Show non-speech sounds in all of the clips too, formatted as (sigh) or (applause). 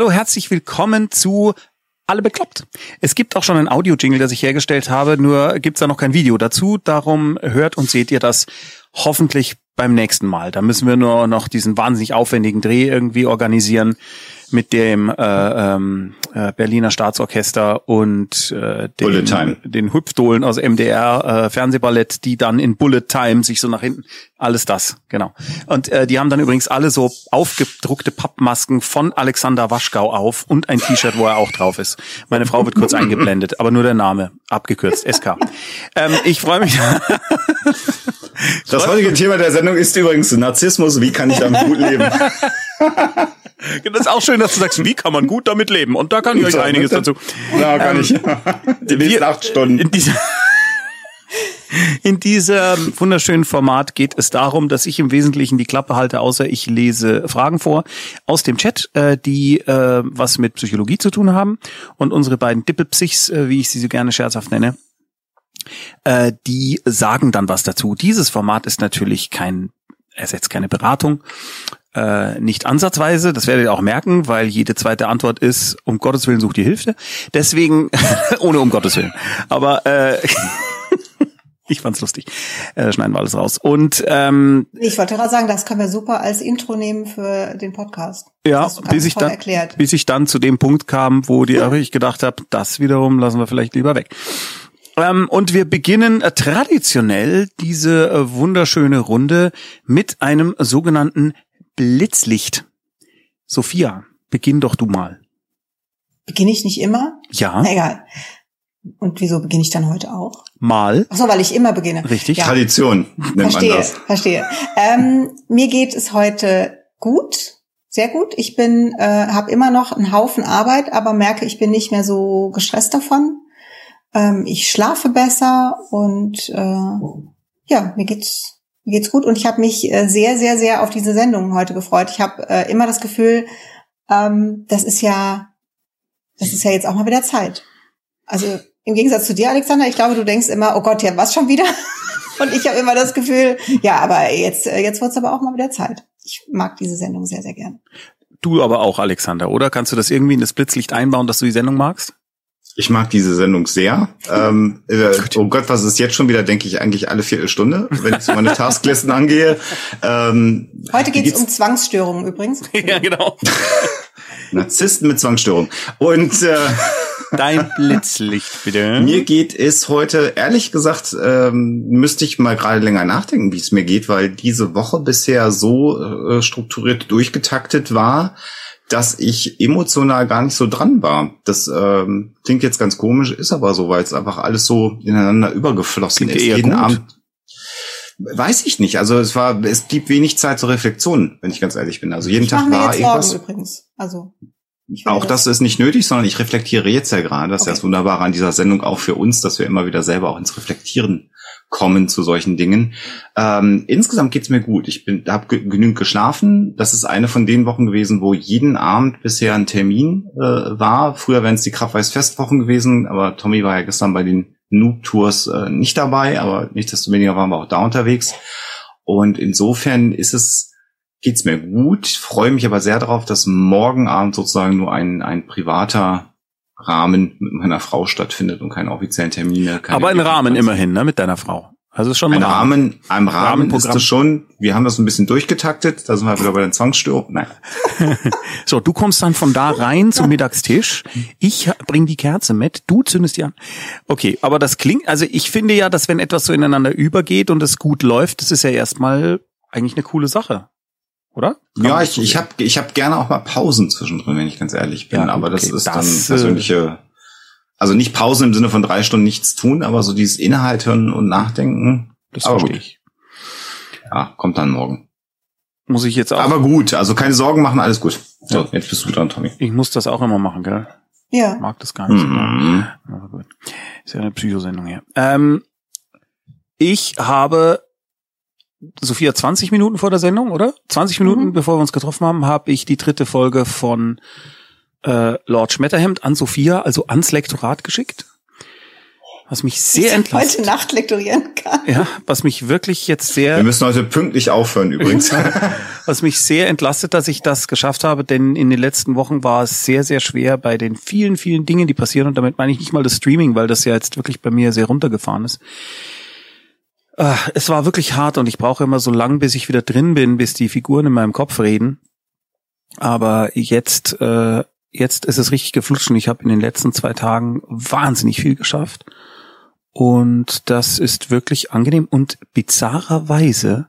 Hallo, herzlich willkommen zu Alle bekloppt. Es gibt auch schon einen Audio-Jingle, das ich hergestellt habe, nur gibt's da noch kein Video dazu. Darum hört und seht ihr das hoffentlich beim nächsten Mal. Da müssen wir nur noch diesen wahnsinnig aufwendigen Dreh irgendwie organisieren mit dem äh, ähm, äh, Berliner Staatsorchester und äh, den, den Hüpfdohlen aus MDR äh, Fernsehballett, die dann in Bullet Time sich so nach hinten, alles das, genau. Und äh, die haben dann übrigens alle so aufgedruckte Pappmasken von Alexander Waschgau auf und ein T-Shirt, wo er auch drauf ist. Meine Frau wird kurz eingeblendet, aber nur der Name, abgekürzt, SK. Ähm, ich freue mich. (laughs) Das heutige Thema der Sendung ist übrigens Narzissmus. Wie kann ich damit gut leben? (laughs) Das ist auch schön, dass du sagst, wie kann man gut damit leben? Und da kann ich euch einiges dazu. Ja, kann ich. Die nächsten acht Stunden. In dieser, in diesem wunderschönen Format geht es darum, dass ich im Wesentlichen die Klappe halte, außer ich lese Fragen vor aus dem Chat, äh, die äh, was mit Psychologie zu tun haben. Und unsere beiden Dippelpsichs, äh, wie ich sie so gerne scherzhaft nenne, die sagen dann was dazu. Dieses Format ist natürlich kein, ersetzt keine Beratung, äh, nicht ansatzweise, das werdet ihr auch merken, weil jede zweite Antwort ist, um Gottes Willen sucht die Hilfe. Deswegen, (laughs) ohne um Gottes Willen. Aber äh, (laughs) ich fand's lustig. Äh, schneiden wir alles raus. Und ähm, Ich wollte gerade sagen, das können wir super als Intro nehmen für den Podcast. ja, bis ich dann, erklärt. bis ich dann zu dem Punkt kam, wo die ich gedacht habe, das wiederum lassen wir vielleicht lieber weg. Ähm, und wir beginnen äh, traditionell diese äh, wunderschöne Runde mit einem sogenannten Blitzlicht. Sophia, beginn doch du mal. Beginne ich nicht immer? Ja, Na, egal. Und wieso beginne ich dann heute auch? mal. Ach so, weil ich immer beginne. Richtig. Ja, Tradition nennt man verstehe, das. verstehe. Ähm, mir geht es heute gut, sehr gut. Ich bin, äh, habe immer noch einen Haufen Arbeit, aber merke, ich bin nicht mehr so gestresst davon. Ähm, ich schlafe besser und äh, ja, mir geht's geht's gut und ich habe mich äh, sehr, sehr, sehr auf diese Sendung heute gefreut. Ich habe äh, immer das Gefühl, ähm, das ist ja, das ist ja jetzt auch mal wieder Zeit. Also im Gegensatz zu dir, Alexander, ich glaube, du denkst immer, oh Gott, ja, was schon wieder? (laughs) Und ich habe immer das Gefühl, ja, aber jetzt, äh, jetzt wird's aber auch mal wieder Zeit. Ich mag diese Sendung sehr, sehr gern. Du aber auch, Alexander, oder? Kannst du das irgendwie in das Blitzlicht einbauen, dass du die Sendung magst? Ich mag diese Sendung sehr. Ähm, äh, (laughs) oh Gott, was ist jetzt schon wieder, denke ich, eigentlich alle Viertelstunde, wenn ich so meine (laughs) Tasklisten angehe. Ähm, Heute wie geht's um Zwangsstörungen übrigens. (laughs) ja, genau. Narzissten mit Zwangsstörung. Und äh, Dein Blitzlicht, bitte. Mir geht es heute, ehrlich gesagt, ähm, müsste ich mal gerade länger nachdenken, wie es mir geht, weil diese Woche bisher so äh, strukturiert durchgetaktet war, dass ich emotional gar nicht so dran war. Das ähm, klingt jetzt ganz komisch, ist aber so, weil es einfach alles so ineinander übergeflossen Klingt ist. Jeden gut. Abend. Weiß ich nicht. Also es war, es blieb wenig Zeit zur Reflexion, wenn ich ganz ehrlich bin. Also jeden Ich Tag mir war jetzt irgendwas. Sorgen übrigens. Also Auch das ist nicht nötig, sondern ich reflektiere jetzt ja gerade. Das ist ja Okay. das Wunderbare an dieser Sendung auch für uns, dass wir immer wieder selber auch ins Reflektieren kommen zu solchen Dingen. Ähm, insgesamt geht's mir gut. Ich bin, habe ge genügend geschlafen. Das ist eine von den Wochen gewesen, wo jeden Abend bisher ein Termin äh, war. Früher wären es die Kraftweiß-Festwochen gewesen, aber Tommy war ja gestern bei den Noob-Tours äh, nicht dabei, aber nichtsdestoweniger waren wir auch da unterwegs. Und insofern ist es geht's mir gut, freue mich aber sehr darauf, dass morgen Abend sozusagen nur ein, ein privater Rahmen mit meiner Frau stattfindet und keine offiziellen Termine. Keine Aber ein Rahmen immerhin, ne, mit deiner Frau. Also ist schon Ein Rahmen, ein Rahmen ist Rahmenprogramm. es schon. Wir haben das ein bisschen durchgetaktet. Da sind wir wieder bei den Zwangsstörungen. Nein. (laughs) So, du kommst dann von da rein zum Mittagstisch. Ich bring die Kerze mit, du zündest die an. Okay, aber das klingt, also ich finde ja, dass wenn etwas so ineinander übergeht und es gut läuft, das ist ja erstmal eigentlich eine coole Sache. Oder? Kann Ja, ich, ich habe ich hab gerne auch mal Pausen zwischendrin, wenn ich ganz ehrlich bin. Ja, aber das ist das, dann äh, persönliche, also nicht Pausen im Sinne von drei Stunden nichts tun, aber so dieses Inhalten und Nachdenken. das aber verstehe gut. ich. Ja, kommt dann morgen. Muss ich jetzt auch. Aber gut, also keine Sorgen machen, alles gut. So, jetzt bist du dran, Tommy. ich muss das auch immer machen, gell? Ja. Mag das gar nicht. Mhm. Aber gut. Ist ja eine Psychosendung hier. Ähm, ich habe Sophia 20 Minuten vor der Sendung, oder? 20 Minuten Mhm. bevor wir uns getroffen haben, habe ich die dritte Folge von äh, Lord Schmetterhemd an Sophia, also ans Lektorat geschickt. was mich sehr entlastet. Heute Nacht lektorieren kann. Ja, was mich wirklich jetzt sehr. Wir müssen heute pünktlich aufhören übrigens. (laughs) was mich sehr entlastet, dass ich das geschafft habe, denn in den letzten Wochen war es sehr, sehr schwer bei den vielen, vielen Dingen, die passieren. Und damit meine ich nicht mal das Streaming, weil das ja jetzt wirklich bei mir sehr runtergefahren ist. Äh, es war wirklich hart und ich brauche immer so lang, bis ich wieder drin bin, bis die Figuren in meinem Kopf reden. Aber jetzt, äh, jetzt ist es richtig geflutscht und ich habe in den letzten zwei Tagen wahnsinnig viel geschafft. Und das ist wirklich angenehm und bizarrerweise,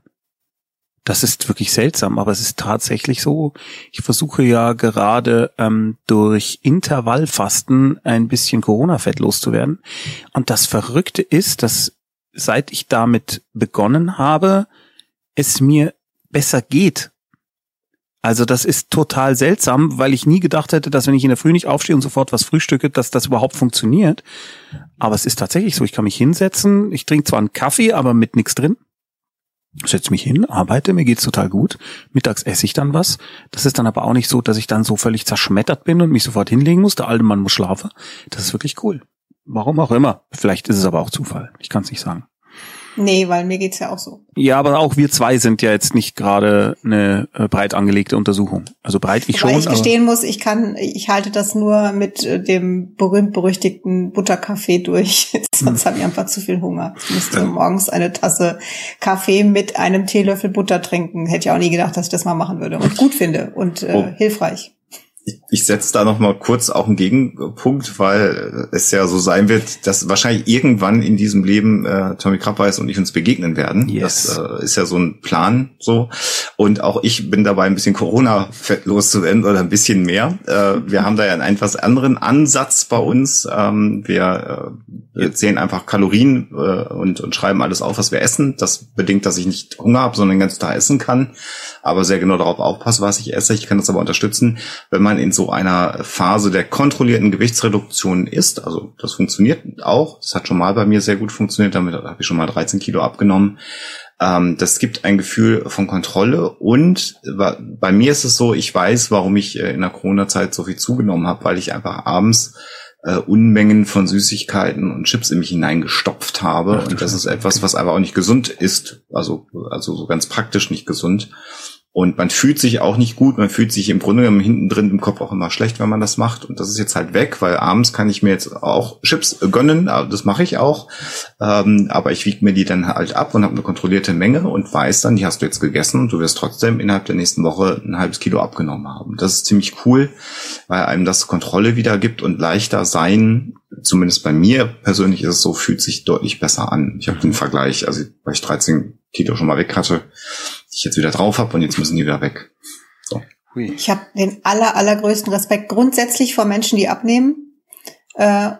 das ist wirklich seltsam, aber es ist tatsächlich so. Ich versuche ja gerade ähm, durch Intervallfasten ein bisschen Corona-Fett loszuwerden. Und das Verrückte ist, dass seit ich damit begonnen habe, es mir besser geht. Also das ist total seltsam, weil ich nie gedacht hätte, dass wenn ich in der Früh nicht aufstehe und sofort was frühstücke, dass das überhaupt funktioniert. Aber es ist tatsächlich so. Ich kann mich hinsetzen. Ich trinke zwar einen Kaffee, aber mit nichts drin. Setze mich hin, arbeite, mir geht's total gut. Mittags esse ich dann was. Das ist dann aber auch nicht so, dass ich dann so völlig zerschmettert bin und mich sofort hinlegen muss. Der alte Mann muss schlafen. Das ist wirklich cool. Warum auch immer. Vielleicht ist es aber auch Zufall. Ich kann es nicht sagen. Nee, weil mir geht's ja auch so. Ja, aber auch wir zwei sind ja jetzt nicht gerade eine äh, breit angelegte Untersuchung. Also breit ich Wobei schon. ich gestehen muss, ich kann, ich halte das nur mit äh, dem berühmt-berüchtigten Butterkaffee durch. (laughs) Sonst habe ich einfach zu viel Hunger. Ich müsste morgens eine Tasse Kaffee mit einem Teelöffel Butter trinken. Hätte ich auch nie gedacht, dass ich das mal machen würde. Und gut finde und äh, Oh. hilfreich. Ich, ich setze da noch mal kurz auch einen Gegenpunkt, weil es ja so sein wird, dass wahrscheinlich irgendwann in diesem Leben äh, Tommy Krabbeis und ich uns begegnen werden. Yes. Das äh, ist ja so ein Plan so. Und auch ich bin dabei, ein bisschen Corona-Fett loszuwerden oder ein bisschen mehr. Äh, wir haben da ja einen etwas anderen Ansatz bei uns. Ähm, wir, äh, wir zählen einfach Kalorien äh, und, und schreiben alles auf, was wir essen. Das bedingt, dass ich nicht Hunger habe, sondern den ganzen Tag essen kann. Aber sehr genau darauf aufpasse, was ich esse. Ich kann das aber unterstützen, wenn man in so einer Phase der kontrollierten Gewichtsreduktion ist. Also das funktioniert auch. Das hat schon mal bei mir sehr gut funktioniert. Damit habe ich schon mal 13 Kilo abgenommen. Ähm, das gibt ein Gefühl von Kontrolle und bei mir ist es so, ich weiß, warum ich äh, in der Corona-Zeit so viel zugenommen habe, weil ich einfach abends äh, Unmengen von Süßigkeiten und Chips in mich hineingestopft habe. Ach und das ist etwas, was aber auch nicht gesund ist. Also, also so ganz praktisch nicht gesund. Und man fühlt sich auch nicht gut, man fühlt sich im Grunde genommen hinten drin im Kopf auch immer schlecht, wenn man das macht. Und das ist jetzt halt weg, weil abends kann ich mir jetzt auch Chips gönnen, aber das mache ich auch. Ähm, aber ich wiege mir die dann halt ab und habe eine kontrollierte Menge und weiß dann, die hast du jetzt gegessen und du wirst trotzdem innerhalb der nächsten Woche ein halbes Kilo abgenommen haben. Das ist ziemlich cool, weil einem das Kontrolle wieder gibt und leichter sein. Zumindest bei mir persönlich ist es so, fühlt sich deutlich besser an. Ich habe den Vergleich, also weil ich 13 Kilo schon mal weg hatte, die ich jetzt wieder drauf habe und jetzt müssen die wieder weg. Hui. Ich habe den aller, allergrößten Respekt grundsätzlich vor Menschen, die abnehmen. Äh,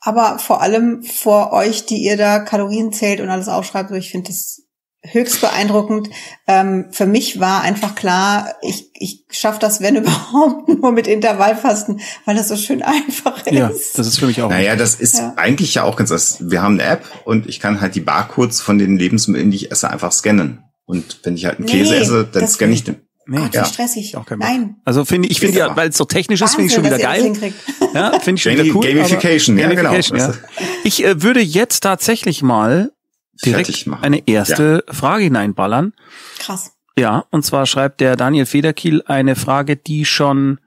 aber vor allem vor euch, die ihr da Kalorien zählt und alles aufschreibt. So, Ich finde das höchst beeindruckend. Ähm, für mich war einfach klar, ich, ich schaffe das, wenn (laughs) überhaupt, nur mit Intervallfasten, weil das so schön einfach ist. Ja, das ist für mich auch. Naja, das ist Ja. eigentlich ja auch ganz, wir haben eine App und ich kann halt die Barcodes von den Lebensmitteln, die ich esse, einfach scannen. Und wenn ich halt einen Nee, Käse esse, dann das- scanne ich den. nee. Gott, Ja. wie stressig. Auch kein Bock. Nein. Also finde ich, ich finde ja, weil es so technisch ist, finde ich schon wieder geil. Ja, finde ich schon wieder cool. Gamification, aber- ja, genau. Gamification, ja. (laughs) Ich äh, würde jetzt tatsächlich mal direkt eine erste Frage hineinballern. Krass. Ja, und zwar schreibt der Daniel Federkiel eine Frage, die schon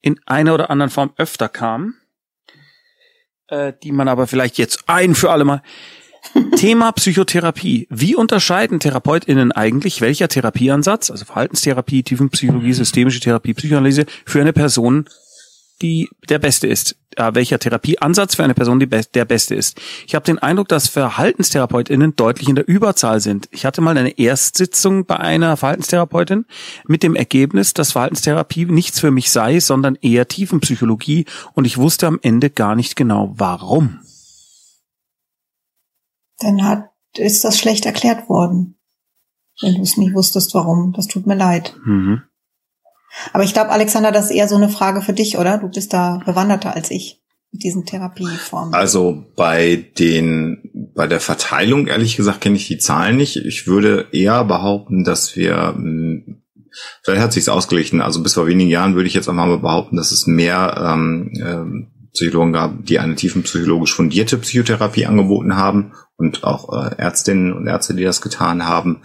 in einer oder anderen Form öfter kam, äh, die man aber vielleicht jetzt ein für alle Mal. Thema Psychotherapie. Wie unterscheiden TherapeutInnen eigentlich, welcher Therapieansatz, also Verhaltenstherapie, Tiefenpsychologie, systemische Therapie, Psychoanalyse, für eine Person die der beste ist, äh, welcher Therapieansatz für eine Person die be der beste ist. Ich habe den Eindruck, dass VerhaltenstherapeutInnen deutlich in der Überzahl sind. Ich hatte mal eine Erstsitzung bei einer Verhaltenstherapeutin mit dem Ergebnis, dass Verhaltenstherapie nichts für mich sei, sondern eher Tiefenpsychologie und ich wusste am Ende gar nicht genau warum. Dann hat, ist das schlecht erklärt worden. Wenn du es nicht wusstest, warum. Das tut mir leid. Mhm. Aber ich glaube, Alexander, das ist eher so eine Frage für dich, oder? Du bist da bewanderter als ich mit diesen Therapieformen. Also bei den, bei der Verteilung, ehrlich gesagt, kenne ich die Zahlen nicht. Ich würde eher behaupten, dass wir, vielleicht hat sich's ausgeglichen. Also bis vor wenigen Jahren würde ich jetzt einfach mal behaupten, dass es mehr ähm, ähm, Psychologen gab, die eine tiefenpsychologisch fundierte Psychotherapie angeboten haben und auch äh, Ärztinnen und Ärzte, die das getan haben.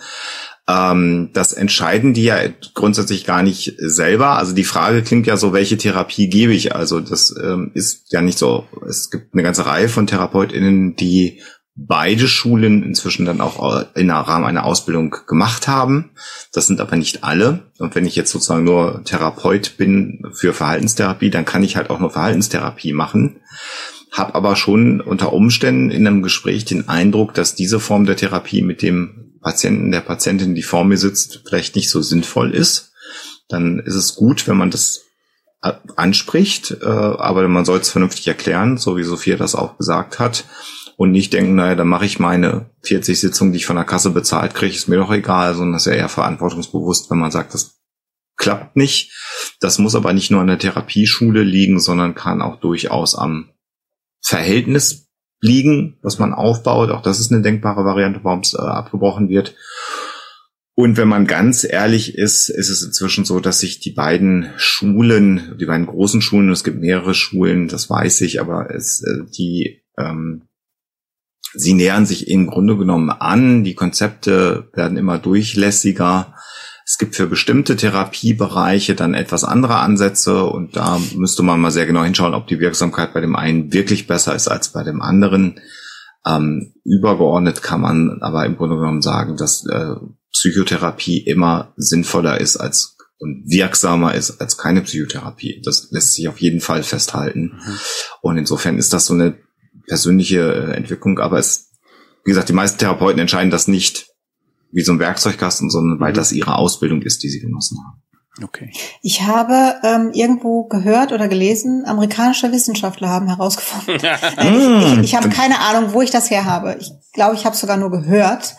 Ähm, das entscheiden die ja grundsätzlich gar nicht selber. Also die Frage klingt ja so, welche Therapie gebe ich? Also das ähm, ist ja nicht so. Es gibt eine ganze Reihe von TherapeutInnen, die beide Schulen inzwischen dann auch in Rahmen einer Ausbildung gemacht haben. Das sind aber nicht alle. Und wenn ich jetzt sozusagen nur Therapeut bin für Verhaltenstherapie, dann kann ich halt auch nur Verhaltenstherapie machen. Hab aber schon unter Umständen in einem Gespräch den Eindruck, dass diese Form der Therapie mit dem Patienten, der Patientin, die vor mir sitzt, vielleicht nicht so sinnvoll ist. Dann ist es gut, wenn man das anspricht, äh, aber man soll es vernünftig erklären, so wie Sophia das auch gesagt hat und nicht denken, naja, dann mache ich meine 40 Sitzungen, die ich von der Kasse bezahlt kriege, ist mir doch egal, sondern das ist ja eher verantwortungsbewusst, wenn man sagt, das klappt nicht. Das muss aber nicht nur an der Therapieschule liegen, sondern kann auch durchaus am Verhältnis liegen, was man aufbaut. Auch das ist eine denkbare Variante, warum es äh, abgebrochen wird. Und wenn man ganz ehrlich ist, ist es inzwischen so, dass sich die beiden Schulen, die beiden großen Schulen, es gibt mehrere Schulen, das weiß ich, aber es, äh, die ähm, sie nähern sich im Grunde genommen an, die Konzepte werden immer durchlässiger. Es gibt für bestimmte Therapiebereiche dann etwas andere Ansätze und da müsste man mal sehr genau hinschauen, ob die Wirksamkeit bei dem einen wirklich besser ist als bei dem anderen. Ähm, übergeordnet kann man aber im Grunde genommen sagen, dass äh, Psychotherapie immer sinnvoller ist als und wirksamer ist als keine Psychotherapie. Das lässt sich auf jeden Fall festhalten. Mhm. Und insofern ist das so eine persönliche äh, Entwicklung, aber es, wie gesagt, die meisten Therapeuten entscheiden das nicht wie so ein Werkzeugkasten, sondern weil mhm. das ihre Ausbildung ist, die sie genossen haben. Okay. Ich habe ähm, irgendwo gehört oder gelesen, amerikanische Wissenschaftler haben herausgefunden. (laughs) ich, ich, ich habe keine Ahnung, wo ich das her habe. Ich glaube, ich habe sogar nur gehört,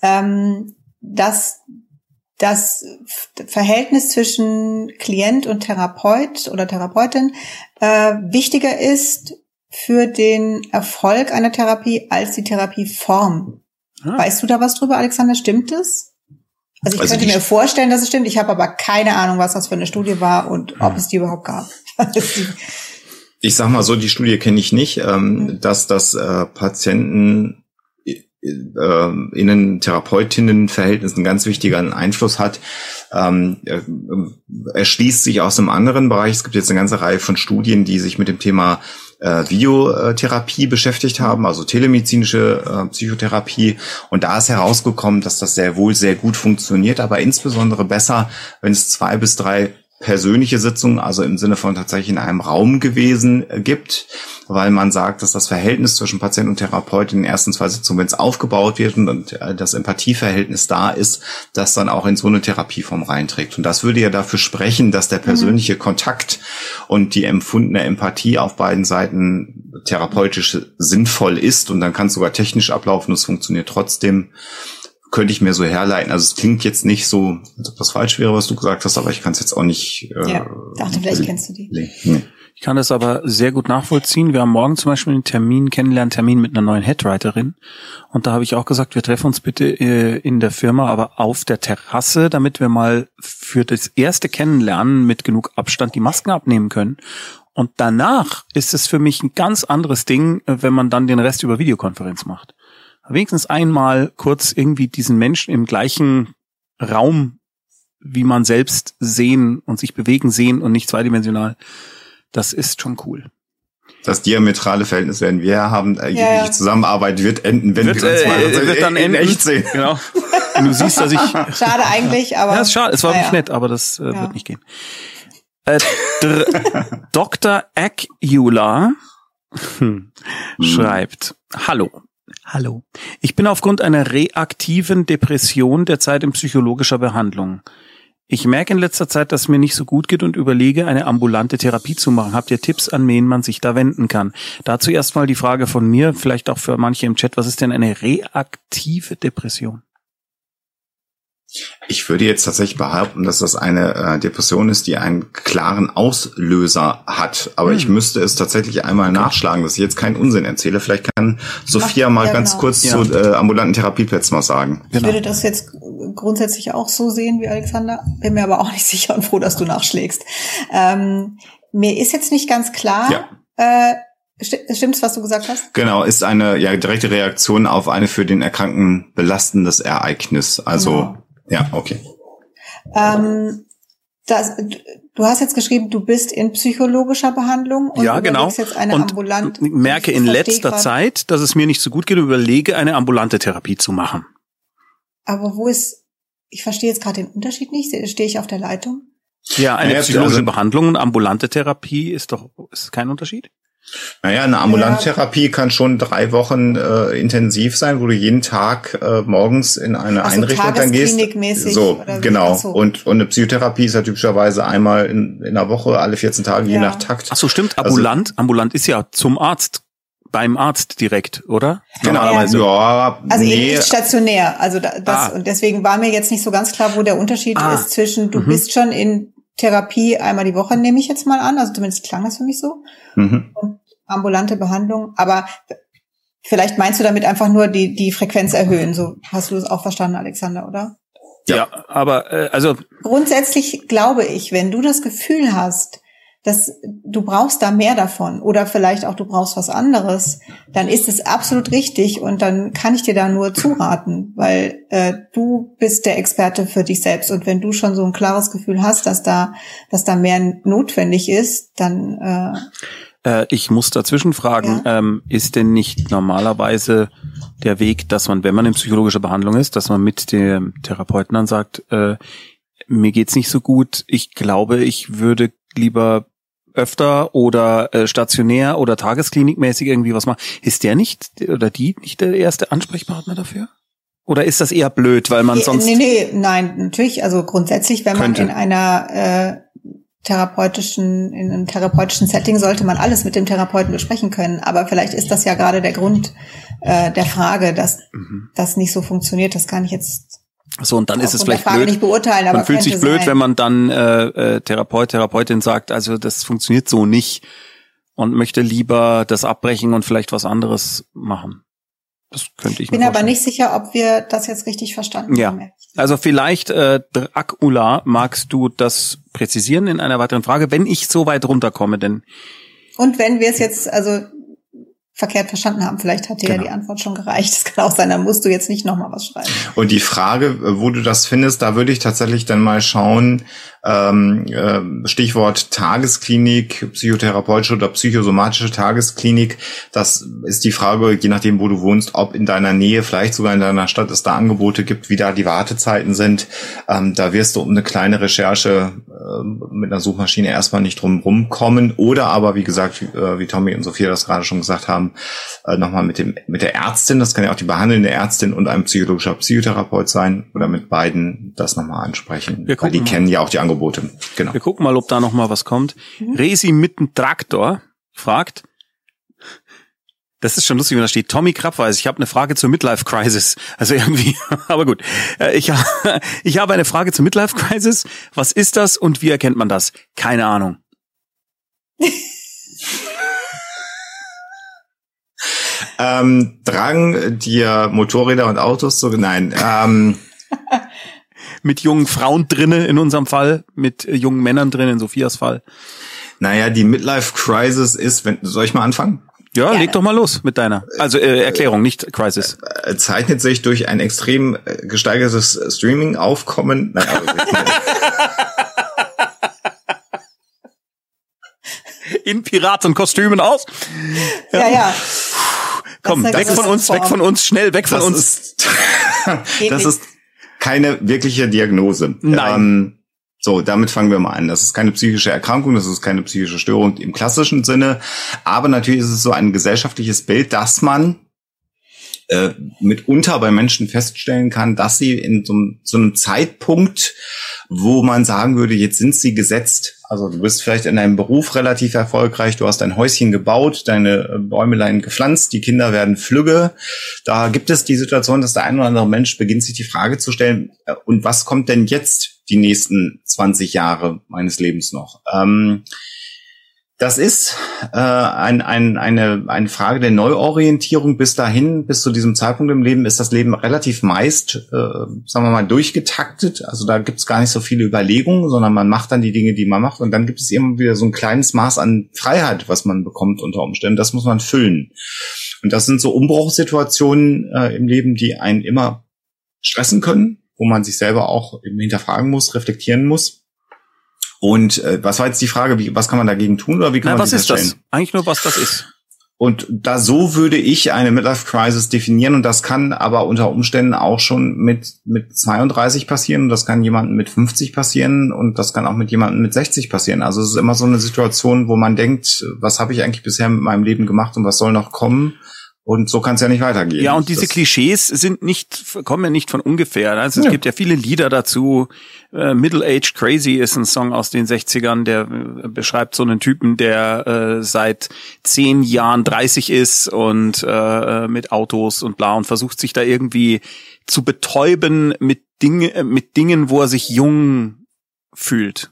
ähm, dass das Verhältnis zwischen Klient und Therapeut oder Therapeutin äh, wichtiger ist für den Erfolg einer Therapie als die Therapieform. Ah. Weißt du da was drüber, Alexander? Stimmt es? Also ich also könnte mir vorstellen, dass es stimmt. Ich habe aber keine Ahnung, was das für eine Studie war und ob hm. es die überhaupt gab. ich sag mal so, die Studie kenne ich nicht, ähm, hm. dass das äh, Patienten äh, innen Therapeutinnen-Verhältnis einen ganz wichtigen Einfluss hat, ähm, äh, erschließt sich aus einem anderen Bereich. Es gibt jetzt eine ganze Reihe von Studien, die sich mit dem Thema äh, Videotherapie beschäftigt haben, also telemedizinische äh, Psychotherapie. Und da ist herausgekommen, dass das sehr wohl sehr gut funktioniert, aber insbesondere besser, wenn es zwei bis drei persönliche Sitzungen, also im Sinne von tatsächlich in einem Raum gewesen äh, gibt, weil man sagt, dass das Verhältnis zwischen Patient und Therapeut in den ersten zwei Sitzungen, wenn es aufgebaut wird und äh, das Empathieverhältnis da ist, das dann auch in so eine Therapieform reinträgt. Und das würde ja dafür sprechen, dass der mhm. persönliche mhm. Kontakt und die empfundene Empathie auf beiden Seiten therapeutisch sinnvoll ist und dann kann es sogar technisch ablaufen, es funktioniert trotzdem könnte ich mir so herleiten. Also es klingt jetzt nicht so, als ob das falsch wäre, was du gesagt hast, aber ich kann es jetzt auch nicht. Äh, ja, dachte, vielleicht kennst du die. Nee. Ich kann das aber sehr gut nachvollziehen. Wir haben morgen zum Beispiel einen Termin, Kennenlerntermin mit einer neuen Headwriterin. Und da habe ich auch gesagt, wir treffen uns bitte äh, in der Firma, aber auf der Terrasse, damit wir mal für das erste Kennenlernen mit genug Abstand die Masken abnehmen können. Und danach ist es für mich ein ganz anderes Ding, äh, wenn man dann den Rest über Videokonferenz macht wenigstens einmal kurz irgendwie diesen Menschen im gleichen Raum, wie man selbst sehen und sich bewegen sehen und nicht zweidimensional, das ist schon cool. Das diametrale Verhältnis werden wir haben. Äh, ja, ja. Zusammenarbeit wird enden, wenn wird, wir uns mal äh, wird dann in, in echt sehen. Genau. Du siehst, dass ich. (laughs) Schade eigentlich, aber. Ja, ist schade. Es war wirklich nett, aber das äh, ja. wird nicht gehen. Äh, Dr. (laughs) Akula hm, schreibt: Hallo. Hallo. Ich bin aufgrund einer reaktiven Depression derzeit in psychologischer Behandlung. Ich merke in letzter Zeit, dass mir nicht so gut geht und überlege, eine ambulante Therapie zu machen. Habt ihr Tipps, an wen man sich da wenden kann? Dazu erstmal die Frage von mir, vielleicht auch für manche im Chat, was ist denn eine reaktive Depression? Ich würde jetzt tatsächlich behaupten, dass das eine äh, Depression ist, die einen klaren Auslöser hat. Aber hm. ich müsste es tatsächlich einmal okay. nachschlagen, dass ich jetzt keinen Unsinn erzähle. Vielleicht kann Sophia mal ja, ganz genau. kurz ja. zu äh, ambulanten Therapieplätzen was sagen. Ich genau. würde das jetzt grundsätzlich auch so sehen wie Alexander. Bin mir aber auch nicht (laughs) sicher und froh, dass du nachschlägst. Ähm, mir ist jetzt nicht ganz klar, ja. Äh, Stimmt's, was du gesagt hast? Genau, ist eine ja direkte Reaktion auf eine für den Erkrankten belastendes Ereignis. Also genau. Ja, okay. Ähm, das, du hast jetzt geschrieben, du bist in psychologischer Behandlung und ja, genau. jetzt eine und ambulante. merke in letzter grad, Zeit, dass es mir nicht so gut geht, überlege eine ambulante Therapie zu machen. Aber wo ist? Ich verstehe jetzt gerade den Unterschied nicht. Stehe ich auf der Leitung? Ja, eine psychologische also, Behandlung und ambulante Therapie ist doch ist kein Unterschied. Naja, eine ambulante ja. Therapie kann schon drei Wochen äh, intensiv sein, wo du jeden Tag äh, morgens in eine also Einrichtung dann gehst. So, genau. So. Und, und eine Psychotherapie ist ja typischerweise einmal in, in einer Woche, alle 14 Tage, ja. je nach Takt. Ach so, stimmt. Also ambulant, also, ambulant ist ja zum Arzt beim Arzt direkt, oder? Genau, Normalerweise. Ja, also nee. nicht stationär. Also das ah. und deswegen war mir jetzt nicht so ganz klar, wo der Unterschied ah. ist zwischen du mhm. bist schon in Therapie einmal die Woche, nehme ich jetzt mal an. Also zumindest klang das für mich so. Mhm. Und ambulante Behandlung. Aber vielleicht meinst du damit einfach nur die, die Frequenz erhöhen. So hast du es auch verstanden, Alexander, oder? Ja, ja aber äh, also. Grundsätzlich glaube ich, wenn du das Gefühl hast, dass du brauchst da mehr davon oder vielleicht auch du brauchst was anderes, dann ist es absolut richtig und dann kann ich dir da nur zuraten, weil äh, du bist der Experte für dich selbst und wenn du schon so ein klares Gefühl hast, dass da, dass da mehr notwendig ist, dann äh, äh ich muss dazwischen fragen, ja? ähm, ist denn nicht normalerweise der Weg, dass man, wenn man in psychologischer Behandlung ist, dass man mit dem Therapeuten dann sagt, äh, mir geht's nicht so gut, ich glaube, ich würde lieber öfter oder äh, stationär oder tagesklinikmäßig irgendwie was machen, ist der nicht oder die nicht der erste Ansprechpartner dafür? Oder ist das eher blöd, weil man sonst. Nee, nee, nein, natürlich. Also grundsätzlich, wenn könnte. man in einer äh, therapeutischen, in einem therapeutischen Setting sollte man alles mit dem Therapeuten besprechen können. Aber vielleicht ist das ja gerade der Grund äh, der Frage, dass mhm. das nicht so funktioniert. Das kann ich jetzt so, und dann ist es vielleicht blöd. Nicht beurteilen, aber man fühlt sich blöd, sein. wenn man dann äh, äh, Therapeut, Therapeutin sagt, also das funktioniert so nicht und möchte lieber das abbrechen und vielleicht was anderes machen. Das könnte ich. Bin aber nicht sicher, ob wir das jetzt richtig verstanden ja. haben. Also vielleicht, äh, Dracula, magst du das präzisieren in einer weiteren Frage, wenn ich so weit runterkomme, denn und wenn wir es jetzt, also verkehrt verstanden haben. Vielleicht hat dir genau. ja die Antwort schon gereicht. Das kann auch sein, dann musst du jetzt nicht nochmal was schreiben. Und die Frage, wo du das findest, da würde ich tatsächlich dann mal schauen, ähm, äh, Stichwort Tagesklinik, psychotherapeutische oder psychosomatische Tagesklinik. Das ist die Frage, je nachdem, wo du wohnst, ob in deiner Nähe, vielleicht sogar in deiner Stadt es da Angebote gibt, wie da die Wartezeiten sind. Ähm, da wirst du um eine kleine Recherche äh, mit einer Suchmaschine erstmal nicht drum rumkommen. Oder aber, wie gesagt, wie, äh, wie Tommy und Sophia das gerade schon gesagt haben, äh, nochmal mit dem mit der Ärztin, das kann ja auch die behandelnde Ärztin und ein psychologischer Psychotherapeut sein, oder mit beiden das nochmal ansprechen. Weil die kennen ja auch die Angebote Angebote. Genau. Wir gucken mal, ob da noch mal was kommt. Mhm. Resi mitten Traktor fragt, das ist schon lustig, wenn da steht Tommy Krabweis. Ich habe eine Frage zur Midlife Crisis. Also irgendwie, (laughs) aber gut. Äh, ich, (laughs) ich habe eine Frage zur Midlife Crisis. Was ist das und wie erkennt man das? Keine Ahnung. (laughs) ähm, Drang, dir Motorräder und Autos zu, nein, ähm, mit jungen Frauen drinnen in unserem Fall, mit äh, jungen Männern drin in Sophias Fall. Naja, die Midlife Crisis ist, wenn, soll ich mal anfangen? Ja, Gerne. leg doch mal los mit deiner. Also äh, Erklärung, nicht Crisis. Äh, äh zeichnet sich durch ein extrem gesteigertes Streaming-Aufkommen. Nein, (laughs) in Piratenkostümen aus. Ja, ja. ja. Komm, weg von uns, Form. weg von uns, schnell, weg von das uns. Ist, (laughs) das ist keine wirkliche Diagnose. Nein. Ähm, so, damit fangen wir mal an. Das ist keine psychische Erkrankung, das ist keine psychische Störung im klassischen Sinne. Aber natürlich ist es so ein gesellschaftliches Bild, dass man äh, mitunter bei Menschen feststellen kann, dass sie in so, so einem Zeitpunkt, wo man sagen würde, jetzt sind sie gesetzt, also du bist vielleicht in deinem Beruf relativ erfolgreich, du hast dein Häuschen gebaut, deine äh, Bäumelein gepflanzt, die Kinder werden flügge. Da gibt es die Situation, dass der ein oder andere Mensch beginnt, sich die Frage zu stellen, äh, und was kommt denn jetzt die nächsten 20 Jahre meines Lebens noch? Ähm, Das ist äh, ein, ein, eine, eine Frage der Neuorientierung. Bis dahin, bis zu diesem Zeitpunkt im Leben, ist das Leben relativ meist, äh, sagen wir mal, durchgetaktet. Also da gibt es gar nicht so viele Überlegungen, sondern man macht dann die Dinge, die man macht. Und dann gibt es immer wieder so ein kleines Maß an Freiheit, was man bekommt unter Umständen. Das muss man füllen. Und das sind so Umbruchssituationen äh, im Leben, die einen immer stressen können, wo man sich selber auch hinterfragen muss, reflektieren muss. Und äh, was war jetzt die Frage, wie, was kann man dagegen tun oder wie kann Na, man was ist das? Eigentlich nur, was das ist. Und da so würde ich eine Midlife Crisis definieren und das kann aber unter Umständen auch schon mit mit 32 passieren und das kann jemandem mit 50 passieren und das kann auch mit jemandem mit 60 passieren. Also es ist immer so eine Situation, wo man denkt, was habe ich eigentlich bisher mit meinem Leben gemacht und was soll noch kommen? Und so kann es ja nicht weitergehen. Ja, und diese das, Klischees sind nicht, kommen ja nicht von ungefähr. Also es ja. gibt ja viele Lieder dazu. Äh, Middle-Aged Crazy ist ein Song aus den 60ern, der äh, beschreibt so einen Typen, der äh, seit zehn Jahren 30 ist und äh, mit Autos und bla und versucht sich da irgendwie zu betäuben mit Dingen, mit Dingen, wo er sich jung fühlt.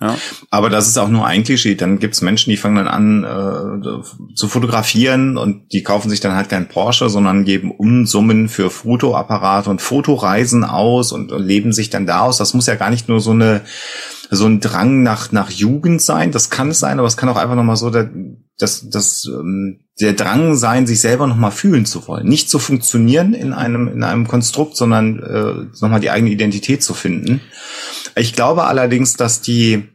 Ja. Aber das ist auch nur ein Klischee. Dann gibt's Menschen, die fangen dann an äh, zu fotografieren und die kaufen sich dann halt kein Porsche, sondern geben Unsummen für Fotoapparate und Fotoreisen aus und, und leben sich dann da aus. Das muss ja gar nicht nur so eine so ein Drang nach nach Jugend sein. Das kann es sein, aber es kann auch einfach nochmal so der, das, das, ähm, der Drang sein, sich selber nochmal fühlen zu wollen. Nicht zu funktionieren in einem, in einem Konstrukt, sondern äh, nochmal die eigene Identität zu finden. Ich glaube allerdings, dass die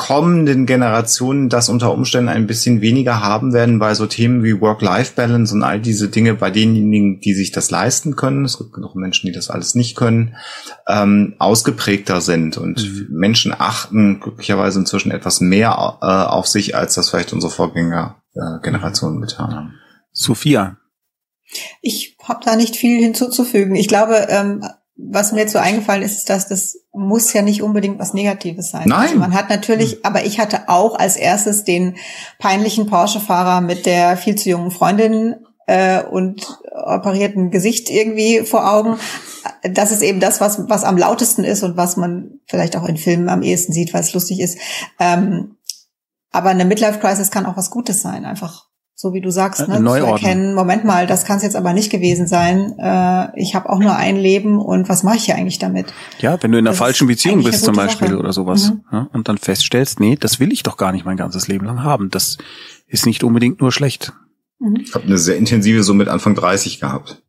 kommenden Generationen das unter Umständen ein bisschen weniger haben werden bei so Themen wie Work-Life-Balance und all diese Dinge bei denjenigen, die sich das leisten können. Es gibt genug Menschen, die das alles nicht können, ähm, ausgeprägter sind und mhm. Menschen achten glücklicherweise inzwischen etwas mehr äh, auf sich, als das vielleicht unsere Vorgängergenerationen äh, getan haben. Sophia. Ich habe da nicht viel hinzuzufügen. Ich glaube, ähm, was mir so eingefallen ist, ist, dass das muss ja nicht unbedingt was Negatives sein. Nein. Also man hat natürlich, hm. aber ich hatte auch als erstes den peinlichen Porsche-Fahrer mit der viel zu jungen Freundin äh, und operierten Gesicht irgendwie vor Augen. Das ist eben das, was, was am lautesten ist und was man vielleicht auch in Filmen am ehesten sieht, weil es lustig ist. Ähm, aber eine Midlife-Crisis kann auch was Gutes sein, einfach so wie du sagst, ne, zu erkennen, Moment mal, das kann es jetzt aber nicht gewesen sein. Äh, ich habe auch nur ein Leben und was mache ich hier eigentlich damit? Ja, wenn du in einer das falschen Beziehung bist zum Beispiel Sache. oder sowas mhm. ja, und dann feststellst, nee, das will ich doch gar nicht mein ganzes Leben lang haben. Das ist nicht unbedingt nur schlecht. Mhm. Ich habe eine sehr intensive so mit Anfang 30 gehabt.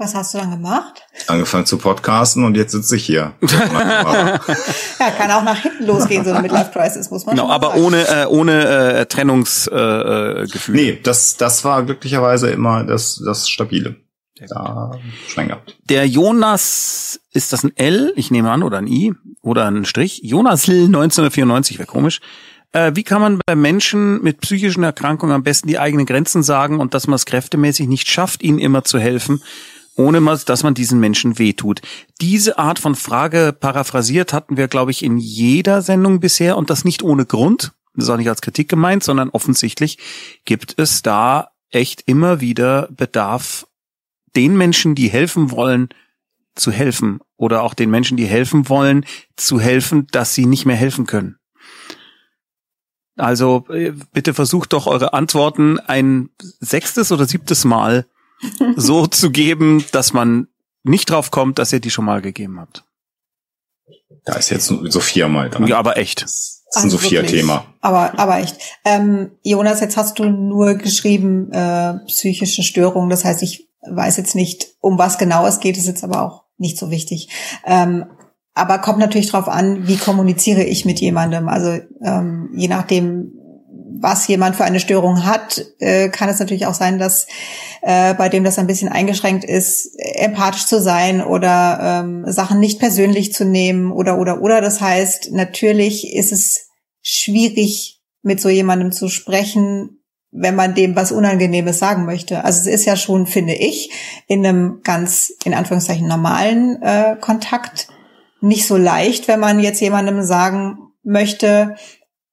Was hast du dann gemacht? Angefangen zu podcasten und jetzt sitze ich hier. (laughs) ja, kann auch nach hinten losgehen, so eine (laughs) Midlife Crisis, muss man Genau, aber sagen. ohne, äh, ohne äh, Trennungsgefühl. Äh, Gefühl. nee, das, das war glücklicherweise immer das, das Stabile. Da Schwein gehabt. Der Jonas, ist das ein L? Ich nehme an, oder ein I oder ein Strich. Jonas L 1994, wäre komisch. Äh, wie kann man bei Menschen mit psychischen Erkrankungen am besten die eigenen Grenzen sagen und dass man es kräftemäßig nicht schafft, ihnen immer zu helfen? Ohne dass man diesen Menschen wehtut. Diese Art von Frage paraphrasiert hatten wir, glaube ich, in jeder Sendung bisher und das nicht ohne Grund. Das ist auch nicht als Kritik gemeint, sondern offensichtlich gibt es da echt immer wieder Bedarf, den Menschen, die helfen wollen, zu helfen oder auch den Menschen, die helfen wollen, zu helfen, dass sie nicht mehr helfen können. Also äh, bitte versucht doch eure Antworten ein sechstes oder siebtes Mal so zu geben, dass man nicht drauf kommt, dass ihr die schon mal gegeben habt. Da ist jetzt Sophia mal dran. Ja, aber echt. Das ist ein also Sophia-Thema. Aber, aber echt. Ähm, Jonas, jetzt hast du nur geschrieben, äh, psychische Störungen. Das heißt, ich weiß jetzt nicht, um was genau es geht, ist jetzt aber auch nicht so wichtig. Ähm, aber kommt natürlich drauf an, wie kommuniziere ich mit jemandem. Also ähm, je nachdem, was jemand für eine Störung hat, äh, kann es natürlich auch sein, dass äh, bei dem das ein bisschen eingeschränkt ist, empathisch zu sein oder ähm, Sachen nicht persönlich zu nehmen oder oder oder. Das heißt, natürlich ist es schwierig, mit so jemandem zu sprechen, wenn man dem was Unangenehmes sagen möchte. Also es ist ja schon, finde ich, in einem ganz, in Anführungszeichen, normalen äh, Kontakt nicht so leicht, wenn man jetzt jemandem sagen möchte,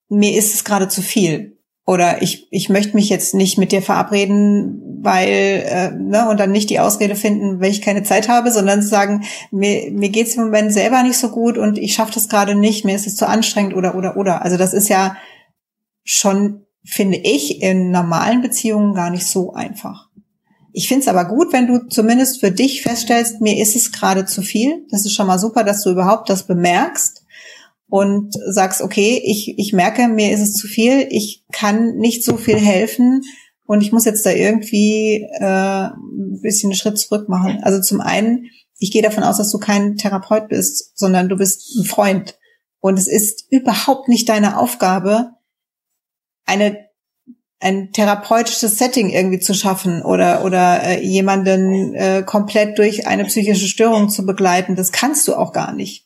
mir ist es gerade zu viel Oder ich, ich möchte mich jetzt nicht mit dir verabreden, weil, äh, ne, und dann nicht die Ausrede finden, weil ich keine Zeit habe, sondern zu sagen, mir, mir geht's im Moment selber nicht so gut und ich schaffe das gerade nicht, mir ist es zu anstrengend oder oder oder. Also das ist ja schon, finde ich, in normalen Beziehungen gar nicht so einfach. Ich finde es aber gut, wenn du zumindest für dich feststellst, mir ist es gerade zu viel. Das ist schon mal super, dass du überhaupt das bemerkst und sagst, okay, ich, ich merke, mir ist es zu viel, ich kann nicht so viel helfen und ich muss jetzt da irgendwie äh, ein bisschen einen Schritt zurück machen. Also zum einen, ich gehe davon aus, dass du kein Therapeut bist, sondern du bist ein Freund. Und es ist überhaupt nicht deine Aufgabe, eine ein therapeutisches Setting irgendwie zu schaffen oder oder äh, jemanden äh, komplett durch eine psychische Störung zu begleiten. Das kannst du auch gar nicht.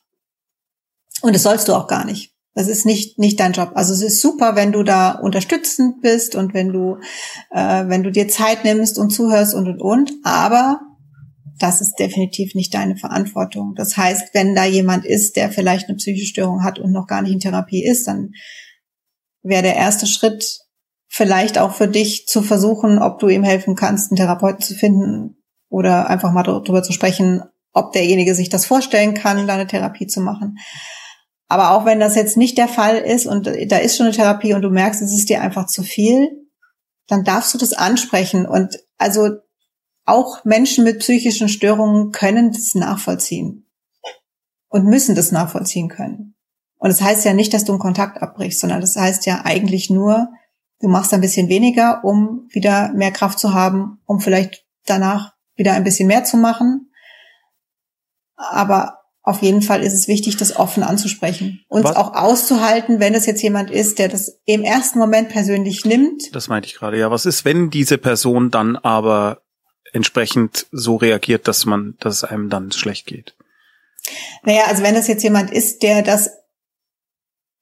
Und das sollst du auch gar nicht. Das ist nicht nicht dein Job. Also es ist super, wenn du da unterstützend bist und wenn du äh, wenn du dir Zeit nimmst und zuhörst und und und. Aber das ist definitiv nicht deine Verantwortung. Das heißt, wenn da jemand ist, der vielleicht eine psychische Störung hat und noch gar nicht in Therapie ist, dann wäre der erste Schritt vielleicht auch für dich zu versuchen, ob du ihm helfen kannst, einen Therapeuten zu finden oder einfach mal darüber zu sprechen, ob derjenige sich das vorstellen kann, deine Therapie zu machen. Aber auch wenn das jetzt nicht der Fall ist und da ist schon eine Therapie und du merkst, es ist dir einfach zu viel, dann darfst du das ansprechen. Und also auch Menschen mit psychischen Störungen können das nachvollziehen und müssen das nachvollziehen können. Und das heißt ja nicht, dass du einen Kontakt abbrichst, sondern das heißt ja eigentlich nur, du machst ein bisschen weniger, um wieder mehr Kraft zu haben, um vielleicht danach wieder ein bisschen mehr zu machen. Aber auf jeden Fall ist es wichtig, das offen anzusprechen. und auch auszuhalten, wenn es jetzt jemand ist, der das im ersten Moment persönlich nimmt. Das meinte ich gerade, ja. Was ist, wenn diese Person dann aber entsprechend so reagiert, dass man, dass es einem dann schlecht geht? Naja, also wenn das jetzt jemand ist, der das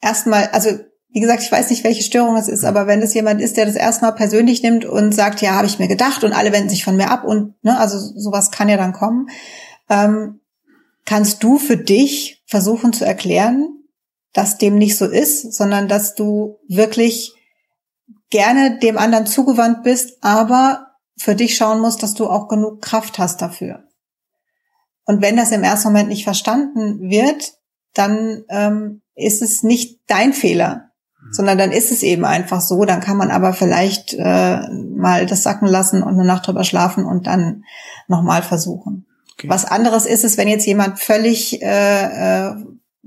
erstmal, also wie gesagt, ich weiß nicht, welche Störung es ist, aber wenn das jemand ist, der das erstmal persönlich nimmt und sagt, ja, habe ich mir gedacht und alle wenden sich von mir ab und ne, also sowas kann ja dann kommen, ähm, kannst du für dich versuchen zu erklären, dass dem nicht so ist, sondern dass du wirklich gerne dem anderen zugewandt bist, aber für dich schauen musst, dass du auch genug Kraft hast dafür. Und wenn das im ersten Moment nicht verstanden wird, dann ähm, ist es nicht dein Fehler, mhm. sondern dann ist es eben einfach so. Dann kann man aber vielleicht äh, mal das sacken lassen und eine Nacht drüber schlafen und dann nochmal versuchen. Okay. Was anderes ist es, wenn jetzt jemand völlig äh, äh,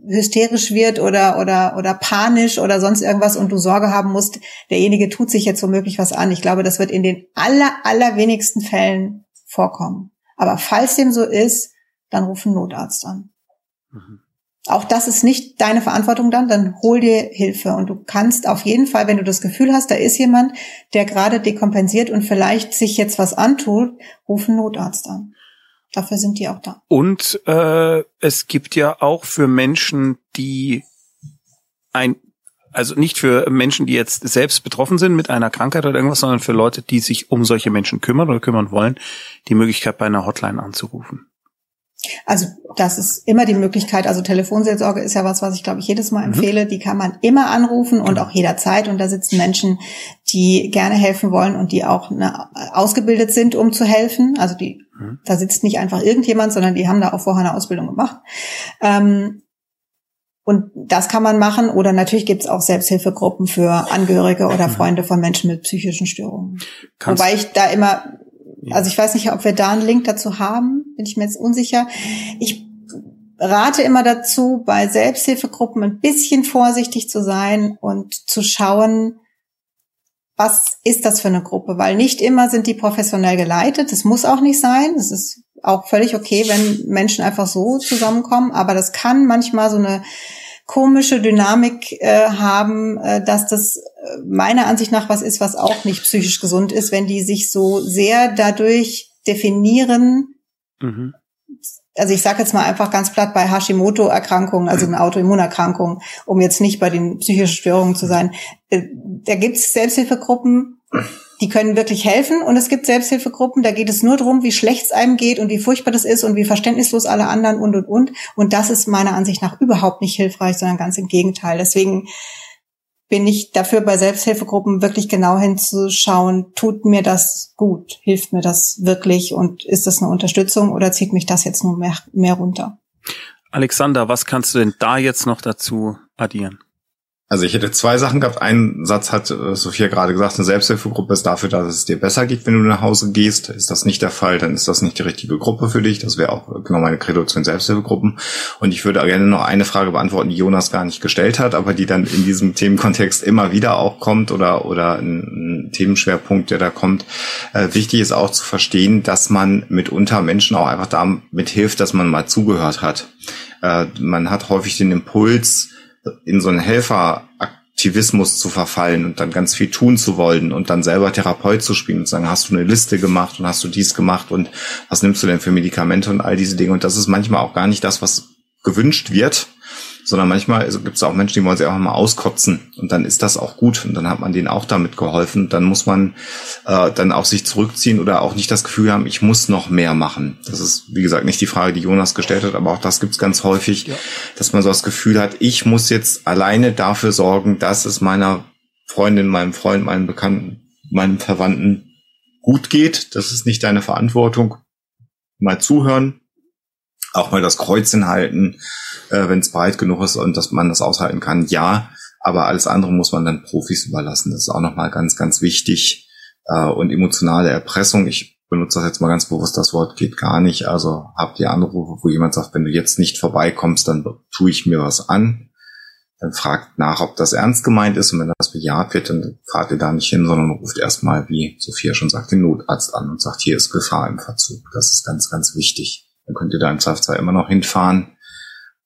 hysterisch wird oder oder oder panisch oder sonst irgendwas und du Sorge haben musst, derjenige tut sich jetzt womöglich was an. Ich glaube, das wird in den aller allerwenigsten Fällen vorkommen. Aber falls dem so ist, dann ruf einen Notarzt an. Mhm. Auch das ist nicht deine Verantwortung dann, dann hol dir Hilfe und du kannst auf jeden Fall, wenn du das Gefühl hast, da ist jemand, der gerade dekompensiert und vielleicht sich jetzt was antut, ruf einen Notarzt an. Dafür sind die auch da. Und äh, es gibt ja auch für Menschen, die ein, also nicht für Menschen, die jetzt selbst betroffen sind mit einer Krankheit oder irgendwas, sondern für Leute, die sich um solche Menschen kümmern oder kümmern wollen, die Möglichkeit bei einer Hotline anzurufen. Also das ist immer die Möglichkeit. Also Telefonseelsorge ist ja was, was ich glaube ich jedes Mal mhm. empfehle. Mhm. Die kann man immer anrufen und genau. auch jederzeit. Und da sitzen Menschen, die gerne helfen wollen und die auch ne, ausgebildet sind, um zu helfen. Also die, mhm. da sitzt nicht einfach irgendjemand, sondern die haben da auch vorher eine Ausbildung gemacht. Ähm, und das kann man machen. Oder natürlich gibt es auch Selbsthilfegruppen für Angehörige oder mhm. Freunde von Menschen mit psychischen Störungen. Kannst Wobei ich da immer also ich weiß nicht, ob wir da einen Link dazu haben, bin ich mir jetzt unsicher. Ich rate immer dazu, bei Selbsthilfegruppen ein bisschen vorsichtig zu sein und zu schauen, was ist das für eine Gruppe? Weil nicht immer sind die professionell geleitet. Das muss auch nicht sein. Es ist auch völlig okay, wenn Menschen einfach so zusammenkommen. Aber das kann manchmal so eine komische Dynamik äh, haben, äh, dass das äh, meiner Ansicht nach was ist, was auch nicht psychisch gesund ist, wenn die sich so sehr dadurch definieren. Mhm. Also ich sage jetzt mal einfach ganz platt bei Hashimoto-Erkrankungen, also eine Autoimmunerkrankung, um jetzt nicht bei den psychischen Störungen zu sein. Äh, da gibt es Selbsthilfegruppen, die können wirklich helfen. Und es gibt Selbsthilfegruppen, da geht es nur darum, wie schlecht es einem geht und wie furchtbar das ist und wie verständnislos alle anderen und, und, und. Und das ist meiner Ansicht nach überhaupt nicht hilfreich, sondern ganz im Gegenteil. Deswegen bin ich dafür bei Selbsthilfegruppen wirklich genau hinzuschauen, tut mir das gut, hilft mir das wirklich und ist das eine Unterstützung oder zieht mich das jetzt nur mehr, mehr runter? Alexander, was kannst du denn da jetzt noch dazu addieren? Also ich hätte zwei Sachen gehabt. Einen Satz hat äh, Sophia gerade gesagt, eine Selbsthilfegruppe ist dafür da, dass es dir besser geht, wenn du nach Hause gehst. Ist das nicht der Fall, dann ist das nicht die richtige Gruppe für dich. Das wäre auch genau meine Credo zu den Selbsthilfegruppen. Und ich würde gerne noch eine Frage beantworten, die Jonas gar nicht gestellt hat, aber die dann in diesem Themenkontext immer wieder auch kommt oder, oder ein, ein Themenschwerpunkt, der da kommt. Äh, wichtig ist auch zu verstehen, dass man mitunter Menschen auch einfach damit hilft, dass man mal zugehört hat. Äh, man hat häufig den Impuls, in so einen Helferaktivismus zu verfallen und dann ganz viel tun zu wollen und dann selber Therapeut zu spielen und sagen, hast du eine Liste gemacht und hast du dies gemacht und was nimmst du denn für Medikamente und all diese Dinge. Und das ist manchmal auch gar nicht das, was gewünscht wird, sondern manchmal gibt es auch Menschen, die wollen sich einfach mal auskotzen und dann ist das auch gut und dann hat man denen auch damit geholfen. Dann muss man äh, dann auch sich zurückziehen oder auch nicht das Gefühl haben, ich muss noch mehr machen. Das ist, wie gesagt, nicht die Frage, die Jonas gestellt hat, aber auch das gibt es ganz häufig, ja. dass man so das Gefühl hat, ich muss jetzt alleine dafür sorgen, dass es meiner Freundin, meinem Freund, meinem Bekannten, meinem Verwandten gut geht. Das ist nicht deine Verantwortung. Mal zuhören, auch mal das Kreuzchen halten, äh, wenn es breit genug ist und dass man das aushalten kann, ja. Aber alles andere muss man dann Profis überlassen. Das ist auch nochmal ganz, ganz wichtig. Äh, und emotionale Erpressung, ich benutze das jetzt mal ganz bewusst, das Wort geht gar nicht. Also habt ihr Anrufe, wo jemand sagt, wenn du jetzt nicht vorbeikommst, dann tue ich mir was an. Dann fragt nach, ob das ernst gemeint ist. Und wenn das bejaht wird, dann fahrt ihr da nicht hin, sondern ruft erstmal, wie Sophia schon sagt, den Notarzt an und sagt, hier ist Gefahr im Verzug. Das ist ganz, ganz wichtig. Dann könnt ihr da im Zweifelsfall immer noch hinfahren.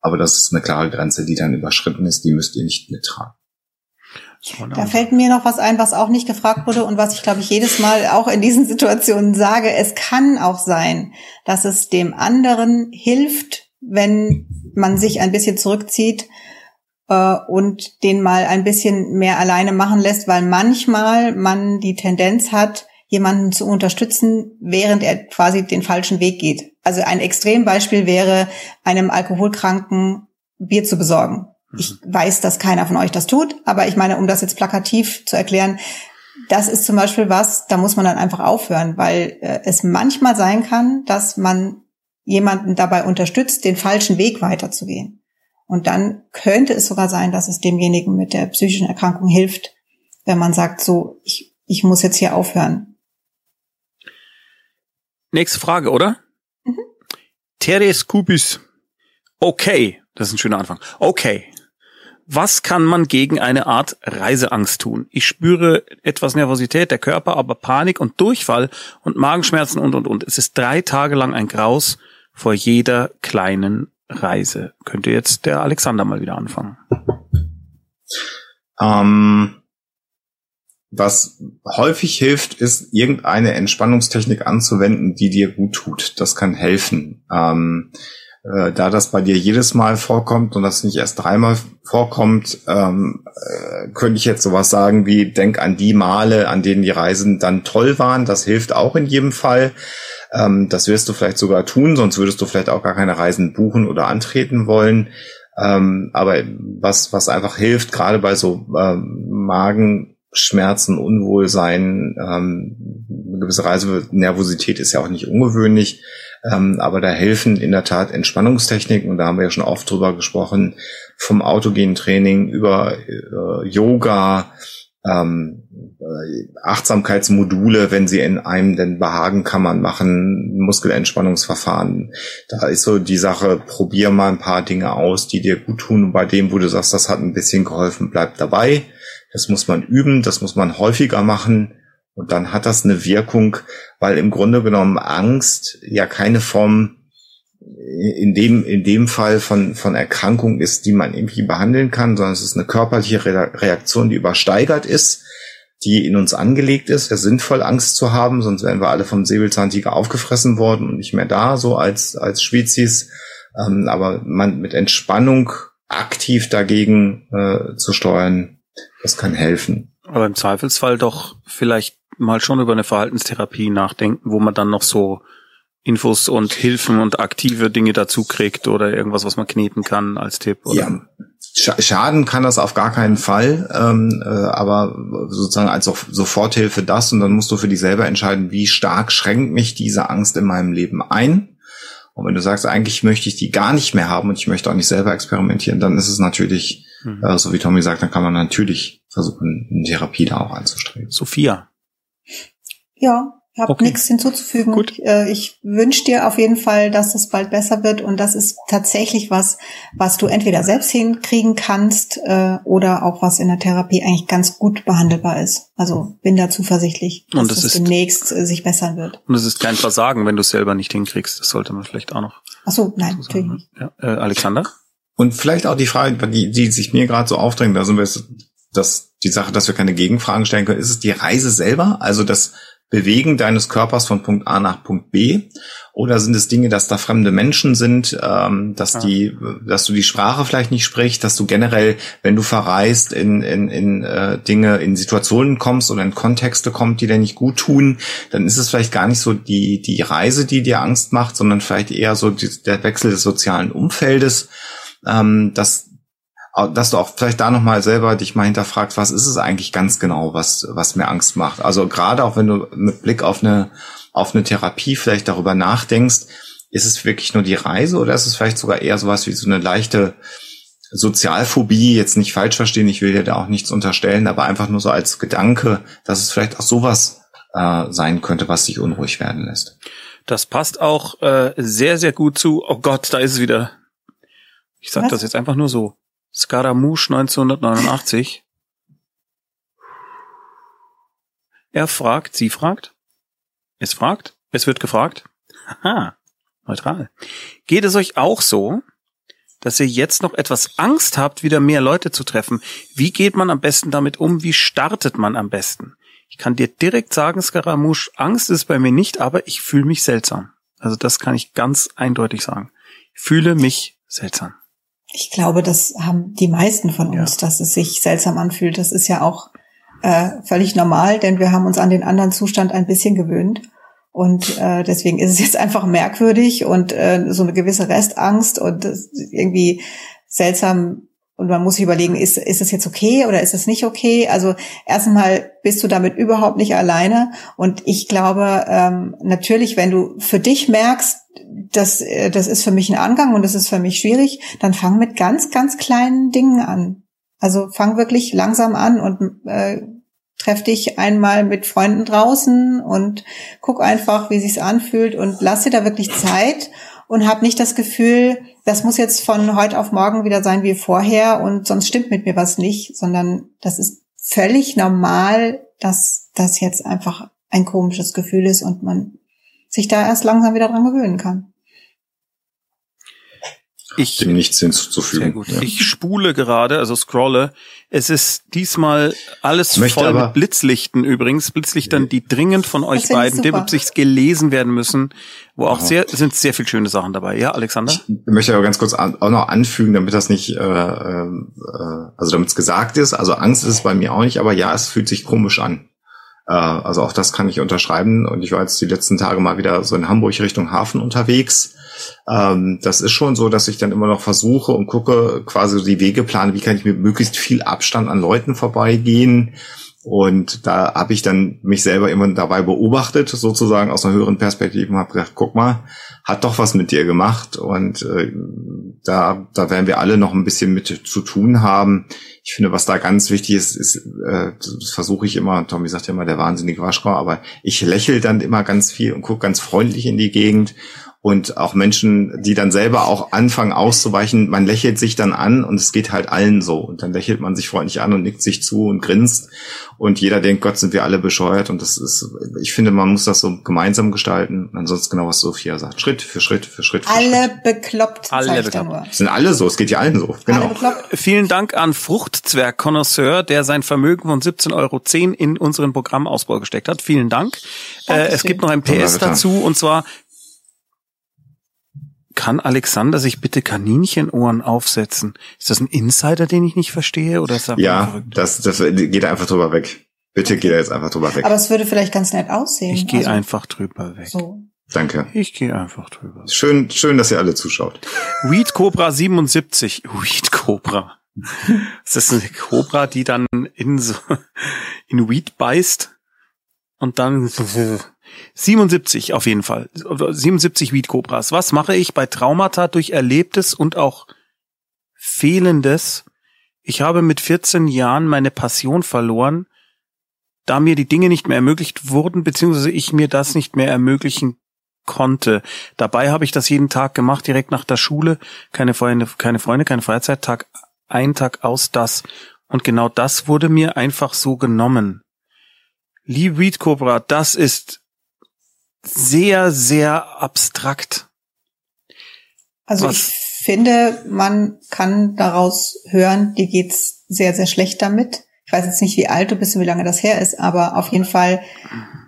Aber das ist eine klare Grenze, die dann überschritten ist, die müsst ihr nicht mittragen. Da fällt mir noch was ein, was auch nicht gefragt wurde und was ich, glaube ich, jedes Mal auch in diesen Situationen sage. Es kann auch sein, dass es dem anderen hilft, wenn man sich ein bisschen zurückzieht äh, und den mal ein bisschen mehr alleine machen lässt, weil manchmal man die Tendenz hat, jemanden zu unterstützen, während er quasi den falschen Weg geht. Also ein Extrembeispiel wäre, einem Alkoholkranken Bier zu besorgen. Mhm. Ich weiß, dass keiner von euch das tut, aber ich meine, um das jetzt plakativ zu erklären, das ist zum Beispiel was, da muss man dann einfach aufhören, weil äh, es manchmal sein kann, dass man jemanden dabei unterstützt, den falschen Weg weiterzugehen. Und dann könnte es sogar sein, dass es demjenigen mit der psychischen Erkrankung hilft, wenn man sagt, so, ich, ich muss jetzt hier aufhören. Nächste Frage, oder? Teres Kubis. Okay, das ist ein schöner Anfang. Okay. Was kann man gegen eine Art Reiseangst tun? Ich spüre etwas Nervosität der Körper, aber Panik und Durchfall und Magenschmerzen und, und, und. Es ist drei Tage lang ein Graus vor jeder kleinen Reise. Könnte jetzt der Alexander mal wieder anfangen. Ähm, was häufig hilft, ist irgendeine Entspannungstechnik anzuwenden, die dir gut tut. Das kann helfen. Ähm, äh, da das bei dir jedes Mal vorkommt und das nicht erst dreimal vorkommt, ähm, äh, könnte ich jetzt sowas sagen wie, denk an die Male, an denen die Reisen dann toll waren. Das hilft auch in jedem Fall. Ähm, das wirst du vielleicht sogar tun, sonst würdest du vielleicht auch gar keine Reisen buchen oder antreten wollen. Ähm, aber was, was einfach hilft, gerade bei so ähm, Magen, Schmerzen, Unwohlsein, ähm, eine gewisse Reisenervosität ist ja auch nicht ungewöhnlich, ähm, aber da helfen in der Tat Entspannungstechniken, und da haben wir ja schon oft drüber gesprochen, vom autogenen Training über äh, Yoga, ähm, äh, Achtsamkeitsmodule, wenn sie in einem denn behagen kann man machen, Muskelentspannungsverfahren. Da ist so die Sache, probier mal ein paar Dinge aus, die dir gut tun. Und bei dem, wo du sagst, das hat ein bisschen geholfen, bleib dabei. Das muss man üben, das muss man häufiger machen und dann hat das eine Wirkung, weil im Grunde genommen Angst ja keine Form in dem, in dem Fall von, von Erkrankung ist, die man irgendwie behandeln kann, sondern es ist eine körperliche Reaktion, die übersteigert ist, die in uns angelegt ist. Es ist sinnvoll, Angst zu haben, sonst wären wir alle vom Säbelzahntiger aufgefressen worden und nicht mehr da, so als, als Spezies. Ähm, aber man mit Entspannung aktiv dagegen äh, zu steuern, das kann helfen. Aber im Zweifelsfall doch vielleicht mal schon über eine Verhaltenstherapie nachdenken, wo man dann noch so Infos und Hilfen und aktive Dinge dazu kriegt oder irgendwas, was man kneten kann als Tipp. Oder? Ja, Schaden kann das auf gar keinen Fall, ähm, äh, aber sozusagen als Soforthilfe das und dann musst du für dich selber entscheiden, wie stark schränkt mich diese Angst in meinem Leben ein. Und wenn du sagst, eigentlich möchte ich die gar nicht mehr haben und ich möchte auch nicht selber experimentieren, dann ist es natürlich, mhm. äh, so wie Tommy sagt, dann kann man natürlich versuchen, eine Therapie da auch anzustreben. Sophia. Ja, ich habe okay. nichts hinzuzufügen. Gut. Ich, äh, ich wünsche dir auf jeden Fall, dass es bald besser wird und das ist tatsächlich was, was du entweder selbst hinkriegen kannst äh, oder auch was in der Therapie eigentlich ganz gut behandelbar ist. Also bin da zuversichtlich, dass und es demnächst äh, sich bessern wird. Und es ist kein Versagen, wenn du es selber nicht hinkriegst. Das sollte man vielleicht auch noch. Ach so, nein, natürlich nicht. Ja. Äh, Alexander? Und vielleicht auch die Frage, die, die sich mir gerade so aufdrängt, da sind wir jetzt, dass die Sache, dass wir keine Gegenfragen stellen können, ist es die Reise selber? Also das Bewegen deines Körpers von Punkt A nach Punkt B? Oder sind es Dinge, dass da fremde Menschen sind, ähm, dass ja. die, dass du die Sprache vielleicht nicht sprichst, dass du generell, wenn du verreist, in, in, in äh, Dinge, in Situationen kommst oder in Kontexte kommst, die dir nicht gut tun, dann ist es vielleicht gar nicht so die, die Reise, die dir Angst macht, sondern vielleicht eher so die, der Wechsel des sozialen Umfeldes, ähm, dass dass du auch vielleicht da nochmal selber dich mal hinterfragst, was ist es eigentlich ganz genau, was, was mir Angst macht. Also gerade auch wenn du mit Blick auf eine, auf eine Therapie vielleicht darüber nachdenkst, ist es wirklich nur die Reise oder ist es vielleicht sogar eher sowas wie so eine leichte Sozialphobie, jetzt nicht falsch verstehen, ich will dir da auch nichts unterstellen, aber einfach nur so als Gedanke, dass es vielleicht auch sowas äh, sein könnte, was dich unruhig werden lässt. Das passt auch äh, sehr, sehr gut zu, oh Gott, da ist es wieder. Ich sag was? das jetzt einfach nur so. Scaramouche 1989. Er fragt, sie fragt, es fragt, es wird gefragt. Haha, neutral. Geht es euch auch so, dass ihr jetzt noch etwas Angst habt, wieder mehr Leute zu treffen? Wie geht man am besten damit um? Wie startet man am besten? Ich kann dir direkt sagen, Scaramouche, Angst ist bei mir nicht, aber ich fühle mich seltsam. Also das kann ich ganz eindeutig sagen. Ich fühle mich seltsam. Ich glaube, das haben die meisten von uns, ja. dass es sich seltsam anfühlt. Das ist ja auch äh, völlig normal, denn wir haben uns an den anderen Zustand ein bisschen gewöhnt. Und äh, deswegen ist es jetzt einfach merkwürdig und äh, so eine gewisse Restangst und irgendwie seltsam. Und man muss sich überlegen, ist, ist es jetzt okay oder ist es nicht okay? Also erstmal bist du damit überhaupt nicht alleine. Und ich glaube, ähm, natürlich, wenn du für dich merkst, das, äh, das ist für mich ein Angang und das ist für mich schwierig, dann fang mit ganz, ganz kleinen Dingen an. Also fang wirklich langsam an und äh, treff dich einmal mit Freunden draußen und guck einfach, wie sich's anfühlt und lass dir da wirklich Zeit und hab nicht das Gefühl, das muss jetzt von heute auf morgen wieder sein wie vorher und sonst stimmt mit mir was nicht, sondern das ist völlig normal, dass das jetzt einfach ein komisches Gefühl ist und man sich da erst langsam wieder dran gewöhnen kann. Ich, dem nichts hinzuzufügen. Sehr gut. Ja. Ich spule gerade, also scrolle. Es ist diesmal alles voll mit Blitzlichten übrigens. Blitzlichtern, die dringend von euch beiden Dibbelsichts gelesen werden müssen, wo auch sehr, sind sehr viel schöne Sachen dabei. Ja, Alexander? Ich möchte aber ganz kurz an, auch noch anfügen, damit das nicht, äh, äh, also damit es gesagt ist. Also Angst ist es bei mir auch nicht, aber ja, es fühlt sich komisch an. Äh, also auch das kann ich unterschreiben. Und ich war jetzt die letzten Tage mal wieder so in Hamburg Richtung Hafen unterwegs. Ähm, das ist schon so, dass ich dann immer noch versuche und gucke, quasi die Wege plane, wie kann ich mit möglichst viel Abstand an Leuten vorbeigehen. Und da habe ich dann mich selber immer dabei beobachtet, sozusagen aus einer höheren Perspektive und habe gedacht, guck mal, hat doch was mit dir gemacht. Und äh, da, da werden wir alle noch ein bisschen mit zu tun haben. Ich finde, was da ganz wichtig ist, ist, äh, das versuche ich immer, Tommy sagt ja immer, der wahnsinnige Waschkau, aber ich lächle dann immer ganz viel und gucke ganz freundlich in die Gegend und auch Menschen, die dann selber auch anfangen auszuweichen, man lächelt sich dann an und es geht halt allen so und dann lächelt man sich freundlich an und nickt sich zu und grinst und jeder denkt, Gott, sind wir alle bescheuert und das ist, ich finde, man muss das so gemeinsam gestalten ansonsten genau, was Sophia sagt, Schritt für Schritt für Schritt für Alle Schritt. bekloppt. Alle bekloppt. Sind alle so, es geht ja allen so, genau. Vielen Dank an Fruchtzwerg Connoisseur, der sein Vermögen von 17,10 Euro in unseren Programmausbau gesteckt hat. Vielen Dank. Äh, es gibt noch ein PS dazu und zwar kann Alexander sich bitte Kaninchenohren aufsetzen? Ist das ein Insider, den ich nicht verstehe? Oder ist das ja, das, das geht einfach drüber weg. Bitte geht er jetzt einfach drüber weg. Aber es würde vielleicht ganz nett aussehen. Ich gehe also, einfach drüber weg. So. Danke. Ich gehe einfach drüber. Schön, schön, dass ihr alle zuschaut. Weed Cobra 77. Weed Cobra. Ist das eine Cobra, die dann in so, in Weed beißt? Und dann 77 auf jeden Fall. 77 Weed Cobras. Was mache ich bei Traumata durch Erlebtes und auch Fehlendes? Ich habe mit 14 Jahren meine Passion verloren, da mir die Dinge nicht mehr ermöglicht wurden, beziehungsweise ich mir das nicht mehr ermöglichen konnte. Dabei habe ich das jeden Tag gemacht, direkt nach der Schule. Keine Freunde, keine Freunde, keine Freizeit, Tag ein, Tag aus, das. Und genau das wurde mir einfach so genommen. Lee Weed Cobra, das ist sehr, sehr abstrakt. Also Was? ich finde, man kann daraus hören, dir geht's sehr, sehr schlecht damit. Ich weiß jetzt nicht, wie alt du bist und wie lange das her ist, aber auf jeden Fall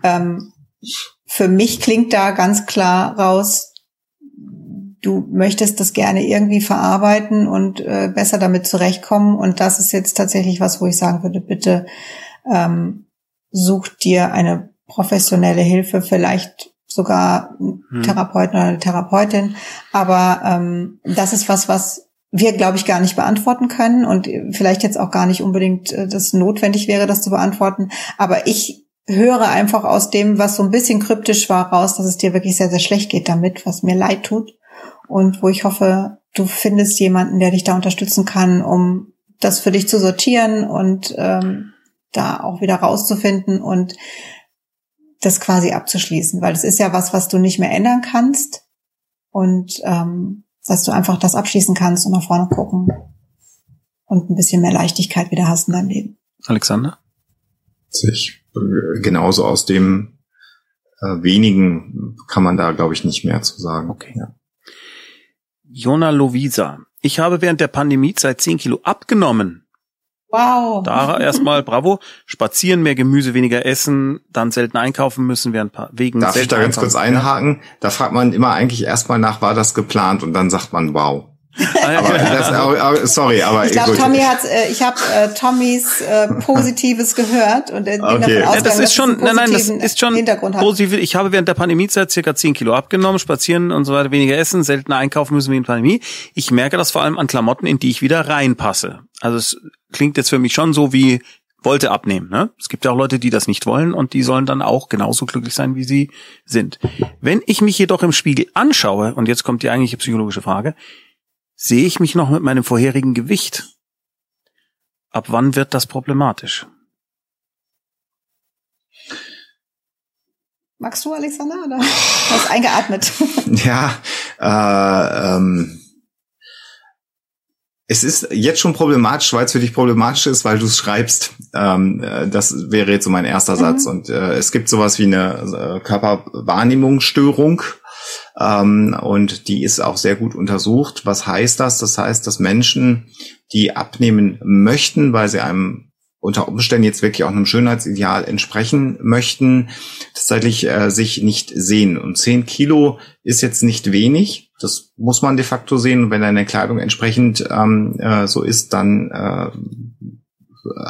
ähm, für mich klingt da ganz klar raus, du möchtest das gerne irgendwie verarbeiten und äh, besser damit zurechtkommen. Und das ist jetzt tatsächlich was, wo ich sagen würde, bitte ähm, such dir eine professionelle Hilfe, vielleicht sogar hm. Therapeuten oder eine Therapeutin. Aber ähm, das ist was, was wir, glaube ich, gar nicht beantworten können und vielleicht jetzt auch gar nicht unbedingt äh, das notwendig wäre, das zu beantworten. Aber ich höre einfach aus dem, was so ein bisschen kryptisch war, raus, dass es dir wirklich sehr, sehr schlecht geht damit, was mir leid tut. Und wo ich hoffe, du findest jemanden, der dich da unterstützen kann, um das für dich zu sortieren und ähm, da auch wieder rauszufinden und das quasi abzuschließen, weil es ist ja was, was du nicht mehr ändern kannst und ähm, dass du einfach das abschließen kannst und nach vorne gucken und ein bisschen mehr Leichtigkeit wieder hast in deinem Leben. Alexander? Sich genauso aus dem äh, wenigen kann man da, glaube ich, nicht mehr zu sagen. Okay. Ja. Jona Lovisa. Ich habe während der Pandemiezeit 10 Kilo abgenommen. Wow. Da erstmal bravo. Spazieren, mehr Gemüse, weniger essen, dann selten einkaufen müssen während wegen Darf ich da ganz kurz einhaken? Da fragt man immer eigentlich erstmal nach, war das geplant? Und dann sagt man wow aber das, sorry, aber ich glaube, Tommy hat, äh, ich habe äh, Tommys äh, Positives gehört und äh, okay. ja, das ist schon, nein, nein, das ist schon positiv. Ich habe während der Pandemiezeit circa 10 Kilo abgenommen, spazieren und so weiter, weniger essen, selten einkaufen müssen wie in Pandemie. Ich merke das vor allem an Klamotten, in die ich wieder reinpasse. Also es klingt jetzt für mich schon so wie wollte abnehmen. Ne? Es gibt ja auch Leute, die das nicht wollen und die sollen dann auch genauso glücklich sein, wie sie sind. Wenn ich mich jedoch im Spiegel anschaue, und jetzt kommt die eigentliche psychologische Frage, Sehe ich mich noch mit meinem vorherigen Gewicht? Ab wann wird das problematisch? Magst du, Alexander? Oder? Du hast eingeatmet. (laughs) ja, äh, ähm, es ist jetzt schon problematisch, weil es für dich problematisch ist, weil du es schreibst. Ähm, äh, das wäre jetzt so mein erster mhm. Satz. Und äh, es gibt sowas wie eine äh, Körperwahrnehmungsstörung. Ähm, und die ist auch sehr gut untersucht. Was heißt das? Das heißt, dass Menschen, die abnehmen möchten, weil sie einem unter Umständen jetzt wirklich auch einem Schönheitsideal entsprechen möchten, tatsächlich äh, sich nicht sehen. Und zehn Kilo ist jetzt nicht wenig. Das muss man de facto sehen. Und wenn deine Kleidung entsprechend ähm, äh, so ist, dann äh,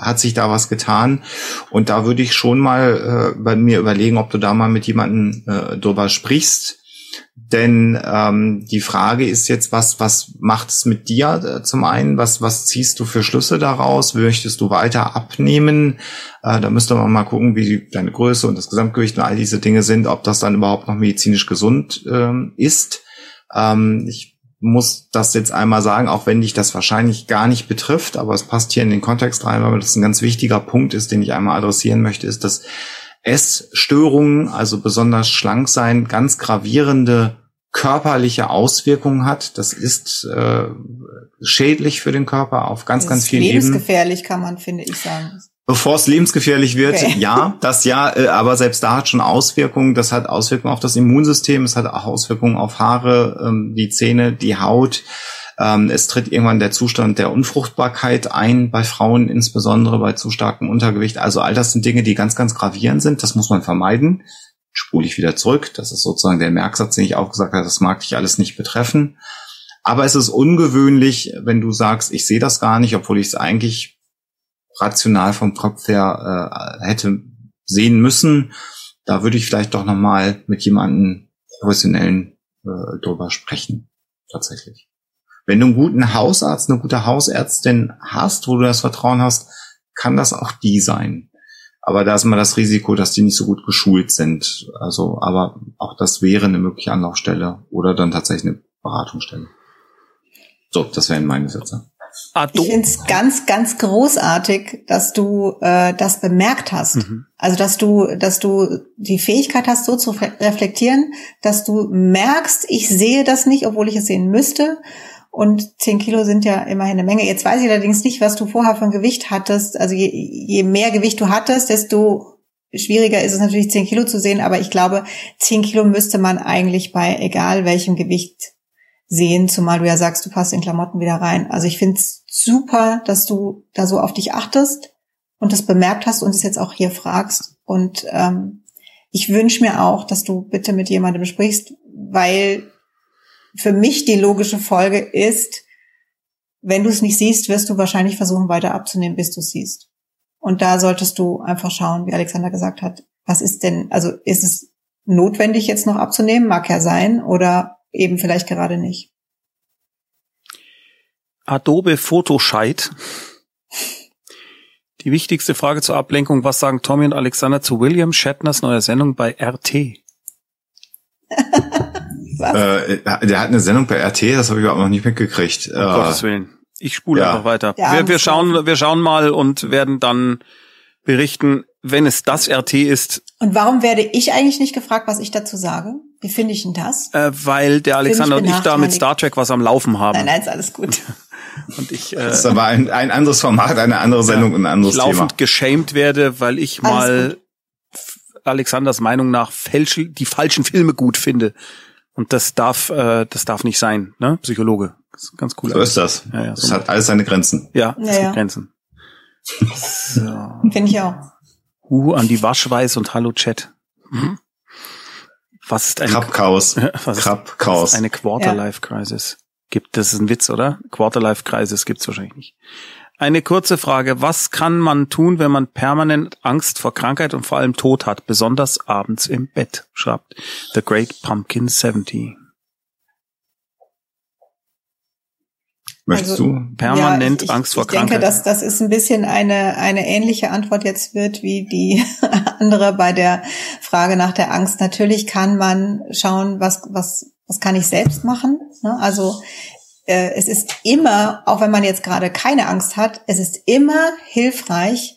hat sich da was getan. Und da würde ich schon mal äh, bei mir überlegen, ob du da mal mit jemandem äh, drüber sprichst denn ähm, die Frage ist jetzt, was, was macht es mit dir äh, zum einen? Was, was ziehst du für Schlüsse daraus? Möchtest du weiter abnehmen? Äh, da müsste man mal gucken, wie deine Größe und das Gesamtgewicht und all diese Dinge sind, ob das dann überhaupt noch medizinisch gesund ähm, ist. Ähm, ich muss das jetzt einmal sagen, auch wenn dich das wahrscheinlich gar nicht betrifft, aber es passt hier in den Kontext rein, weil das ein ganz wichtiger Punkt ist, den ich einmal adressieren möchte, ist, dass Essstörungen, also besonders schlank sein, ganz gravierende körperliche Auswirkungen hat. Das ist äh, schädlich für den Körper auf ganz, das ganz vielen Ebenen. Lebensgefährlich kann man, finde ich, sagen. Bevor es lebensgefährlich wird, okay. ja, das ja, äh, aber selbst da hat schon Auswirkungen. Das hat Auswirkungen auf das Immunsystem, es hat auch Auswirkungen auf Haare, ähm, die Zähne, die Haut. Ähm, es tritt irgendwann der Zustand der Unfruchtbarkeit ein, bei Frauen insbesondere bei zu starkem Untergewicht. Also all das sind Dinge, die ganz, ganz gravierend sind. Das muss man vermeiden. Spule ich wieder zurück. Das ist sozusagen der Merksatz, den ich auch gesagt habe. Das mag dich alles nicht betreffen. Aber es ist ungewöhnlich, wenn du sagst, ich sehe das gar nicht, obwohl ich es eigentlich rational vom Kopf her äh, hätte sehen müssen. Da würde ich vielleicht doch noch mal mit jemandem Professionellen äh, drüber sprechen. Tatsächlich. Wenn du einen guten Hausarzt, eine gute Hausärztin hast, wo du das Vertrauen hast, kann das auch die sein. Aber da ist immer das Risiko, dass die nicht so gut geschult sind. Also, aber auch das wäre eine mögliche Anlaufstelle oder dann tatsächlich eine Beratungsstelle. So, das wären meine Sätze. Ado ich finde es ganz, ganz großartig, dass du äh, das bemerkt hast. Mhm. Also dass du, dass du die Fähigkeit hast, so zu reflektieren, dass du merkst, ich sehe das nicht, obwohl ich es sehen müsste. Und zehn Kilo sind ja immerhin eine Menge. Jetzt weiß ich allerdings nicht, was du vorher ein Gewicht hattest. Also je, je mehr Gewicht du hattest, desto schwieriger ist es natürlich, zehn Kilo zu sehen. Aber ich glaube, zehn Kilo müsste man eigentlich bei egal welchem Gewicht sehen, zumal du ja sagst, du passt in Klamotten wieder rein. Also ich finde es super, dass du da so auf dich achtest und das bemerkt hast und es jetzt auch hier fragst. Und ähm, ich wünsche mir auch, dass du bitte mit jemandem sprichst, weil für mich die logische Folge ist, wenn du es nicht siehst, wirst du wahrscheinlich versuchen, weiter abzunehmen, bis du es siehst. Und da solltest du einfach schauen, wie Alexander gesagt hat, was ist denn, also ist es notwendig, jetzt noch abzunehmen? Mag ja sein. Oder eben vielleicht gerade nicht. Adobe Photoscheid. Die wichtigste Frage zur Ablenkung, was sagen Tommy und Alexander zu William Shatners neuer Sendung bei RT? (laughs) äh, der hat eine Sendung bei RT, das habe ich aber noch nicht mitgekriegt. Um äh, Gottes Willen. Ich spule ja. einfach weiter. Wir, wir, schauen, wir schauen mal und werden dann berichten, wenn es das RT ist. Und warum werde ich eigentlich nicht gefragt, was ich dazu sage? Wie finde ich denn das? Äh, weil der Alexander und ich da mit Star Trek was am Laufen haben. Nein, nein, ist alles gut. (laughs) Und ich, äh, das ist aber ein, ein anderes Format, eine andere Sendung ja, und ein anderes ich laufend Thema. geschämt werde, weil ich mal Alexanders Meinung nach falsch, die falschen Filme gut finde. Und das darf, äh, das darf nicht sein, ne? Psychologe. Das ist ganz cool. So ist das. Ja, ja, so das hat alles seine Grenzen. Ja, das ja, ja. Grenzen. (laughs) So. Finde ich auch. Hu an die Waschweiß und Hallo Chat. Hm? Was ist ein Krabchaos? (laughs) Was, was ist eine Quarterlife-Crisis? Gibt das ist ein Witz, oder? Quarterlife-Crisis gibt's wahrscheinlich nicht. Eine kurze Frage. Was kann man tun, wenn man permanent Angst vor Krankheit und vor allem Tod hat, besonders abends im Bett, schreibt The Great Pumpkin 70. Möchtest also, du? Permanent ja, ich, Angst vor ich Krankheit. Ich denke, dass das ist ein bisschen eine, eine ähnliche Antwort jetzt wird wie die (laughs) andere bei der Frage nach der Angst. Natürlich kann man schauen, was, was, was kann ich selbst machen. Ne? Also äh, es ist immer, auch wenn man jetzt gerade keine Angst hat, es ist immer hilfreich,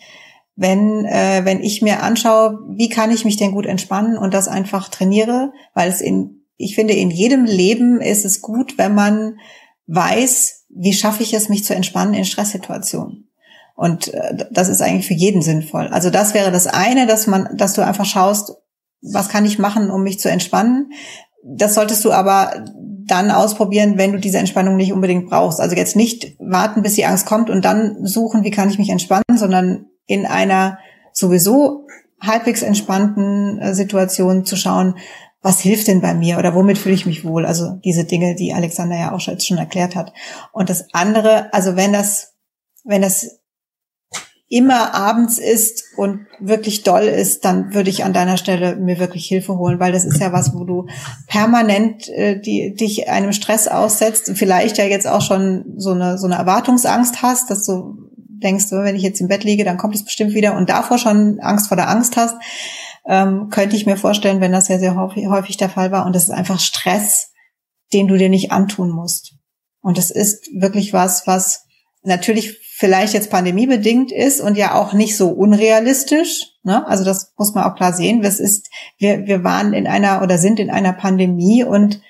wenn, äh, wenn ich mir anschaue, wie kann ich mich denn gut entspannen und das einfach trainiere, weil es in, ich finde, in jedem Leben ist es gut, wenn man weiß, wie schaffe ich es, mich zu entspannen in Stresssituationen? Und äh, das ist eigentlich für jeden sinnvoll. Also das wäre das eine, dass man, dass du einfach schaust, was kann ich machen, um mich zu entspannen. Das solltest du aber dann ausprobieren, wenn du diese Entspannung nicht unbedingt brauchst. Also jetzt nicht warten, bis die Angst kommt und dann suchen, wie kann ich mich entspannen, sondern in einer sowieso halbwegs entspannten äh, Situation zu schauen, was hilft denn bei mir oder womit fühle ich mich wohl? Also diese Dinge, die Alexander ja auch schon erklärt hat. Und das andere, also wenn das, wenn das immer abends ist und wirklich doll ist, dann würde ich an deiner Stelle mir wirklich Hilfe holen, weil das ist ja was, wo du permanent äh, die, dich einem Stress aussetzt und vielleicht ja jetzt auch schon so eine, so eine Erwartungsangst hast, dass du denkst, wenn ich jetzt im Bett liege, dann kommt es bestimmt wieder und davor schon Angst vor der Angst hast ähm, könnte ich mir vorstellen, wenn das ja sehr häufig, häufig der Fall war. Und das ist einfach Stress, den du dir nicht antun musst. Und das ist wirklich was, was natürlich vielleicht jetzt pandemiebedingt ist und ja auch nicht so unrealistisch. Ne? Also das muss man auch klar sehen. Das ist, wir, wir waren in einer oder sind in einer Pandemie und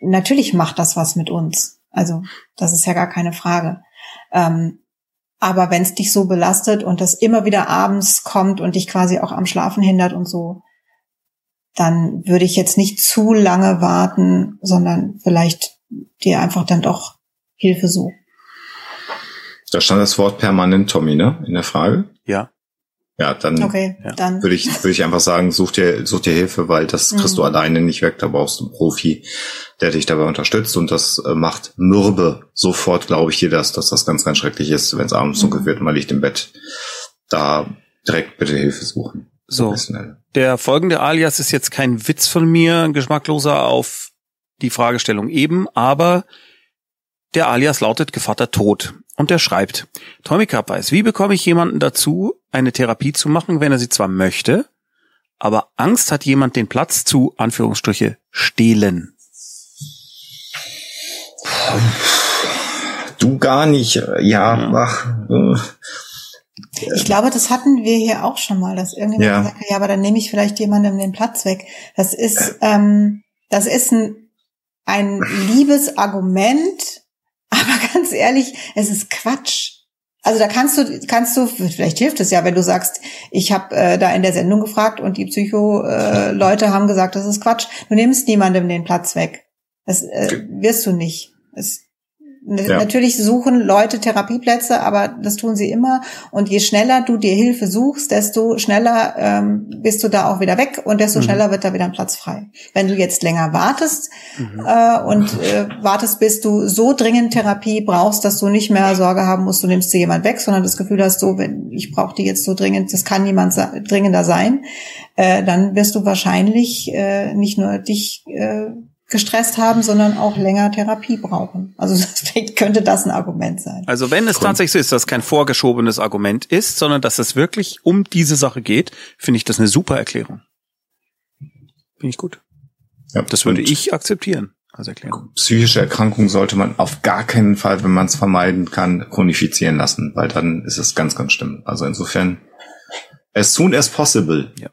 natürlich macht das was mit uns. Also das ist ja gar keine Frage. Ähm, aber wenn es dich so belastet und das immer wieder abends kommt und dich quasi auch am Schlafen hindert und so, dann würde ich jetzt nicht zu lange warten, sondern vielleicht dir einfach dann doch Hilfe suchen. Da stand das Wort permanent, Tommy, ne? In der Frage? Ja. Ja, dann, okay, ja. dann. würde ich, würde ich einfach sagen, such dir, such dir Hilfe, weil das kriegst mhm. du alleine nicht weg. Da brauchst du einen Profi, der dich dabei unterstützt und das äh, macht mürbe. Sofort glaube ich dir das, dass das ganz, ganz schrecklich ist, wenn es abends mhm. dunkel wird und man liegt im Bett. Da direkt bitte Hilfe suchen. So. Der folgende Alias ist jetzt kein Witz von mir, geschmackloser auf die Fragestellung eben, aber der Alias lautet Gevatter Tod. Und er schreibt, Tommy weiß, wie bekomme ich jemanden dazu, eine Therapie zu machen, wenn er sie zwar möchte, aber Angst hat jemand den Platz zu, Anführungsstriche, stehlen? Du gar nicht, ja, ja. ach. Äh. Ich glaube, das hatten wir hier auch schon mal, dass irgendjemand ja. gesagt hat, ja, aber dann nehme ich vielleicht jemandem den Platz weg. Das ist, ähm, das ist ein, ein liebes Argument, (laughs) aber ganz ehrlich, es ist Quatsch. Also da kannst du, kannst du, vielleicht hilft es ja, wenn du sagst, ich habe äh, da in der Sendung gefragt und die Psycho-Leute äh, haben gesagt, das ist Quatsch. Du nimmst niemandem den Platz weg. Das äh, wirst du nicht. Es, ja. Natürlich suchen Leute Therapieplätze, aber das tun sie immer. Und je schneller du dir Hilfe suchst, desto schneller ähm, bist du da auch wieder weg und desto mhm. schneller wird da wieder ein Platz frei. Wenn du jetzt länger wartest mhm. äh, und äh, wartest, bis du so dringend Therapie brauchst, dass du nicht mehr Sorge haben musst, du nimmst dir jemand weg, sondern das Gefühl hast, so, wenn ich brauche die jetzt so dringend, das kann niemand dringender sein, äh, dann wirst du wahrscheinlich äh, nicht nur dich äh, gestresst haben, sondern auch länger Therapie brauchen. Also (laughs) vielleicht könnte das ein Argument sein. Also wenn es tatsächlich so ist, dass kein vorgeschobenes Argument ist, sondern dass es wirklich um diese Sache geht, finde ich das eine super Erklärung. Finde ich gut. Ja, das würde ich akzeptieren als Erklärung. Psychische Erkrankungen sollte man auf gar keinen Fall, wenn man es vermeiden kann, chronifizieren lassen, weil dann ist es ganz, ganz schlimm. Also insofern, as soon as possible. Ja.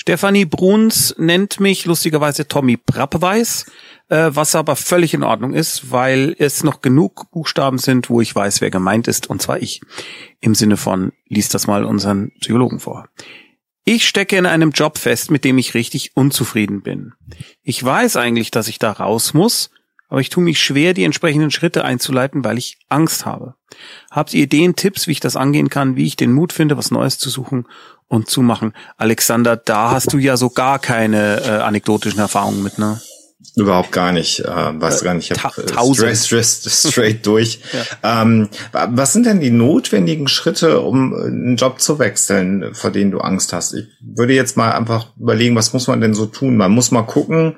Stefanie Bruns nennt mich lustigerweise Tommy Brappeweiß, äh, was aber völlig in Ordnung ist, weil es noch genug Buchstaben sind, wo ich weiß, wer gemeint ist, und zwar ich. Im Sinne von, lies das mal unseren Psychologen vor. Ich stecke in einem Job fest, mit dem ich richtig unzufrieden bin. Ich weiß eigentlich, dass ich da raus muss, aber ich tue mich schwer, die entsprechenden Schritte einzuleiten, weil ich Angst habe. Habt ihr Ideen, Tipps, wie ich das angehen kann, wie ich den Mut finde, was Neues zu suchen und zu machen. Alexander, da hast du ja so gar keine äh, anekdotischen Erfahrungen mit, ne? Überhaupt gar nicht, äh, weißt du gar nicht. Ich hab, äh, straight, straight, straight durch. (laughs) ja. ähm, was sind denn die notwendigen Schritte, um einen Job zu wechseln, vor denen du Angst hast? Ich würde jetzt mal einfach überlegen, was muss man denn so tun? Man muss mal gucken,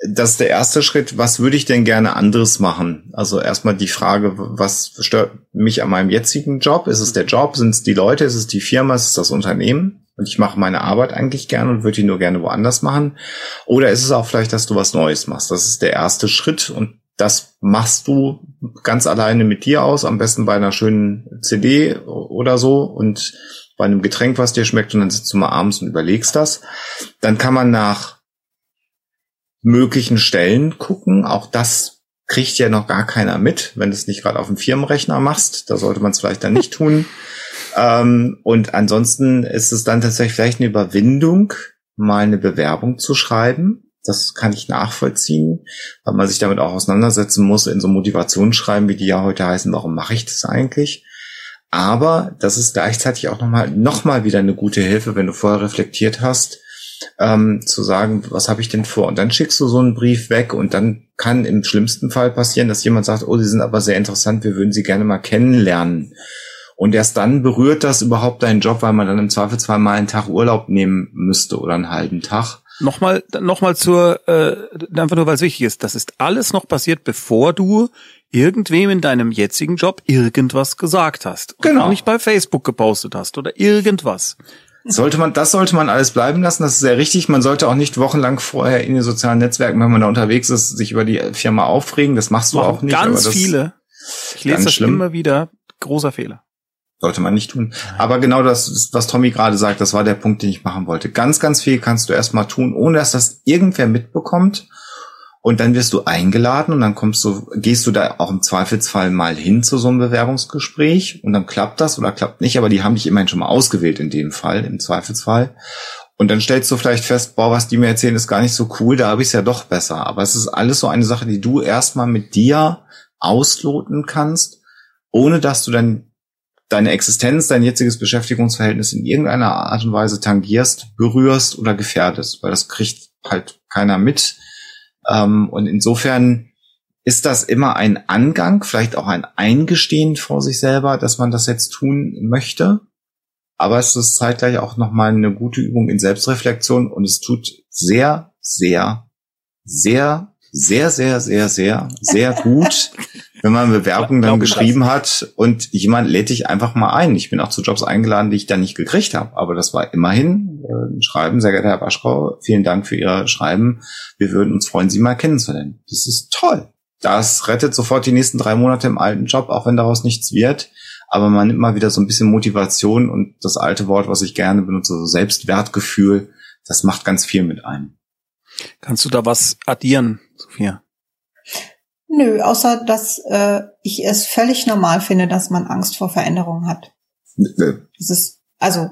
das ist der erste Schritt. Was würde ich denn gerne anderes machen? Also erstmal die Frage, was stört mich an meinem jetzigen Job? Ist es der Job? Sind es die Leute? Ist es die Firma? Ist es das Unternehmen? Und ich mache meine Arbeit eigentlich gerne und würde die nur gerne woanders machen. Oder ist es auch vielleicht, dass du was Neues machst? Das ist der erste Schritt und das machst du ganz alleine mit dir aus, am besten bei einer schönen CD oder so und bei einem Getränk, was dir schmeckt und dann sitzt du mal abends und überlegst das. Dann kann man nach möglichen Stellen gucken. Auch das kriegt ja noch gar keiner mit, wenn du es nicht gerade auf dem Firmenrechner machst. Da sollte man es vielleicht dann nicht (laughs) tun. Ähm, und ansonsten ist es dann tatsächlich vielleicht eine Überwindung, mal eine Bewerbung zu schreiben. Das kann ich nachvollziehen, weil man sich damit auch auseinandersetzen muss in so Motivationsschreiben, wie die ja heute heißen, warum mache ich das eigentlich? Aber das ist gleichzeitig auch nochmal noch mal wieder eine gute Hilfe, wenn du vorher reflektiert hast, ähm, zu sagen, was habe ich denn vor? Und dann schickst du so einen Brief weg und dann kann im schlimmsten Fall passieren, dass jemand sagt, oh, Sie sind aber sehr interessant, wir würden Sie gerne mal kennenlernen. Und erst dann berührt das überhaupt deinen Job, weil man dann im Zweifelsfall mal einen Tag Urlaub nehmen müsste oder einen halben Tag. Nochmal, nochmal zur, äh, einfach nur weil es wichtig ist, das ist alles noch passiert, bevor du irgendwem in deinem jetzigen Job irgendwas gesagt hast. Und genau. Auch nicht bei Facebook gepostet hast oder irgendwas. Sollte man, das sollte man alles bleiben lassen, das ist sehr richtig. Man sollte auch nicht wochenlang vorher in den sozialen Netzwerken, wenn man da unterwegs ist, sich über die Firma aufregen. Das machst du auch nicht. Ganz viele. Ich lese das schlimm. immer wieder. Großer Fehler. Sollte man nicht tun. Aber genau das, was Tommy gerade sagt, das war der Punkt, den ich machen wollte. Ganz, ganz viel kannst du erstmal tun, ohne dass das irgendwer mitbekommt. Und dann wirst du eingeladen und dann kommst du, gehst du da auch im Zweifelsfall mal hin zu so einem Bewerbungsgespräch und dann klappt das oder klappt nicht, aber die haben dich immerhin schon mal ausgewählt in dem Fall, im Zweifelsfall. Und dann stellst du vielleicht fest, boah, was die mir erzählen, ist gar nicht so cool, da habe ich es ja doch besser. Aber es ist alles so eine Sache, die du erstmal mit dir ausloten kannst, ohne dass du dann deine Existenz, dein jetziges Beschäftigungsverhältnis in irgendeiner Art und Weise tangierst, berührst oder gefährdest, weil das kriegt halt keiner mit ähm, und insofern ist das immer ein Angang, vielleicht auch ein Eingestehen vor sich selber, dass man das jetzt tun möchte. aber es ist zeitgleich auch nochmal eine gute Übung in Selbstreflexion und es tut sehr, sehr, sehr, sehr, sehr, sehr, sehr, sehr gut, wenn man Bewerbungen dann geschrieben hat und jemand lädt dich einfach mal ein. Ich bin auch zu Jobs eingeladen, die ich dann nicht gekriegt habe, aber das war immerhin äh, ein Schreiben, sehr geehrter Herr Waschkau, vielen Dank für Ihr Schreiben. Wir würden uns freuen, Sie mal kennenzulernen. Das ist toll. Das rettet sofort die nächsten drei Monate im alten Job, auch wenn daraus nichts wird aber man nimmt mal wieder so ein bisschen Motivation und das alte Wort, was ich gerne benutze, so Selbstwertgefühl, das macht ganz viel mit einem. Kannst du da was addieren, Sophia? Nö, außer dass äh, ich es völlig normal finde, dass man Angst vor Veränderungen hat. Das ist, also,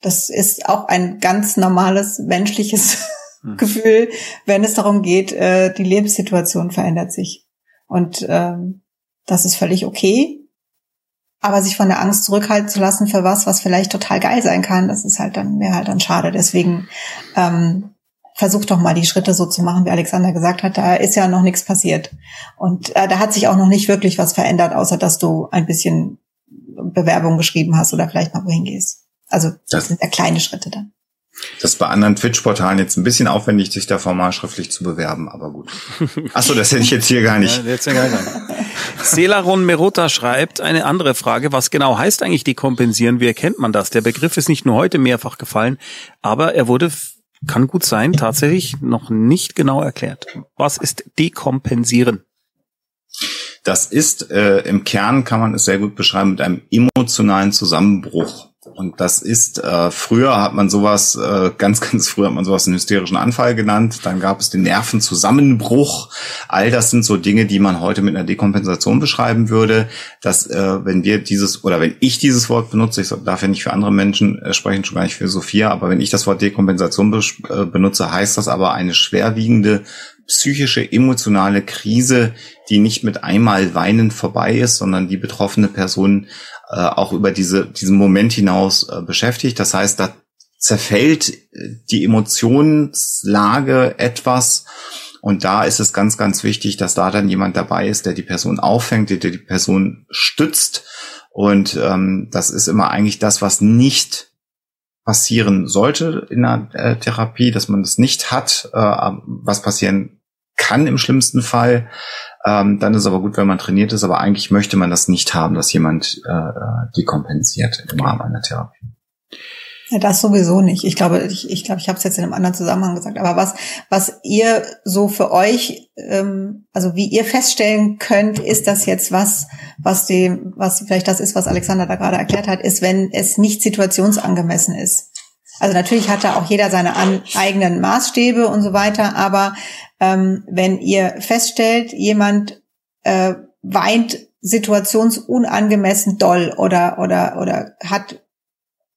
das ist auch ein ganz normales menschliches hm. (laughs) Gefühl, wenn es darum geht, äh, die Lebenssituation verändert sich. Und ähm, das ist völlig okay. Aber sich von der Angst zurückhalten zu lassen für was, was vielleicht total geil sein kann, das ist halt dann, wäre halt dann schade. Deswegen ähm, versuch doch mal die Schritte so zu machen, wie Alexander gesagt hat. Da ist ja noch nichts passiert. Und äh, da hat sich auch noch nicht wirklich was verändert, außer dass du ein bisschen Bewerbung geschrieben hast oder vielleicht mal wohin gehst. Also das, das sind ja kleine Schritte dann. Das ist bei anderen Twitch-Portalen jetzt ein bisschen aufwendig, sich da formal schriftlich zu bewerben, aber gut. Achso, das hätte ich jetzt hier gar nicht. (laughs) Ja, jetzt ja gar nicht. Selaron Merota schreibt eine andere Frage. Was genau heißt eigentlich dekompensieren? Wie erkennt man das? Der Begriff ist nicht nur heute mehrfach gefallen, aber er wurde, kann gut sein, tatsächlich noch nicht genau erklärt. Was ist dekompensieren? Das ist äh, im Kern kann man es sehr gut beschreiben mit einem emotionalen Zusammenbruch. Und das ist, äh, früher hat man sowas, äh, ganz, (laughs) ganz früher hat man sowas einen hysterischen Anfall genannt. Dann gab es den Nervenzusammenbruch. All das sind so Dinge, die man heute mit einer Dekompensation beschreiben würde. Dass, äh, wenn wir dieses, oder wenn ich dieses Wort benutze, ich darf ja nicht für andere Menschen äh, sprechen, schon gar nicht für Sophia, aber wenn ich das Wort Dekompensation äh, benutze, heißt das aber eine schwerwiegende psychische, emotionale Krise, die nicht mit einmal weinen vorbei ist, sondern die betroffene Person äh, auch über diese, diesen Moment hinaus äh, beschäftigt. Das heißt, da zerfällt äh, die Emotionslage etwas. Und da ist es ganz, ganz wichtig, dass da dann jemand dabei ist, der die Person auffängt, der die Person stützt. Und ähm, das ist immer eigentlich das, was nicht passieren sollte in einer äh, Therapie, dass man das nicht hat, äh, was passieren kann im schlimmsten Fall. Ähm, dann ist es aber gut, wenn man trainiert ist, aber eigentlich möchte man das nicht haben, dass jemand äh, dekompensiert im Rahmen einer Therapie. Ja, das sowieso nicht. Ich glaube, ich, ich glaube, ich habe es jetzt in einem anderen Zusammenhang gesagt. Aber was, was ihr so für euch, ähm, also wie ihr feststellen könnt, ist das jetzt was, was dem, was vielleicht das ist, was Alexander da gerade erklärt hat, ist, wenn es nicht situationsangemessen ist. Also natürlich hat da auch jeder seine an, eigenen Maßstäbe und so weiter, aber ähm, wenn ihr feststellt, jemand äh, weint situationsunangemessen doll oder oder oder hat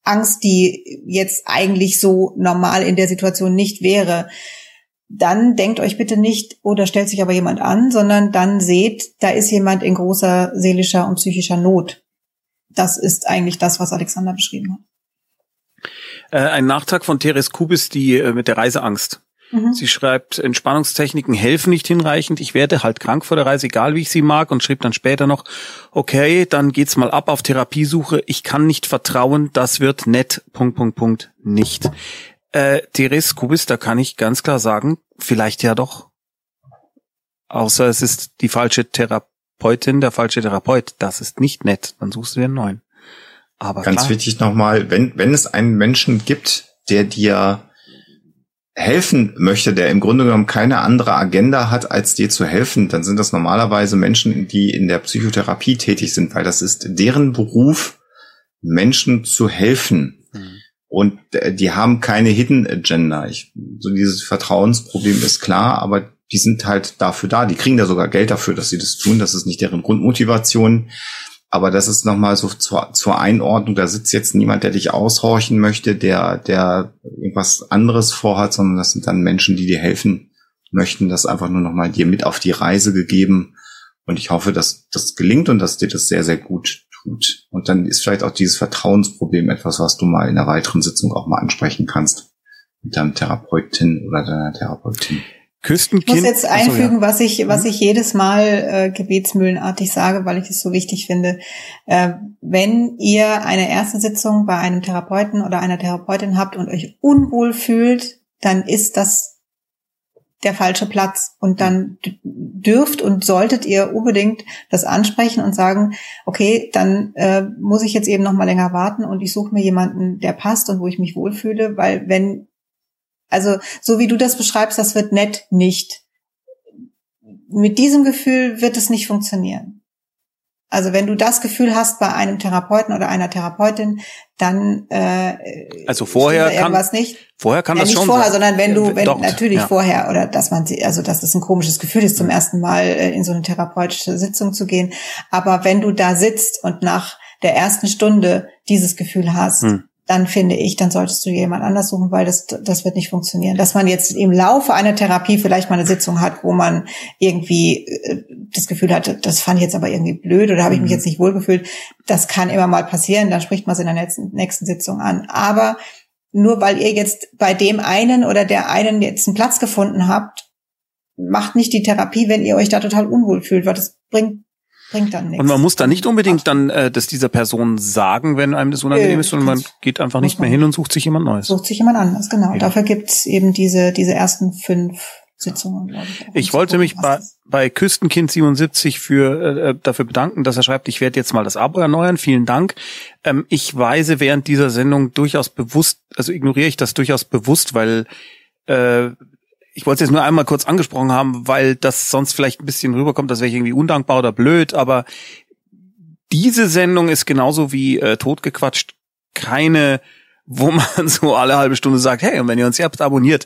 Angst, die jetzt eigentlich so normal in der Situation nicht wäre, dann denkt euch bitte nicht, oh, da stellt sich aber jemand an, sondern dann seht, da ist jemand in großer seelischer und psychischer Not. Das ist eigentlich das, was Alexander beschrieben hat. Äh, ein Nachtrag von Teres Kubis, die äh, mit der Reiseangst. Mhm. Sie schreibt, Entspannungstechniken helfen nicht hinreichend. Ich werde halt krank vor der Reise, egal wie ich sie mag, und schrieb dann später noch, okay, dann geht's mal ab auf Therapiesuche. Ich kann nicht vertrauen, das wird nett. Punkt, Punkt, Punkt, nicht. Äh, Teres Kubis, da kann ich ganz klar sagen, vielleicht ja doch. Außer es ist die falsche Therapeutin, der falsche Therapeut. Das ist nicht nett. Dann suchst du dir einen neuen. Aber Ganz klar. wichtig nochmal, wenn, wenn es einen Menschen gibt, der dir helfen möchte, der im Grunde genommen keine andere Agenda hat, als dir zu helfen, dann sind das normalerweise Menschen, die in der Psychotherapie tätig sind, weil das ist deren Beruf, Menschen zu helfen. Mhm. Und äh, die haben keine Hidden Agenda. Ich, so dieses Vertrauensproblem ist klar, aber die sind halt dafür da. Die kriegen da sogar Geld dafür, dass sie das tun. Das ist nicht deren Grundmotivation. Aber das ist nochmal so zur, zur Einordnung. Da sitzt jetzt niemand, der dich aushorchen möchte, der, der irgendwas anderes vorhat, sondern das sind dann Menschen, die dir helfen möchten. Das einfach nur nochmal dir mit auf die Reise gegeben. Und ich hoffe, dass das gelingt und dass dir das sehr, sehr gut tut. Und dann ist vielleicht auch dieses Vertrauensproblem etwas, was du mal in einer weiteren Sitzung auch mal ansprechen kannst mit deinem Therapeutin oder deiner Therapeutin. Küstenkind. Ich muss jetzt einfügen, so, ja. was ich, was mhm. ich jedes Mal äh, gebetsmühlenartig sage, weil ich es so wichtig finde. Äh, wenn ihr eine erste Sitzung bei einem Therapeuten oder einer Therapeutin habt und euch unwohl fühlt, dann ist das der falsche Platz. Und dann dürft und solltet ihr unbedingt das ansprechen und sagen, okay, dann äh, muss ich jetzt eben noch mal länger warten und ich suche mir jemanden, der passt und wo ich mich wohlfühle, weil wenn also so wie du das beschreibst, das wird nett nicht. Mit diesem Gefühl wird es nicht funktionieren. Also wenn du das Gefühl hast bei einem Therapeuten oder einer Therapeutin, dann äh, also vorher kann nicht. Vorher kann ja, das nicht schon vorher, sein. sondern wenn du wenn Dort, natürlich ja. vorher oder dass man also dass das ein komisches Gefühl ist zum ersten Mal äh, in so eine therapeutische Sitzung zu gehen, aber wenn du da sitzt und nach der ersten Stunde dieses Gefühl hast, hm dann finde ich, dann solltest du jemand anders suchen, weil das, das wird nicht funktionieren. Dass man jetzt im Laufe einer Therapie vielleicht mal eine Sitzung hat, wo man irgendwie äh, das Gefühl hat, das fand ich jetzt aber irgendwie blöd oder habe ich mich mhm. jetzt nicht wohlgefühlt, das kann immer mal passieren, dann spricht man es in der nächsten, nächsten Sitzung an. Aber nur weil ihr jetzt bei dem einen oder der einen jetzt einen Platz gefunden habt, macht nicht die Therapie, wenn ihr euch da total unwohl fühlt, weil das bringt bringt dann nichts. Und man muss da nicht unbedingt dann äh, das dieser Person sagen, wenn einem das unangenehm Nö, ist, sondern man geht einfach nicht mehr hin und sucht sich jemand Neues. Sucht sich jemand anders, genau. Ja. Dafür gibt's eben diese, diese ersten fünf Sitzungen, glaube ich. Ich wollte mich bei, bei Küstenkind 77 für äh, dafür bedanken, dass er schreibt, ich werde jetzt mal das Abo erneuern. Vielen Dank. Ähm, ich weise während dieser Sendung durchaus bewusst, also ignoriere ich das durchaus bewusst, weil äh, ich wollte es jetzt nur einmal kurz angesprochen haben, weil das sonst vielleicht ein bisschen rüberkommt, das wäre irgendwie undankbar oder blöd, aber diese Sendung ist genauso wie äh, totgequatscht keine, wo (laughs) man so alle halbe Stunde sagt, hey, und wenn ihr uns habt, abonniert.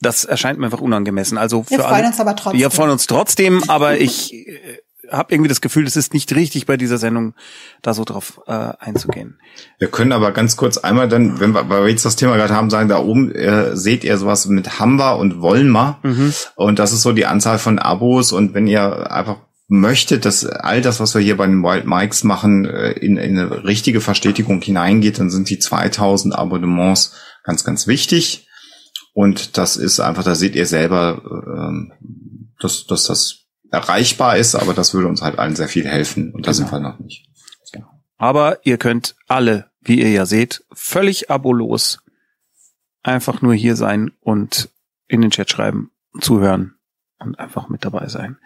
Das erscheint mir einfach unangemessen. Also für wir freuen alle, uns aber trotzdem. Wir freuen uns trotzdem, aber ich äh, habe irgendwie das Gefühl, es ist nicht richtig bei dieser Sendung, da so drauf äh, einzugehen. Wir können aber ganz kurz einmal dann, wenn wir, weil wir jetzt das Thema gerade haben, sagen, da oben äh, seht ihr sowas mit Hamba und Wolma mhm. und das ist so die Anzahl von Abos und wenn ihr einfach möchtet, dass all das, was wir hier bei den Wild Mikes machen, äh, in, in eine richtige Verstetigung hineingeht, dann sind die 2000 Abonnements ganz, ganz wichtig. Und das ist einfach, da seht ihr selber, ähm, dass, dass das erreichbar ist, aber das würde uns halt allen sehr viel helfen und da sind wir noch nicht. Genau. Aber ihr könnt alle, wie ihr ja seht, völlig abolos einfach nur hier sein und in den Chat schreiben, zuhören und einfach mit dabei sein.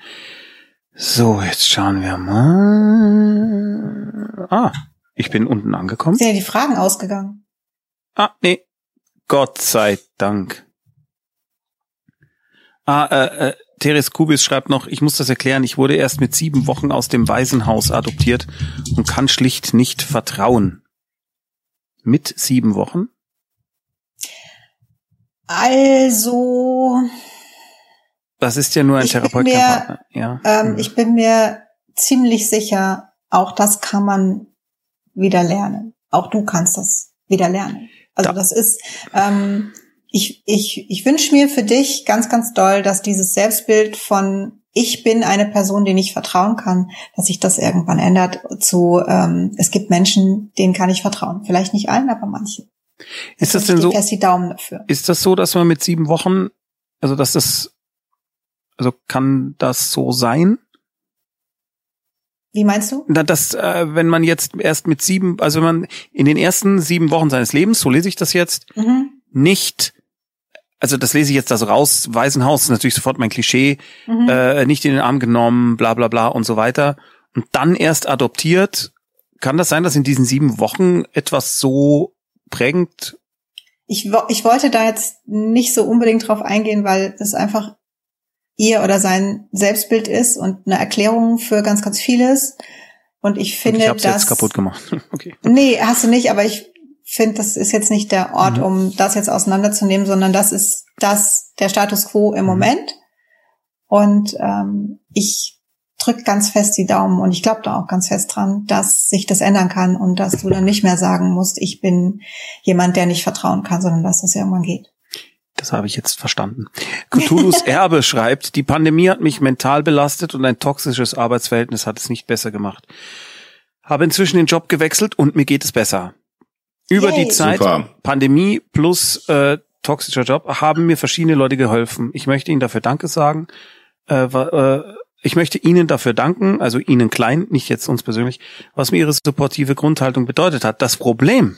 So, jetzt schauen wir mal. Ah, ich bin unten angekommen. Sind ja die Fragen ausgegangen? Ah, nee. Gott sei Dank. Ah, äh, äh, Teres Kubis schreibt noch, ich muss das erklären, ich wurde erst mit sieben Wochen aus dem Waisenhaus adoptiert und kann schlicht nicht vertrauen. Mit sieben Wochen? Also. Das ist ja nur ein Therapeut. Ja, ähm, mhm. Ich bin mir ziemlich sicher, auch das kann man wieder lernen. Auch du kannst das wieder lernen. Also da. das ist, ähm, ich, ich, ich wünsche mir für dich ganz, ganz doll, dass dieses Selbstbild von ich bin eine Person, denen ich vertrauen kann, dass sich das irgendwann ändert zu ähm, es gibt Menschen, denen kann ich vertrauen. Vielleicht nicht allen, aber manchen. Ist das, das denn so? Fest die Daumen dafür. Ist das so, dass man mit sieben Wochen, also dass das, also kann das so sein? Wie meinst du? Na, dass, äh, wenn man jetzt erst mit sieben, also wenn man in den ersten sieben Wochen seines Lebens, so lese ich das jetzt, mhm. nicht also das lese ich jetzt da so raus, Waisenhaus ist natürlich sofort mein Klischee, mhm. äh, nicht in den Arm genommen, bla bla bla und so weiter. Und dann erst adoptiert. Kann das sein, dass in diesen sieben Wochen etwas so prägend? Ich, ich wollte da jetzt nicht so unbedingt drauf eingehen, weil das einfach ihr oder sein Selbstbild ist und eine Erklärung für ganz, ganz vieles. Und ich finde, und ich hab's dass, jetzt kaputt gemacht. (laughs) okay. Nee, hast du nicht, aber ich finde, das ist jetzt nicht der Ort, mhm. um das jetzt auseinanderzunehmen, sondern das ist das der Status quo im mhm. Moment. Und ähm, ich drück ganz fest die Daumen und ich glaube da auch ganz fest dran, dass sich das ändern kann und dass du dann nicht mehr sagen musst, ich bin jemand, der nicht vertrauen kann, sondern dass das irgendwann geht. Das habe ich jetzt verstanden. Cthulhu's (laughs) Erbe schreibt, die Pandemie hat mich mental belastet und ein toxisches Arbeitsverhältnis hat es nicht besser gemacht. Habe inzwischen den Job gewechselt und mir geht es besser über Yay. die Zeit, Super. Pandemie plus äh, toxischer Job, haben mir verschiedene Leute geholfen. Ich möchte Ihnen dafür Danke sagen. Äh, äh, ich möchte Ihnen dafür danken, also Ihnen klein, nicht jetzt uns persönlich, was mir Ihre supportive Grundhaltung bedeutet hat. Das Problem,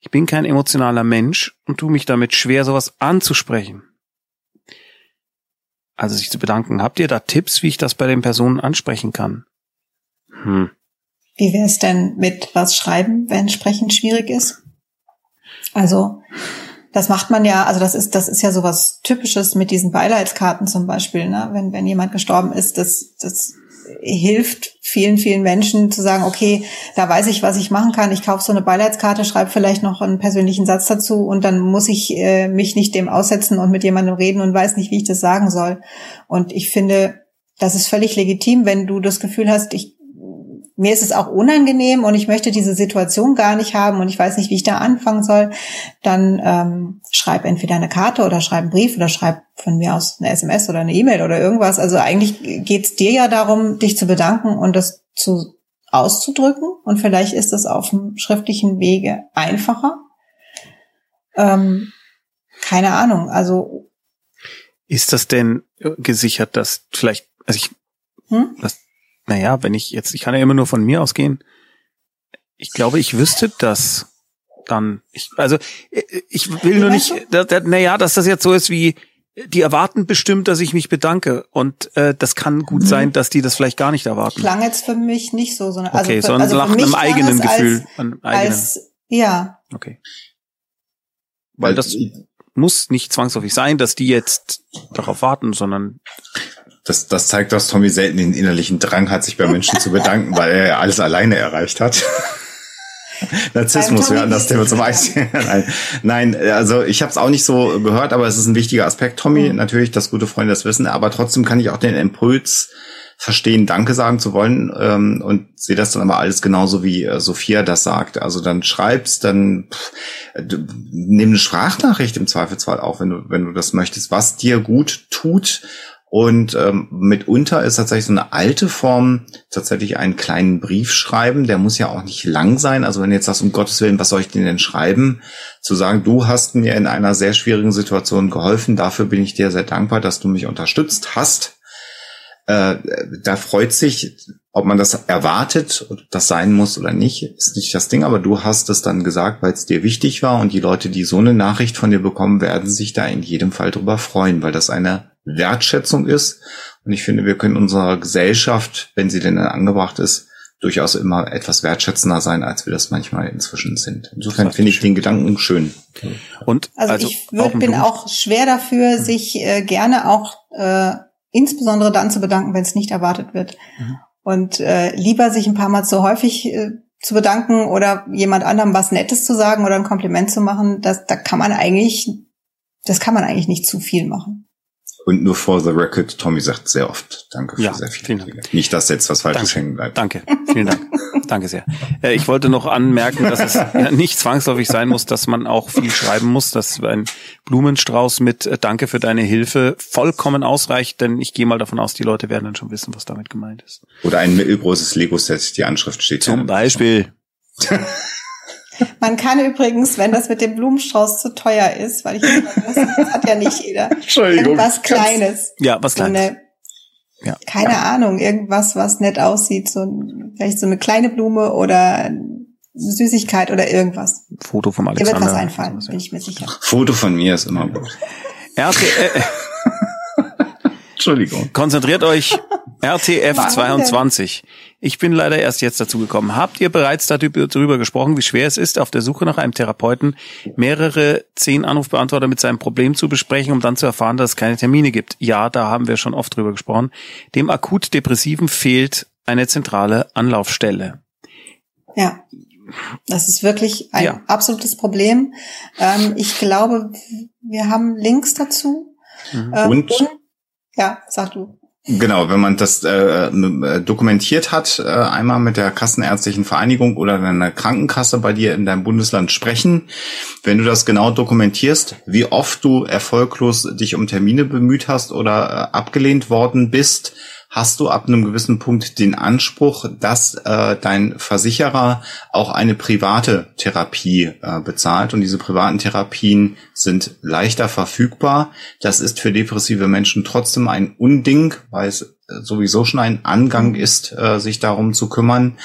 ich bin kein emotionaler Mensch und tue mich damit schwer, sowas anzusprechen. Also sich zu bedanken. Habt ihr da Tipps, wie ich das bei den Personen ansprechen kann? Hm. Wie wäre es denn mit was schreiben, wenn Sprechen schwierig ist? Also das macht man ja, also das ist, das ist ja sowas Typisches mit diesen Beileidskarten zum Beispiel, ne? Wenn, wenn jemand gestorben ist, das, das hilft vielen, vielen Menschen zu sagen, okay, da weiß ich, was ich machen kann. Ich kaufe so eine Beileidskarte, schreibe vielleicht noch einen persönlichen Satz dazu und dann muss ich äh, mich nicht dem aussetzen und mit jemandem reden und weiß nicht, wie ich das sagen soll. Und ich finde, das ist völlig legitim, wenn du das Gefühl hast, ich mir ist es auch unangenehm und ich möchte diese Situation gar nicht haben und ich weiß nicht, wie ich da anfangen soll, dann ähm, schreib entweder eine Karte oder schreib einen Brief oder schreib von mir aus eine SMS oder eine E-Mail oder irgendwas. Also eigentlich geht's dir ja darum, dich zu bedanken und das zu auszudrücken und vielleicht ist das auf dem schriftlichen Wege einfacher. Ähm, keine Ahnung, also ist das denn gesichert, dass vielleicht, also ich, hm? das naja, wenn ich jetzt, ich kann ja immer nur von mir ausgehen. Ich glaube, ich wüsste das dann. Ich, also ich will nur nicht, da, da, naja, dass das jetzt so ist wie, die erwarten bestimmt, dass ich mich bedanke. Und äh, das kann gut mhm. sein, dass die das vielleicht gar nicht erwarten. Klang jetzt für mich nicht so, sondern also okay, für, sondern also nach einem eigenen Gefühl. Als, einem eigenen. Als, ja. Okay. Weil das muss nicht zwangsläufig sein, dass die jetzt darauf warten, sondern das, das zeigt, dass Tommy selten den innerlichen Drang hat, sich bei Menschen zu bedanken, weil er alles alleine erreicht hat. (laughs) Narzissmus, hatten das Thema zum Beispiel. (laughs) Nein, nein, also ich habe es auch nicht so gehört, aber es ist ein wichtiger Aspekt, Tommy, mhm. natürlich, dass gute Freunde das wissen, aber trotzdem kann ich auch den Impuls verstehen, Danke sagen zu wollen ähm, und sehe das dann aber alles genauso wie äh, Sophia das sagt. Also dann schreibst, dann pff, nimm eine Sprachnachricht im Zweifelsfall auch, wenn du wenn du das möchtest, was dir gut tut und ähm, mitunter ist tatsächlich so eine alte Form tatsächlich einen kleinen Brief schreiben. Der muss ja auch nicht lang sein. Also wenn jetzt sagst, um Gottes Willen, was soll ich denn denn schreiben? Zu sagen, du hast mir in einer sehr schwierigen Situation geholfen. Dafür bin ich dir sehr dankbar, dass du mich unterstützt hast. Äh, da freut sich, ob man das erwartet, ob das sein muss oder nicht, ist nicht das Ding. Aber du hast es dann gesagt, weil es dir wichtig war. Und die Leute, die so eine Nachricht von dir bekommen, werden sich da in jedem Fall drüber freuen, weil das eine Wertschätzung ist. Und ich finde, wir können unserer Gesellschaft, wenn sie denn angebracht ist, durchaus immer etwas wertschätzender sein, als wir das manchmal inzwischen sind. Insofern finde ich den Gedanken schön. Und also, also ich würd, auch bin auch schwer dafür, hm. sich äh, gerne auch äh, insbesondere dann zu bedanken, wenn es nicht erwartet wird. Mhm. Und äh, lieber sich ein paar Mal zu häufig äh, zu bedanken oder jemand anderem was Nettes zu sagen oder ein Kompliment zu machen, das, da kann man eigentlich, das kann man eigentlich nicht zu viel machen. Und nur for the record, Tommy sagt sehr oft Danke für ja, sehr viel. Vielen Dank. Nicht, dass jetzt was Falsches Danke. hängen bleibt. Danke, vielen Dank. (laughs) Danke sehr. Äh, ich wollte noch anmerken, dass es (laughs) ja, nicht zwangsläufig sein muss, dass man auch viel schreiben muss, dass ein Blumenstrauß mit äh, Danke für deine Hilfe vollkommen ausreicht, denn ich gehe mal davon aus, die Leute werden dann schon wissen, was damit gemeint ist. Oder ein mittelgroßes Lego-Set, die Anschrift steht. Zum Beispiel. (laughs) Man kann übrigens, wenn das mit dem Blumenstrauß zu teuer ist, weil ich das, das hat ja nicht jeder. Entschuldigung. Was Kleines. Ja, was Kleines. So eine, ja. Keine ja. Ahnung, irgendwas, was nett aussieht, so vielleicht so eine kleine Blume oder eine Süßigkeit oder irgendwas. Foto vom Alexander. Dir wird was einfallen, bin ich mir sicher. Foto von mir ist immer gut. RTL. (laughs) Entschuldigung. Konzentriert euch. RTF 22. Ich bin leider erst jetzt dazu gekommen. Habt ihr bereits darüber gesprochen, wie schwer es ist, auf der Suche nach einem Therapeuten mehrere zehn Anrufbeantworter mit seinem Problem zu besprechen, um dann zu erfahren, dass es keine Termine gibt? Ja, da haben wir schon oft drüber gesprochen. Dem akut Depressiven fehlt eine zentrale Anlaufstelle. Ja. Das ist wirklich ein ja. absolutes Problem. Ähm, ich glaube, wir haben Links dazu. Mhm. Ähm, und? Ja, sag du. Genau, wenn man das äh, äh, dokumentiert hat, äh, einmal mit der Kassenärztlichen Vereinigung oder einer Krankenkasse bei dir in deinem Bundesland sprechen. Wenn du das genau dokumentierst, wie oft du erfolglos dich um Termine bemüht hast oder äh, abgelehnt worden bist, hast du ab einem gewissen Punkt den Anspruch, dass äh, dein Versicherer auch eine private Therapie äh, bezahlt. Und diese privaten Therapien sind leichter verfügbar. Das ist für depressive Menschen trotzdem ein Unding, weil es sowieso schon ein Angang ist, äh, sich darum zu kümmern.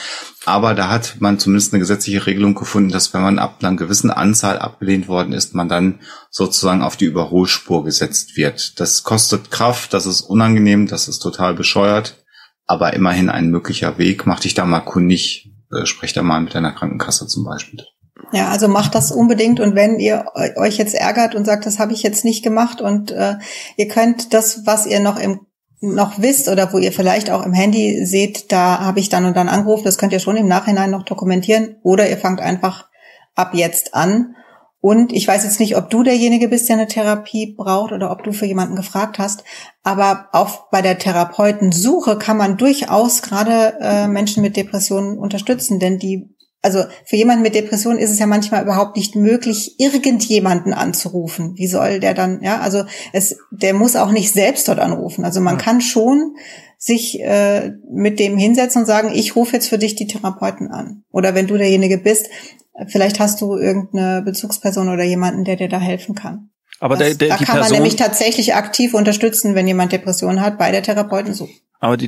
Aber da hat man zumindest eine gesetzliche Regelung gefunden, dass wenn man ab einer gewissen Anzahl abgelehnt worden ist, man dann sozusagen auf die Überholspur gesetzt wird. Das kostet Kraft, das ist unangenehm, das ist total bescheuert, aber immerhin ein möglicher Weg. Mach dich da mal kundig, äh, sprech da mal mit deiner Krankenkasse zum Beispiel. Ja, also macht das unbedingt und wenn ihr euch jetzt ärgert und sagt, das habe ich jetzt nicht gemacht und äh, ihr könnt das, was ihr noch im noch wisst oder wo ihr vielleicht auch im Handy seht, da habe ich dann und dann angerufen, das könnt ihr schon im Nachhinein noch dokumentieren oder ihr fangt einfach ab jetzt an. Und ich weiß jetzt nicht, ob du derjenige bist, der eine Therapie braucht oder ob du für jemanden gefragt hast, aber auch bei der Therapeutensuche kann man durchaus gerade äh, Menschen mit Depressionen unterstützen, denn die also für jemanden mit Depression ist es ja manchmal überhaupt nicht möglich, irgendjemanden anzurufen. Wie soll der dann, ja, also es, der muss auch nicht selbst dort anrufen. Also man kann schon sich äh, mit dem hinsetzen und sagen, ich rufe jetzt für dich die Therapeuten an. Oder wenn du derjenige bist, vielleicht hast du irgendeine Bezugsperson oder jemanden, der dir da helfen kann. Aber das, der, der, da kann Person, man nämlich tatsächlich aktiv unterstützen, wenn jemand Depressionen hat, bei der Therapeutensuche. Aber die,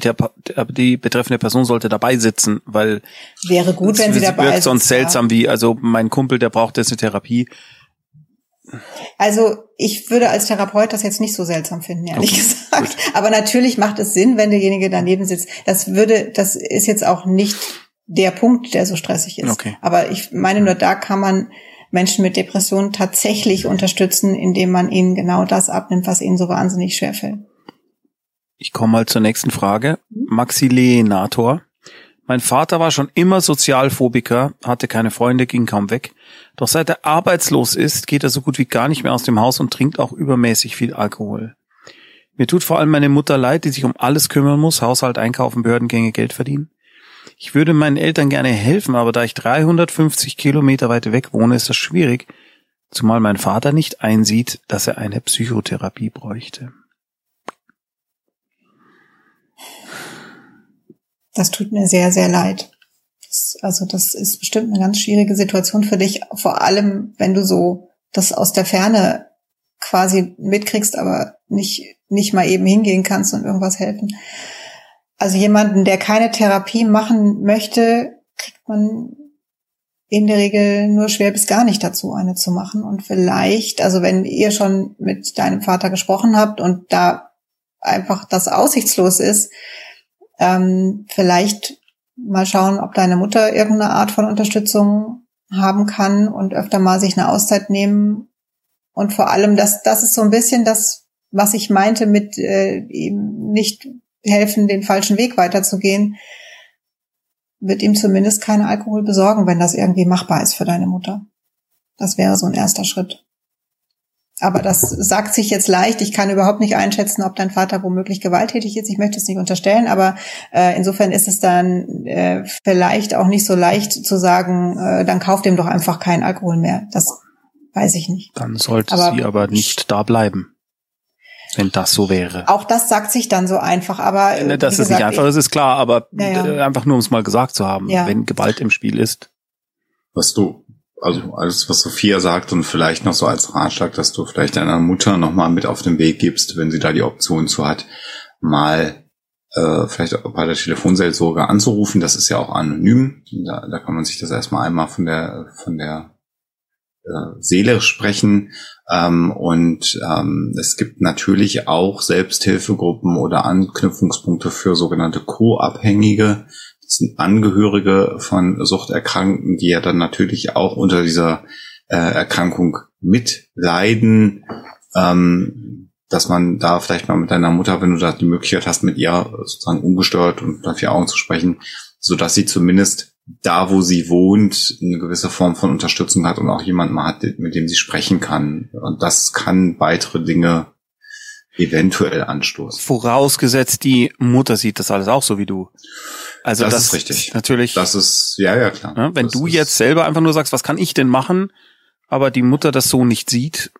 die betreffende Person sollte dabei sitzen, weil wäre gut, wenn sie dabei wirkt sonst seltsam wie, also mein Kumpel, der braucht jetzt eine Therapie. Also ich würde als Therapeut das jetzt nicht so seltsam finden, ehrlich okay, gesagt. Gut. Aber natürlich macht es Sinn, wenn derjenige daneben sitzt. Das würde, das ist jetzt auch nicht der Punkt, der so stressig ist. Okay. Aber ich meine nur, da kann man Menschen mit Depressionen tatsächlich unterstützen, indem man ihnen genau das abnimmt, was ihnen so wahnsinnig schwerfällt. Ich komme mal zur nächsten Frage. Maxillenator. Mein Vater war schon immer Sozialphobiker, hatte keine Freunde, ging kaum weg. Doch seit er arbeitslos ist, geht er so gut wie gar nicht mehr aus dem Haus und trinkt auch übermäßig viel Alkohol. Mir tut vor allem meine Mutter leid, die sich um alles kümmern muss, Haushalt, Einkaufen, Behördengänge, Geld verdienen. Ich würde meinen Eltern gerne helfen, aber da ich 350 Kilometer weit weg wohne, ist das schwierig, zumal mein Vater nicht einsieht, dass er eine Psychotherapie bräuchte. Das tut mir sehr, sehr leid. Das, also das ist bestimmt eine ganz schwierige Situation für dich, vor allem wenn du so das aus der Ferne quasi mitkriegst, aber nicht, nicht mal eben hingehen kannst und irgendwas helfen. Also jemanden, der keine Therapie machen möchte, kriegt man in der Regel nur schwer bis gar nicht dazu, eine zu machen. Und vielleicht, also wenn ihr schon mit deinem Vater gesprochen habt und da einfach das aussichtslos ist, ähm, vielleicht mal schauen, ob deine Mutter irgendeine Art von Unterstützung haben kann und öfter mal sich eine Auszeit nehmen. Und vor allem, das, das ist so ein bisschen das, was ich meinte mit äh, ihm nicht helfen, den falschen Weg weiterzugehen, wird ihm zumindest keinen Alkohol besorgen, wenn das irgendwie machbar ist für deine Mutter. Das wäre so ein erster Schritt. Aber das sagt sich jetzt leicht. Ich kann überhaupt nicht einschätzen, ob dein Vater womöglich gewalttätig ist. Ich möchte es nicht unterstellen, aber äh, insofern ist es dann äh, vielleicht auch nicht so leicht zu sagen, äh, dann kauft dem doch einfach keinen Alkohol mehr. Das weiß ich nicht. Dann sollte aber, sie aber nicht da bleiben. Wenn das so wäre. Auch das sagt sich dann so einfach, aber. Äh, das ist gesagt, nicht einfach, das ist klar, aber ja, ja. Äh, einfach nur um es mal gesagt zu haben, ja. wenn Gewalt im Spiel ist. Was du also alles, was Sophia sagt und vielleicht noch so als Ratschlag, dass du vielleicht deiner Mutter nochmal mit auf den Weg gibst, wenn sie da die Option zu hat, mal äh, vielleicht bei der Telefonseelsorge anzurufen. Das ist ja auch anonym. Da, da kann man sich das erstmal einmal von der von der äh, Seele sprechen. Ähm, und ähm, es gibt natürlich auch Selbsthilfegruppen oder Anknüpfungspunkte für sogenannte Co-Abhängige Angehörige von Suchterkrankten, die ja dann natürlich auch unter dieser äh, Erkrankung mitleiden, ähm, dass man da vielleicht mal mit deiner Mutter, wenn du da die Möglichkeit hast, mit ihr sozusagen ungestört und unter vier Augen zu sprechen, so dass sie zumindest da, wo sie wohnt, eine gewisse Form von Unterstützung hat und auch jemanden hat, mit dem sie sprechen kann. Und das kann weitere Dinge eventuell anstoßen. Vorausgesetzt, die Mutter sieht das alles auch so wie du. Also das, das ist richtig. Natürlich. Das ist ja ja klar. Ja, wenn das du jetzt selber einfach nur sagst, was kann ich denn machen, aber die Mutter das so nicht sieht,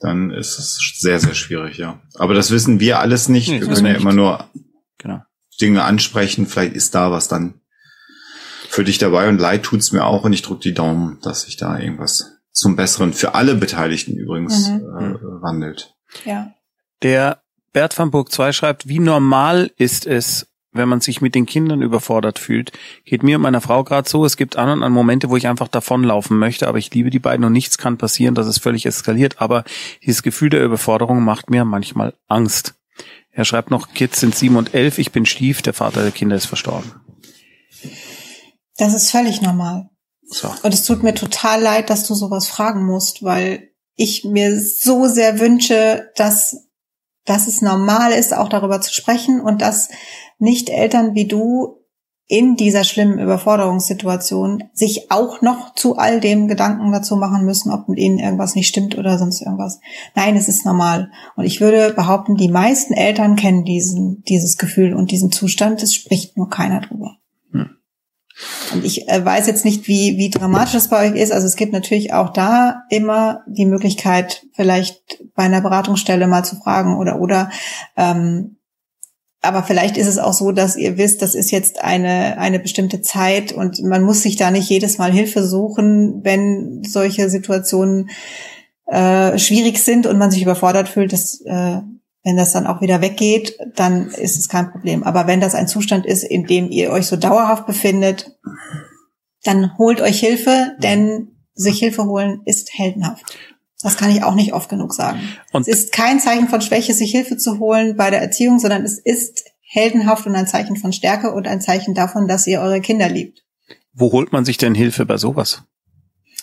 dann ist es sehr sehr schwierig, ja. Aber das wissen wir alles nicht. Nee, wir können ja immer nur Dinge ansprechen. Vielleicht ist da was dann für dich dabei und leid tut's mir auch und ich drücke die Daumen, dass sich da irgendwas zum Besseren für alle Beteiligten übrigens mhm. äh, wandelt. Ja. Der Bert van Burg 2 schreibt, wie normal ist es, wenn man sich mit den Kindern überfordert fühlt. Geht mir und meiner Frau gerade so. Es gibt an und an Momente, wo ich einfach davonlaufen möchte, aber ich liebe die beiden und nichts kann passieren, dass es völlig eskaliert. Aber dieses Gefühl der Überforderung macht mir manchmal Angst. Er schreibt noch, Kids sind sieben und elf, ich bin Stief, der Vater der Kinder ist verstorben. Das ist völlig normal. So. Und es tut mir total leid, dass du sowas fragen musst, weil ich mir so sehr wünsche, dass, dass es normal ist, auch darüber zu sprechen und dass nicht Eltern wie du in dieser schlimmen Überforderungssituation sich auch noch zu all dem Gedanken dazu machen müssen, ob mit ihnen irgendwas nicht stimmt oder sonst irgendwas. Nein, es ist normal. Und ich würde behaupten, die meisten Eltern kennen diesen, dieses Gefühl und diesen Zustand. Es spricht nur keiner drüber. Hm. Und ich äh, weiß jetzt nicht, wie, wie dramatisch das bei euch ist. Also es gibt natürlich auch da immer die Möglichkeit, vielleicht bei einer Beratungsstelle mal zu fragen oder, oder, ähm, aber vielleicht ist es auch so, dass ihr wisst, das ist jetzt eine, eine bestimmte Zeit und man muss sich da nicht jedes Mal Hilfe suchen, wenn solche Situationen äh, schwierig sind und man sich überfordert fühlt. Dass, äh, wenn das dann auch wieder weggeht, dann ist es kein Problem. Aber wenn das ein Zustand ist, in dem ihr euch so dauerhaft befindet, dann holt euch Hilfe, denn sich Hilfe holen ist heldenhaft. Das kann ich auch nicht oft genug sagen. Und es ist kein Zeichen von Schwäche, sich Hilfe zu holen bei der Erziehung, sondern es ist heldenhaft und ein Zeichen von Stärke und ein Zeichen davon, dass ihr eure Kinder liebt. Wo holt man sich denn Hilfe bei sowas?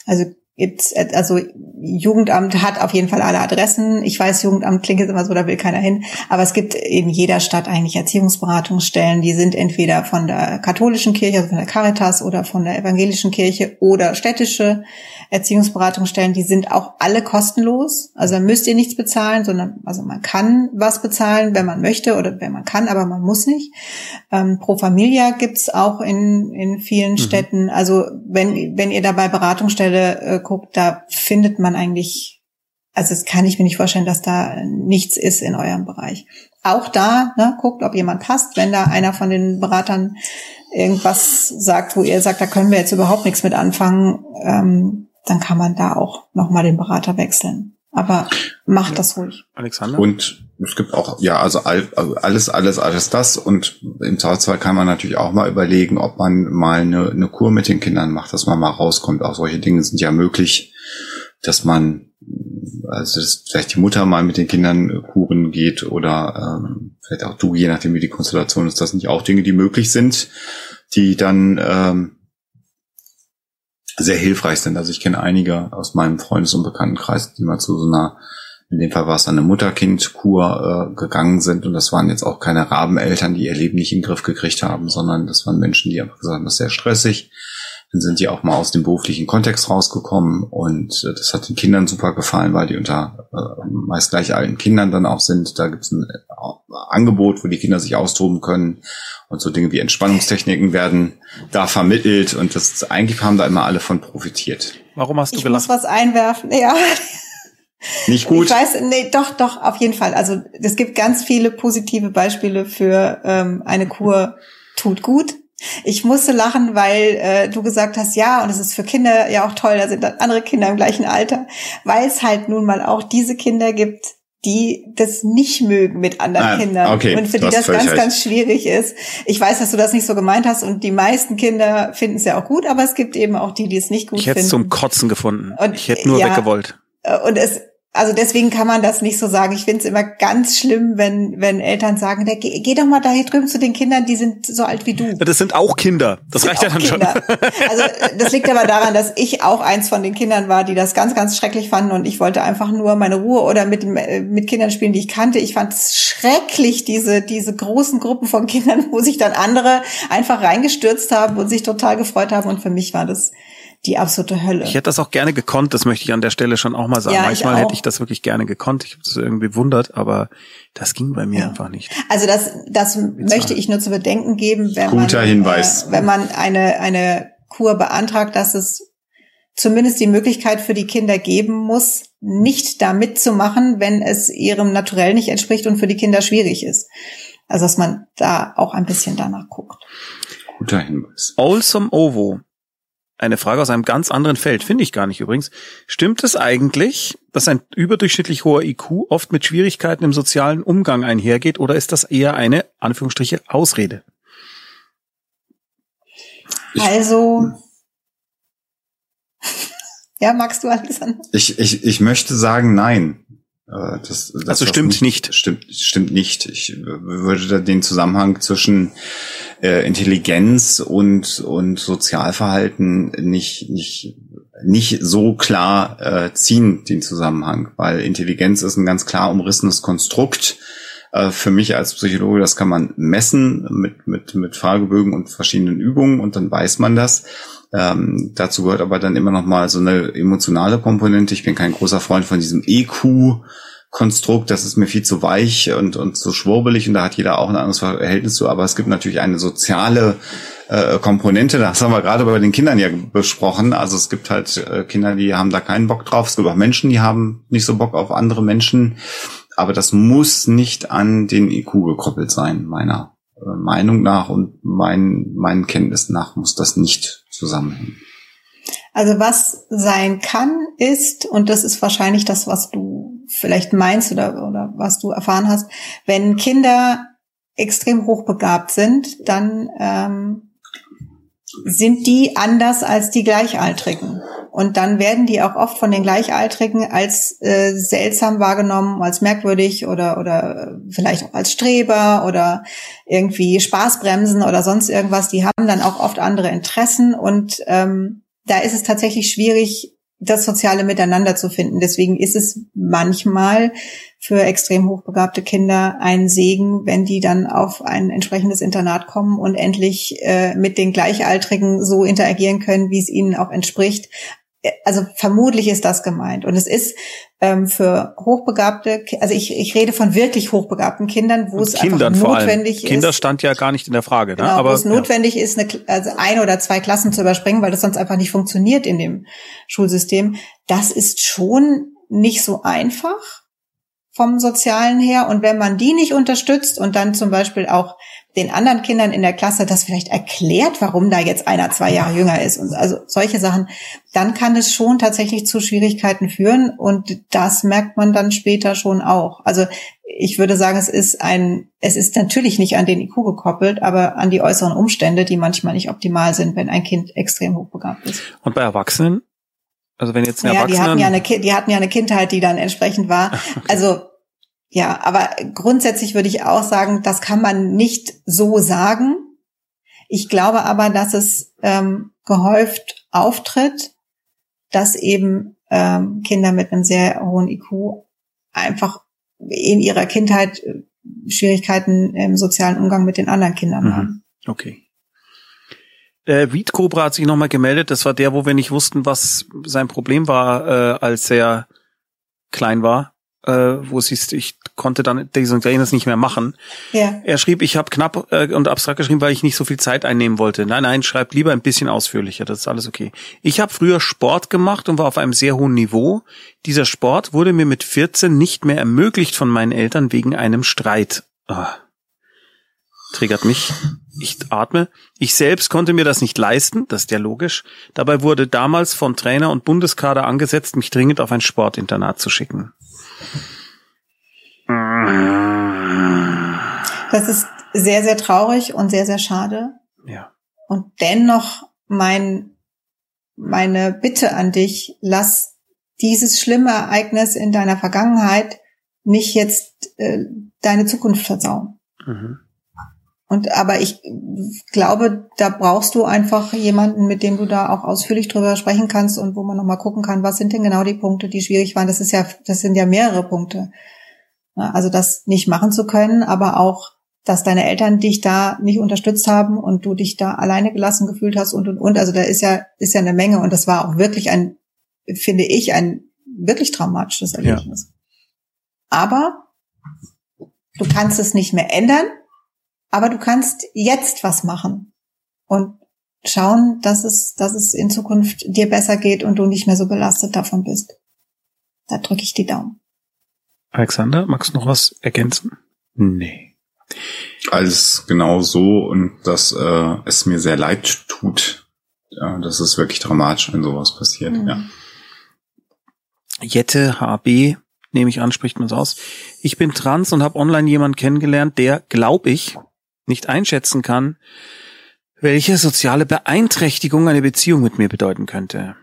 Also gibt's, also Jugendamt hat auf jeden Fall alle Adressen. Ich weiß, Jugendamt klingt jetzt immer so, da will keiner hin. Aber es gibt in jeder Stadt eigentlich Erziehungsberatungsstellen, die sind entweder von der katholischen Kirche, also von der Caritas oder von der evangelischen Kirche oder städtische Erziehungsberatungsstellen, die sind auch alle kostenlos. Also da müsst ihr nichts bezahlen, sondern also man kann was bezahlen, wenn man möchte oder wenn man kann, aber man muss nicht. Ähm, Pro Familia gibt's auch in, in vielen mhm. Städten. Also wenn, wenn ihr da bei Beratungsstelle äh, guckt, da findet man eigentlich, also das kann ich mir nicht vorstellen, dass da nichts ist in eurem Bereich. Auch da, ne, guckt, ob jemand passt. Wenn da einer von den Beratern irgendwas sagt, wo ihr sagt, da können wir jetzt überhaupt nichts mit anfangen, ähm, dann kann man da auch nochmal den Berater wechseln. Aber macht das ruhig. Alexander? Und es gibt auch, ja, also, also alles, alles, alles das. Und im Zweifelsfall kann man natürlich auch mal überlegen, ob man mal eine, eine Kur mit den Kindern macht, dass man mal rauskommt. Auch solche Dinge sind ja möglich, dass man, also dass vielleicht die Mutter mal mit den Kindern Kuren geht oder ähm, vielleicht auch du, je nachdem wie die Konstellation ist. Das sind ja auch Dinge, die möglich sind, die dann ähm, sehr hilfreich sind. Also ich kenne einige aus meinem Freundes- und Bekanntenkreis, die mal zu so einer, in dem Fall war es eine Mutter-Kind-Kur äh, gegangen sind und das waren jetzt auch keine Rabeneltern, die ihr Leben nicht in den Griff gekriegt haben, sondern das waren Menschen, die einfach gesagt haben, das ist sehr stressig. Dann sind die auch mal aus dem beruflichen Kontext rausgekommen und äh, das hat den Kindern super gefallen, weil die unter äh, meist gleich alten Kindern dann auch sind. Da gibt es ein äh, Angebot, wo die Kinder sich austoben können und so Dinge wie Entspannungstechniken werden da vermittelt und das eigentlich haben da immer alle von profitiert. Warum hast du ich gelacht? Ich muss was einwerfen, ja. Nicht gut? Ich weiß, nee, doch, doch, auf jeden Fall. Also es gibt ganz viele positive Beispiele für ähm, eine Kur tut gut. Ich musste lachen, weil äh, du gesagt hast, ja, und es ist für Kinder ja auch toll, da sind dann andere Kinder im gleichen Alter, weil es halt nun mal auch diese Kinder gibt, die das nicht mögen mit anderen ah, Kindern okay, und für die das ganz, recht. ganz schwierig ist. Ich weiß, dass du das nicht so gemeint hast und die meisten Kinder finden es ja auch gut, aber es gibt eben auch die, die es nicht gut ich finden. Ich hätte es zum Kotzen gefunden. Und, ich hätte nur ja, weggewollt. Und es also deswegen kann man das nicht so sagen. Ich finde es immer ganz schlimm, wenn, wenn Eltern sagen, der, geh, geh doch mal da hier drüben zu den Kindern, die sind so alt wie du. Das sind auch Kinder. Das, das reicht ja dann Kinder. schon. Also das liegt aber daran, dass ich auch eins von den Kindern war, die das ganz, ganz schrecklich fanden und ich wollte einfach nur meine Ruhe oder mit, mit Kindern spielen, die ich kannte. Ich fand es schrecklich, diese, diese großen Gruppen von Kindern, wo sich dann andere einfach reingestürzt haben und sich total gefreut haben. Und für mich war das die absolute Hölle. Ich hätte das auch gerne gekonnt, das möchte ich an der Stelle schon auch mal sagen. Ja, Manchmal ich hätte ich das wirklich gerne gekonnt. Ich habe es irgendwie wundert, aber das ging bei mir ja. einfach nicht. Also das, das möchte ich nur zu bedenken geben, wenn Guter man, Hinweis. Äh, wenn man eine, eine Kur beantragt, dass es zumindest die Möglichkeit für die Kinder geben muss, nicht da mitzumachen, wenn es ihrem Naturell nicht entspricht und für die Kinder schwierig ist. Also dass man da auch ein bisschen danach guckt. Guter Hinweis. Olsome Ovo. Eine Frage aus einem ganz anderen Feld, finde ich gar nicht übrigens. Stimmt es eigentlich, dass ein überdurchschnittlich hoher IQ oft mit Schwierigkeiten im sozialen Umgang einhergeht oder ist das eher eine, Anführungsstriche, Ausrede? Ich, also, (laughs) ja, magst du, Alexander? Ich, ich, ich möchte sagen, nein. Äh, das, das also stimmt nicht, nicht. Stimmt, stimmt nicht. Ich würde da den Zusammenhang zwischen äh, Intelligenz und und Sozialverhalten nicht nicht nicht so klar äh, ziehen den Zusammenhang, weil Intelligenz ist ein ganz klar umrissenes Konstrukt. Äh, für mich als Psychologe, das kann man messen mit mit mit Fragebögen und verschiedenen Übungen und dann weiß man das. Ähm, dazu gehört aber dann immer noch mal so eine emotionale Komponente. Ich bin kein großer Freund von diesem EQ. Konstrukt, das ist mir viel zu weich und, und zu schwurbelig und da hat jeder auch ein anderes Verhältnis zu, aber es gibt natürlich eine soziale äh, Komponente, das haben wir gerade bei den Kindern ja besprochen, also es gibt halt äh, Kinder, die haben da keinen Bock drauf, es gibt auch Menschen, die haben nicht so Bock auf andere Menschen, aber das muss nicht an den IQ gekoppelt sein, meiner Meinung nach und mein, meinen Kenntnissen nach muss das nicht zusammenhängen. Also was sein kann, ist, und das ist wahrscheinlich das, was du vielleicht meinst oder, oder was du erfahren hast, wenn Kinder extrem hochbegabt sind, dann ähm, sind die anders als die Gleichaltrigen. Und dann werden die auch oft von den Gleichaltrigen als äh, seltsam wahrgenommen, als merkwürdig oder, oder vielleicht auch als Streber oder irgendwie Spaßbremsen oder sonst irgendwas. Die haben dann auch oft andere Interessen und ähm, da ist es tatsächlich schwierig, das soziale Miteinander zu finden. Deswegen ist es manchmal für extrem hochbegabte Kinder ein Segen, wenn die dann auf ein entsprechendes Internat kommen und endlich äh, mit den Gleichaltrigen so interagieren können, wie es ihnen auch entspricht. Also vermutlich ist das gemeint. Und es ist ähm, für hochbegabte, also ich, ich rede von wirklich hochbegabten Kindern, wo es Kindern einfach notwendig ist. Kinder stand ja gar nicht in der Frage, ne? genau, aber wo es notwendig ja. ist, eine, also ein oder zwei Klassen zu überspringen, weil das sonst einfach nicht funktioniert in dem Schulsystem. Das ist schon nicht so einfach vom Sozialen her. Und wenn man die nicht unterstützt und dann zum Beispiel auch den anderen Kindern in der Klasse das vielleicht erklärt, warum da jetzt einer zwei Jahre jünger ist und also solche Sachen, dann kann es schon tatsächlich zu Schwierigkeiten führen und das merkt man dann später schon auch. Also ich würde sagen, es ist ein, es ist natürlich nicht an den IQ gekoppelt, aber an die äußeren Umstände, die manchmal nicht optimal sind, wenn ein Kind extrem hochbegabt ist. Und bei Erwachsenen? Also wenn jetzt ein ja, die hatten ja eine, die hatten ja eine Kindheit, die dann entsprechend war. Okay. Also ja, aber grundsätzlich würde ich auch sagen, das kann man nicht so sagen. Ich glaube aber, dass es ähm, gehäuft auftritt, dass eben ähm, Kinder mit einem sehr hohen IQ einfach in ihrer Kindheit äh, Schwierigkeiten im sozialen Umgang mit den anderen Kindern mhm. haben. Okay. Äh, Weed Cobra hat sich nochmal gemeldet. Das war der, wo wir nicht wussten, was sein Problem war, äh, als er klein war äh, wo siehst ich konnte dann diesen das nicht mehr machen. Ja. Er schrieb, ich habe knapp äh, und abstrakt geschrieben, weil ich nicht so viel Zeit einnehmen wollte. Nein, nein, schreib lieber ein bisschen ausführlicher, das ist alles okay. Ich habe früher Sport gemacht und war auf einem sehr hohen Niveau. Dieser Sport wurde mir mit 14 nicht mehr ermöglicht von meinen Eltern wegen einem Streit. Ah. Triggert mich. Ich atme. Ich selbst konnte mir das nicht leisten, das ist ja logisch. Dabei wurde damals vom Trainer und Bundeskader angesetzt, mich dringend auf ein Sportinternat zu schicken. Das ist sehr, sehr traurig und sehr, sehr schade. Ja. Und dennoch mein, meine Bitte an dich, lass dieses schlimme Ereignis in deiner Vergangenheit nicht jetzt äh, deine Zukunft versauen. Mhm. Und aber ich glaube, da brauchst du einfach jemanden, mit dem du da auch ausführlich drüber sprechen kannst und wo man nochmal gucken kann, was sind denn genau die Punkte, die schwierig waren. Das ist ja, das sind ja mehrere Punkte. Also das nicht machen zu können, aber auch, dass deine Eltern dich da nicht unterstützt haben und du dich da alleine gelassen gefühlt hast und und und. Also da ist ja, ist ja eine Menge und das war auch wirklich ein, finde ich, ein wirklich traumatisches Erlebnis. Ja. Aber du kannst es nicht mehr ändern aber du kannst jetzt was machen und schauen, dass es, dass es in Zukunft dir besser geht und du nicht mehr so belastet davon bist. Da drücke ich die Daumen. Alexander, magst du noch was ergänzen? Nee. Alles genau so und dass äh, es mir sehr leid tut. Ja, das ist wirklich dramatisch, wenn sowas passiert. Mhm. Ja. Jette HB, nehme ich an, spricht man es aus. Ich bin trans und habe online jemanden kennengelernt, der, glaube ich, nicht einschätzen kann, welche soziale Beeinträchtigung eine Beziehung mit mir bedeuten könnte.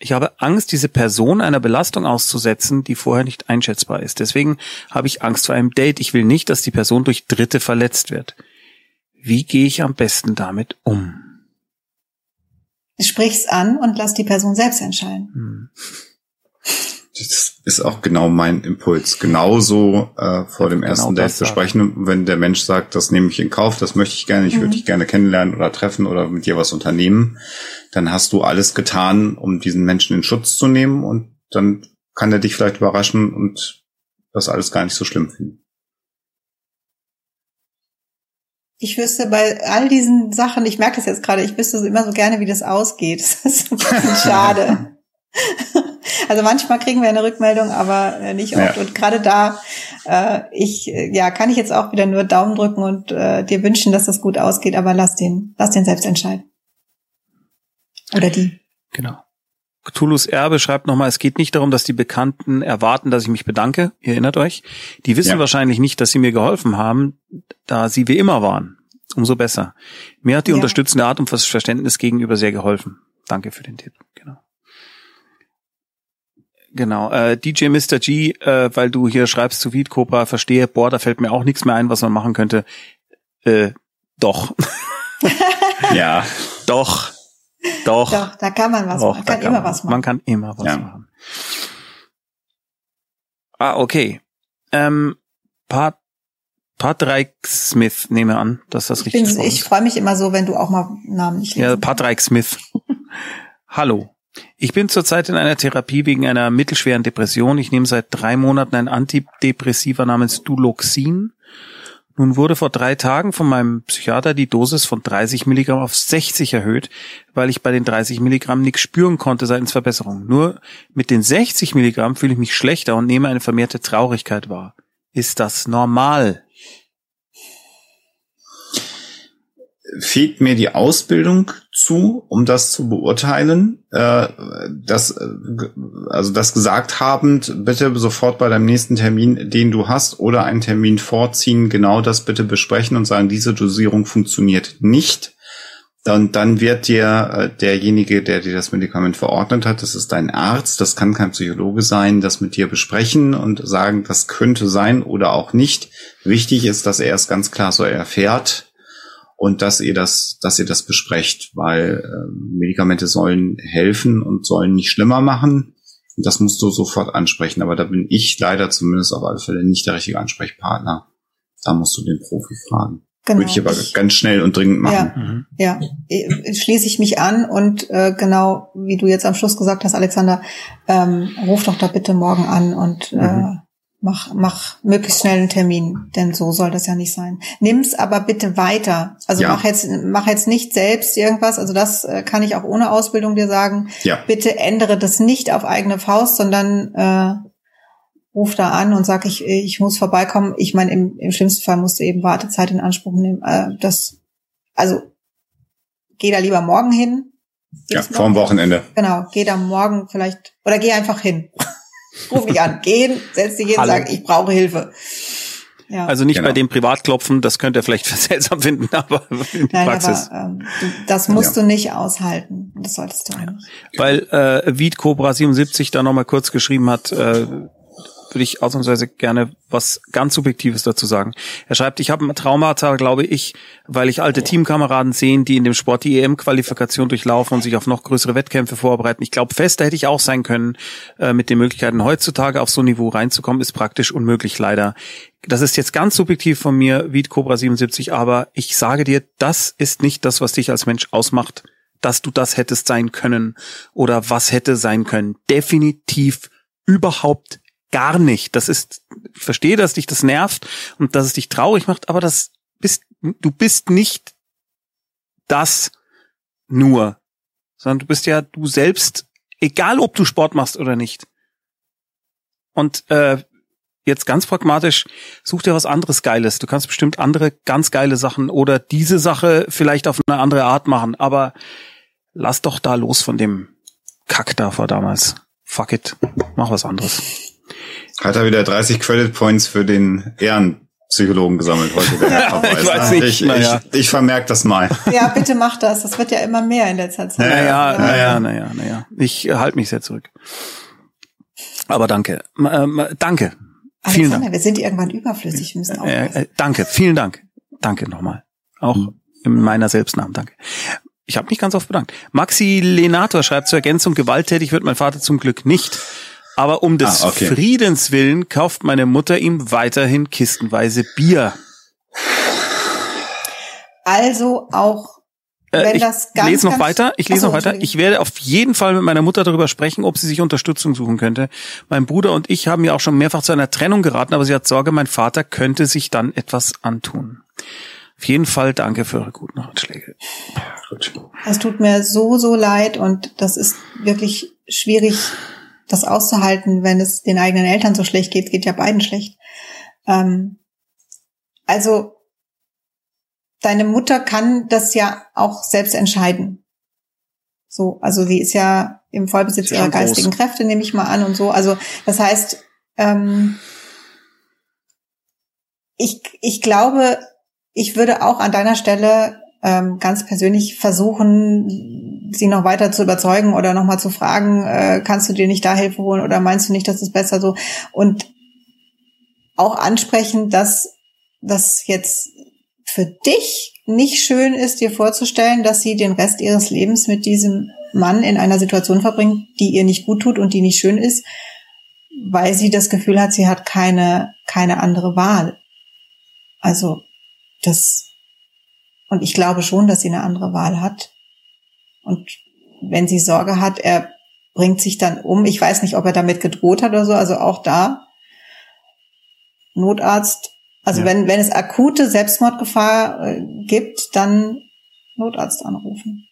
Ich habe Angst, diese Person einer Belastung auszusetzen, die vorher nicht einschätzbar ist. Deswegen habe ich Angst vor einem Date. Ich will nicht, dass die Person durch Dritte verletzt wird. Wie gehe ich am besten damit um? Sprich's an und lass die Person selbst entscheiden. Hm. Das ist auch genau mein Impuls. Genauso äh, vor dem genau ersten genau Date besprechen, wenn der Mensch sagt, das nehme ich in Kauf, das möchte ich gerne, ich mhm. würde dich gerne kennenlernen oder treffen oder mit dir was unternehmen, dann hast du alles getan, um diesen Menschen in Schutz zu nehmen und dann kann er dich vielleicht überraschen und das alles gar nicht so schlimm finden. Ich wüsste bei all diesen Sachen, ich merke das jetzt gerade, ich wüsste immer so gerne, wie das ausgeht. (laughs) Das ist ein bisschen (laughs) schade. Also manchmal kriegen wir eine Rückmeldung, aber äh, nicht oft. Ja. Und gerade da, äh, ich, ja, kann ich jetzt auch wieder nur Daumen drücken und äh, dir wünschen, dass das gut ausgeht, aber lass den, lass den selbst entscheiden. Oder die. Genau. Cthulhus Erbe schreibt nochmal, es geht nicht darum, dass die Bekannten erwarten, dass ich mich bedanke. Ihr erinnert euch. Die wissen ja. wahrscheinlich nicht, dass sie mir geholfen haben, da sie wie immer waren. Umso besser. Mir hat die ja. unterstützende Art und Verständnis gegenüber sehr geholfen. Danke für den Tipp. Genau. Genau, äh, DJ Mr. G, äh, weil du hier schreibst zu Weed Cobra, verstehe, boah, da fällt mir auch nichts mehr ein, was man machen könnte. Äh, doch. (laughs) ja. Doch. Doch. Doch, da kann man was doch, machen. Man kann, kann immer man. was machen. Man kann immer was ja. machen. Ah, okay. Ähm, Pat Patrick Smith, nehme an, dass das richtig ist. Ich freue mich immer so, wenn du auch mal Namen nicht. Ja, Patrick Smith. (laughs) Hallo. Ich bin zurzeit in einer Therapie wegen einer mittelschweren Depression. Ich nehme seit drei Monaten ein Antidepressiva namens Duloxin. Nun wurde vor drei Tagen von meinem Psychiater die Dosis von 30 Milligramm auf 60 erhöht, weil ich bei den 30 Milligramm nichts spüren konnte seitens Verbesserung. Nur mit den 60 Milligramm fühle ich mich schlechter und nehme eine vermehrte Traurigkeit wahr. Ist das normal? Fehlt mir die Ausbildung zu, um das zu beurteilen. Äh, das, äh, also das gesagt habend, bitte sofort bei deinem nächsten Termin, den du hast, oder einen Termin vorziehen, genau das bitte besprechen und sagen, diese Dosierung funktioniert nicht. Und dann wird dir äh, derjenige, der dir das Medikament verordnet hat, das ist dein Arzt, das kann kein Psychologe sein, das mit dir besprechen und sagen, das könnte sein oder auch nicht. Wichtig ist, dass er es ganz klar so erfährt und dass ihr das, dass ihr das besprecht, weil äh, Medikamente sollen helfen und sollen nicht schlimmer machen. Und das musst du sofort ansprechen. Aber da bin ich leider zumindest auf alle Fälle nicht der richtige Ansprechpartner. Da musst du den Profi fragen. Genau. Würde ich aber ganz schnell und dringend machen. Ja, mhm. ja. schließe ich mich an und äh, genau wie du jetzt am Schluss gesagt hast, Alexander, ähm, ruf doch da bitte morgen an und äh, mhm. äh, Mach, mach möglichst schnell einen Termin, denn so soll das ja nicht sein. Nimm's aber bitte weiter. Also ja. mach jetzt, mach jetzt nicht selbst irgendwas. Also das äh, kann ich auch ohne Ausbildung dir sagen. Ja. Bitte ändere das nicht auf eigene Faust, sondern äh, ruf da an und sag ich, ich muss vorbeikommen. Ich meine, im, im schlimmsten Fall musst du eben Wartezeit in Anspruch nehmen. Äh, das, also geh da lieber morgen hin. Ja, vorm Wochenende. Genau, geh da morgen vielleicht oder geh einfach hin. Ruf mich an, gehen, setz dich hin, sag, ich brauche Hilfe. Ja. Also nicht genau. bei dem Privatklopfen, das könnt ihr vielleicht (laughs) seltsam finden, aber in Nein, Praxis. Aber, ähm, das musst ja. du nicht aushalten. Das solltest du nicht. Weil äh, Viet Cobra 77 da nochmal kurz geschrieben hat, äh, würde ich ausnahmsweise gerne was ganz Subjektives dazu sagen. Er schreibt, ich habe ein Traumata, glaube ich, weil ich alte Teamkameraden sehe, die in dem Sport die EM-Qualifikation durchlaufen und sich auf noch größere Wettkämpfe vorbereiten. Ich glaube, fester hätte ich auch sein können. Äh, mit den Möglichkeiten heutzutage auf so ein Niveau reinzukommen, ist praktisch unmöglich, leider. Das ist jetzt ganz subjektiv von mir, wie Cobra 77, aber ich sage dir, das ist nicht das, was dich als Mensch ausmacht, dass du das hättest sein können oder was hätte sein können. Definitiv überhaupt gar nicht. Das ist, ich verstehe, dass dich das nervt und dass es dich traurig macht, aber das bist, du bist nicht das nur, sondern du bist ja du selbst, egal ob du Sport machst oder nicht. Und äh, jetzt ganz pragmatisch, such dir was anderes Geiles. Du kannst bestimmt andere ganz geile Sachen oder diese Sache vielleicht auf eine andere Art machen, aber lass doch da los von dem Kack da vor damals. Fuck it. Mach was anderes. Hat er wieder 30 Credit Points für den Ehrenpsychologen gesammelt heute. Der (laughs) Herr Ich weiß nicht, Ich, naja. ich, ich vermerke das mal. Ja, bitte mach das. Das wird ja immer mehr in letzter Zeit. Naja, Ja. naja, naja, naja. Ich halte mich sehr zurück. Aber danke. Ähm, danke. Vielen Alexander, Dank. wir sind irgendwann überflüssig. Wir müssen aufpassen. Äh, äh, danke, vielen Dank. Danke nochmal. Auch in meiner Selbstnamen, danke. Ich habe mich ganz oft bedankt. Maxi Lenator schreibt zur Ergänzung, gewalttätig wird mein Vater zum Glück nicht. Aber um des Ah, okay. Friedens willen kauft meine Mutter ihm weiterhin kistenweise Bier. Also auch, Äh, wenn ich das ganz, lese noch ganz- weiter. Ich lese Ach so, noch weiter. Ich werde auf jeden Fall mit meiner Mutter darüber sprechen, ob sie sich Unterstützung suchen könnte. Mein Bruder und ich haben ja auch schon mehrfach zu einer Trennung geraten, aber sie hat Sorge, mein Vater könnte sich dann etwas antun. Auf jeden Fall danke für eure guten Ratschläge. Gut. Es tut mir so, so leid und das ist wirklich schwierig, das auszuhalten, wenn es den eigenen Eltern so schlecht geht. Geht ja beiden schlecht. Ähm, also, deine Mutter kann das ja auch selbst entscheiden. So, also sie ist ja im Vollbesitz ihrer schon groß. geistigen Kräfte, nehme ich mal an und so. Also, das heißt, ähm, ich, ich glaube, ich würde auch an deiner Stelle ähm, ganz persönlich versuchen, sie noch weiter zu überzeugen oder nochmal zu fragen, äh, kannst du dir nicht da Hilfe holen oder meinst du nicht, das ist besser so? Und auch ansprechen, dass das jetzt für dich nicht schön ist, dir vorzustellen, dass sie den Rest ihres Lebens mit diesem Mann in einer Situation verbringt, die ihr nicht gut tut und die nicht schön ist, weil sie das Gefühl hat, sie hat keine, keine andere Wahl. Also, das, und ich glaube schon, dass sie eine andere Wahl hat. Und wenn sie Sorge hat, er bringt sich dann um. Ich weiß nicht, ob er damit gedroht hat oder so. Also auch da Notarzt. Also Ja. wenn, wenn es akute Selbstmordgefahr äh, gibt, dann Notarzt anrufen.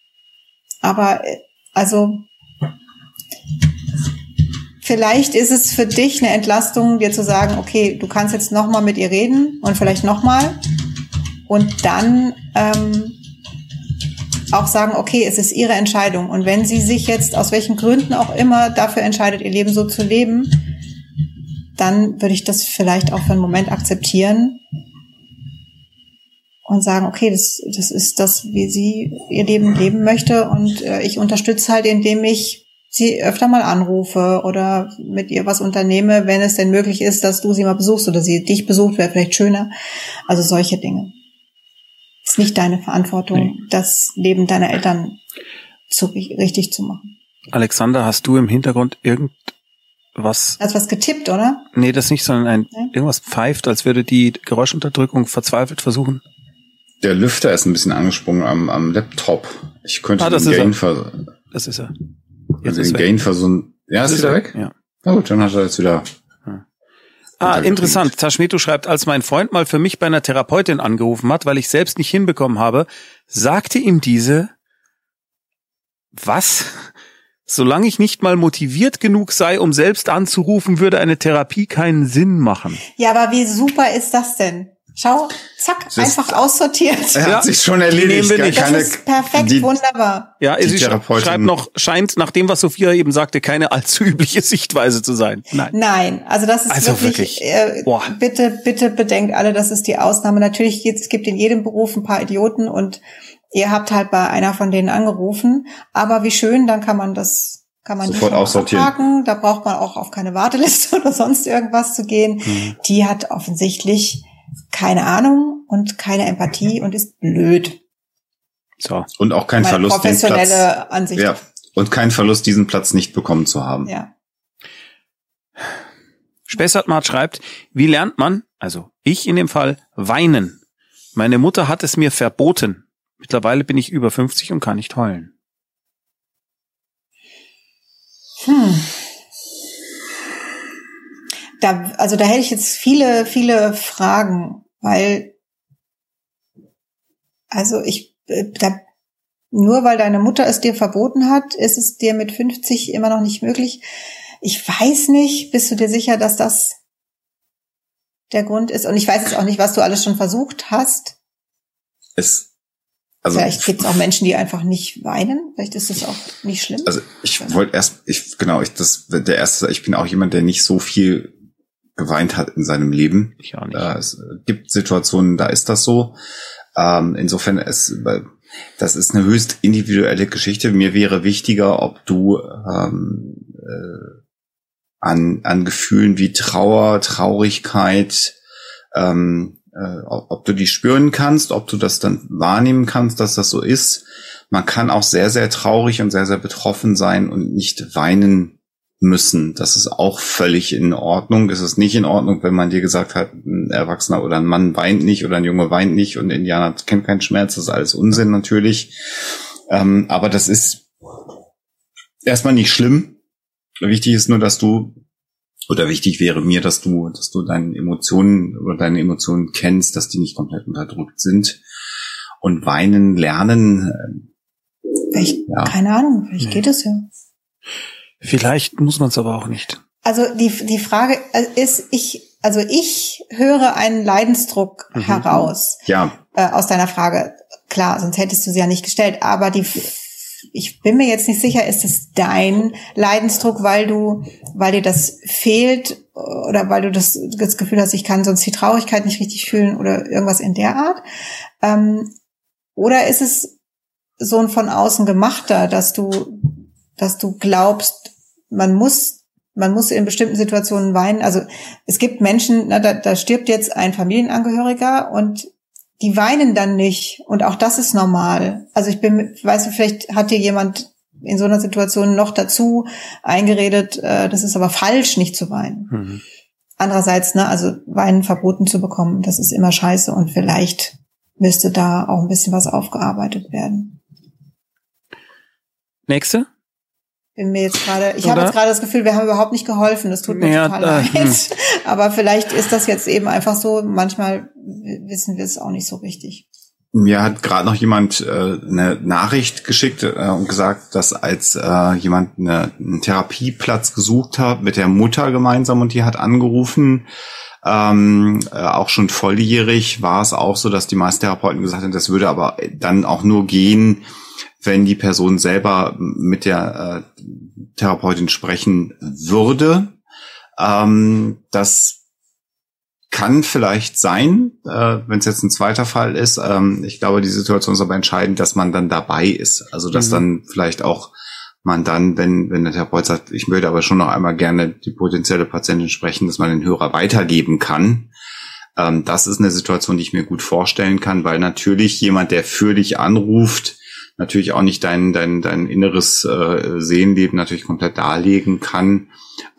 Aber äh, also vielleicht ist es für dich eine Entlastung, dir zu sagen, okay, du kannst jetzt noch mal mit ihr reden und vielleicht noch mal und dann ähm, auch sagen, okay, es ist ihre Entscheidung. Und wenn sie sich jetzt aus welchen Gründen auch immer dafür entscheidet, ihr Leben so zu leben, dann würde ich das vielleicht auch für einen Moment akzeptieren und sagen, okay, das, das ist das, wie sie ihr Leben leben möchte und äh, ich unterstütze halt, indem ich sie öfter mal anrufe oder mit ihr was unternehme, wenn es denn möglich ist, dass du sie mal besuchst oder sie dich besucht, wäre vielleicht schöner. Also solche Dinge. Ist nicht deine Verantwortung, Nee. das Leben deiner Eltern zu, richtig zu machen. Alexander, hast du im Hintergrund irgendwas? Hast was getippt, oder? Nee, das nicht, sondern ein Ja. irgendwas pfeift, als würde die Geräuschunterdrückung verzweifelt versuchen. Der Lüfter ist ein bisschen angesprungen am, am Laptop. Ich könnte Ah, das den ist er. Gain, ver Das ist er. also ist den weg. Gain versuchen. Ja, ist, Ist wieder weg, weg? ja. Na gut, dann hat er jetzt wieder. Ah, interessant. Taschmeto schreibt, als mein Freund mal für mich bei einer Therapeutin angerufen hat, weil ich selbst nicht hinbekommen habe, sagte ihm diese, was? Solange ich nicht mal motiviert genug sei, um selbst anzurufen, würde eine Therapie keinen Sinn machen. Ja, aber wie super ist das denn? Schau, zack, Das ist- einfach aussortiert. Er Ja, hat sich schon die erledigt. nehmen wir gar nicht. Das keine, ist perfekt, die, wunderbar. Ja, Die sie schreibt noch, scheint nach dem, was Sophia eben sagte, keine allzu übliche Sichtweise zu sein. Nein. Nein, also das ist Also wirklich, wirklich. Äh, Boah. bitte, bitte bedenkt alle, das ist die Ausnahme. Natürlich, jetzt, es gibt in jedem Beruf ein paar Idioten und ihr habt halt bei einer von denen angerufen. Aber wie schön, dann kann man das, kann man die Sofort aussortieren. abhaken. Da braucht man auch auf keine Warteliste (laughs) oder sonst irgendwas zu gehen. Mhm. Die hat offensichtlich keine Ahnung und keine Empathie und ist blöd. So. und auch kein Meine Verlust, den professionelle Platz. Ansicht. Ja. Und kein Verlust, diesen Platz nicht bekommen zu haben. ja. Spessartmart schreibt, wie lernt man, also ich in dem Fall, weinen? Meine Mutter hat es mir verboten. Mittlerweile bin ich über 50 und kann nicht heulen. Hm. Da, also da hätte ich jetzt viele, viele Fragen, weil, also ich, äh, da, nur weil deine Mutter es dir verboten hat, ist es dir mit 50 immer noch nicht möglich. Ich weiß nicht, bist du dir sicher, dass das der Grund ist. Und ich weiß jetzt auch nicht, was du alles schon versucht hast. Es, also, Vielleicht gibt es auch Menschen, die einfach nicht weinen. Vielleicht ist das auch nicht schlimm. Also ich wollte erst, ich genau, ich das der erste, ich bin auch jemand, der nicht so viel geweint hat in seinem Leben. Ich auch nicht. Äh, es gibt Situationen, da ist das so. Ähm, insofern es, das ist eine höchst individuelle Geschichte. Mir wäre wichtiger, ob du ähm, äh, an, an Gefühlen wie Trauer, Traurigkeit, ähm, äh, ob du die spüren kannst, ob du das dann wahrnehmen kannst, dass das so ist. Man kann auch sehr, sehr traurig und sehr, sehr betroffen sein und nicht weinen müssen. Das ist auch völlig in Ordnung. Es ist nicht in Ordnung, wenn man dir gesagt hat, ein Erwachsener oder ein Mann weint nicht oder ein Junge weint nicht und Indianer kennt keinen Schmerz. Das ist alles Unsinn natürlich. Ähm, aber das ist erstmal nicht schlimm. Wichtig ist nur, dass du oder wichtig wäre mir, dass du, dass du deine Emotionen oder deine Emotionen kennst, dass die nicht komplett unterdrückt sind und weinen lernen. äh, Vielleicht, Ja. keine Ahnung, vielleicht geht es ja. Vielleicht muss man es aber auch nicht. Also die, die Frage ist, ich, also ich höre einen Leidensdruck Mhm. heraus Ja, äh, aus deiner Frage. Klar, sonst hättest du sie ja nicht gestellt. Aber die, ich bin mir jetzt nicht sicher, ist es dein Leidensdruck, weil du, weil dir das fehlt oder weil du das, das Gefühl hast, ich kann sonst die Traurigkeit nicht richtig fühlen oder irgendwas in der Art? Ähm, oder ist es so ein von außen gemachter, dass du, dass du glaubst, man muss, man muss in bestimmten Situationen weinen. Also es gibt Menschen, na, da, da stirbt jetzt ein Familienangehöriger und die weinen dann nicht. Und auch das ist normal. Also ich bin, weißt du, vielleicht hat dir jemand in so einer Situation noch dazu eingeredet, äh, das ist aber falsch, nicht zu weinen. Mhm. Andererseits, ne, also Weinen verboten zu bekommen, das ist immer scheiße und vielleicht müsste da auch ein bisschen was aufgearbeitet werden. Nächste? Bin mir jetzt gerade, ich habe jetzt gerade das Gefühl, wir haben überhaupt nicht geholfen. Das tut mir Ja, total äh, leid. (laughs) Aber vielleicht ist das jetzt eben einfach so. Manchmal wissen wir es auch nicht so richtig. Mir hat gerade noch jemand äh, eine Nachricht geschickt äh, und gesagt, dass als äh, jemand eine, einen Therapieplatz gesucht hat mit der Mutter gemeinsam und die hat angerufen, ähm, äh, auch schon volljährig, war es auch so, dass die meisten Therapeuten gesagt haben, das würde aber dann auch nur gehen, wenn die Person selber mit der äh, Therapeutin sprechen würde. Ähm, das kann vielleicht sein, äh, wenn es jetzt ein zweiter Fall ist. Ähm, ich glaube, die Situation ist aber entscheidend, dass man dann dabei ist. Also dass Mhm. dann vielleicht auch man dann, wenn, wenn der Therapeut sagt, ich möchte aber schon noch einmal gerne die potenzielle Patientin sprechen, dass man den Hörer weitergeben kann. Ähm, das ist eine Situation, die ich mir gut vorstellen kann, weil natürlich jemand, der für dich anruft, natürlich auch nicht dein, dein, dein inneres äh, Seelenleben natürlich komplett darlegen kann.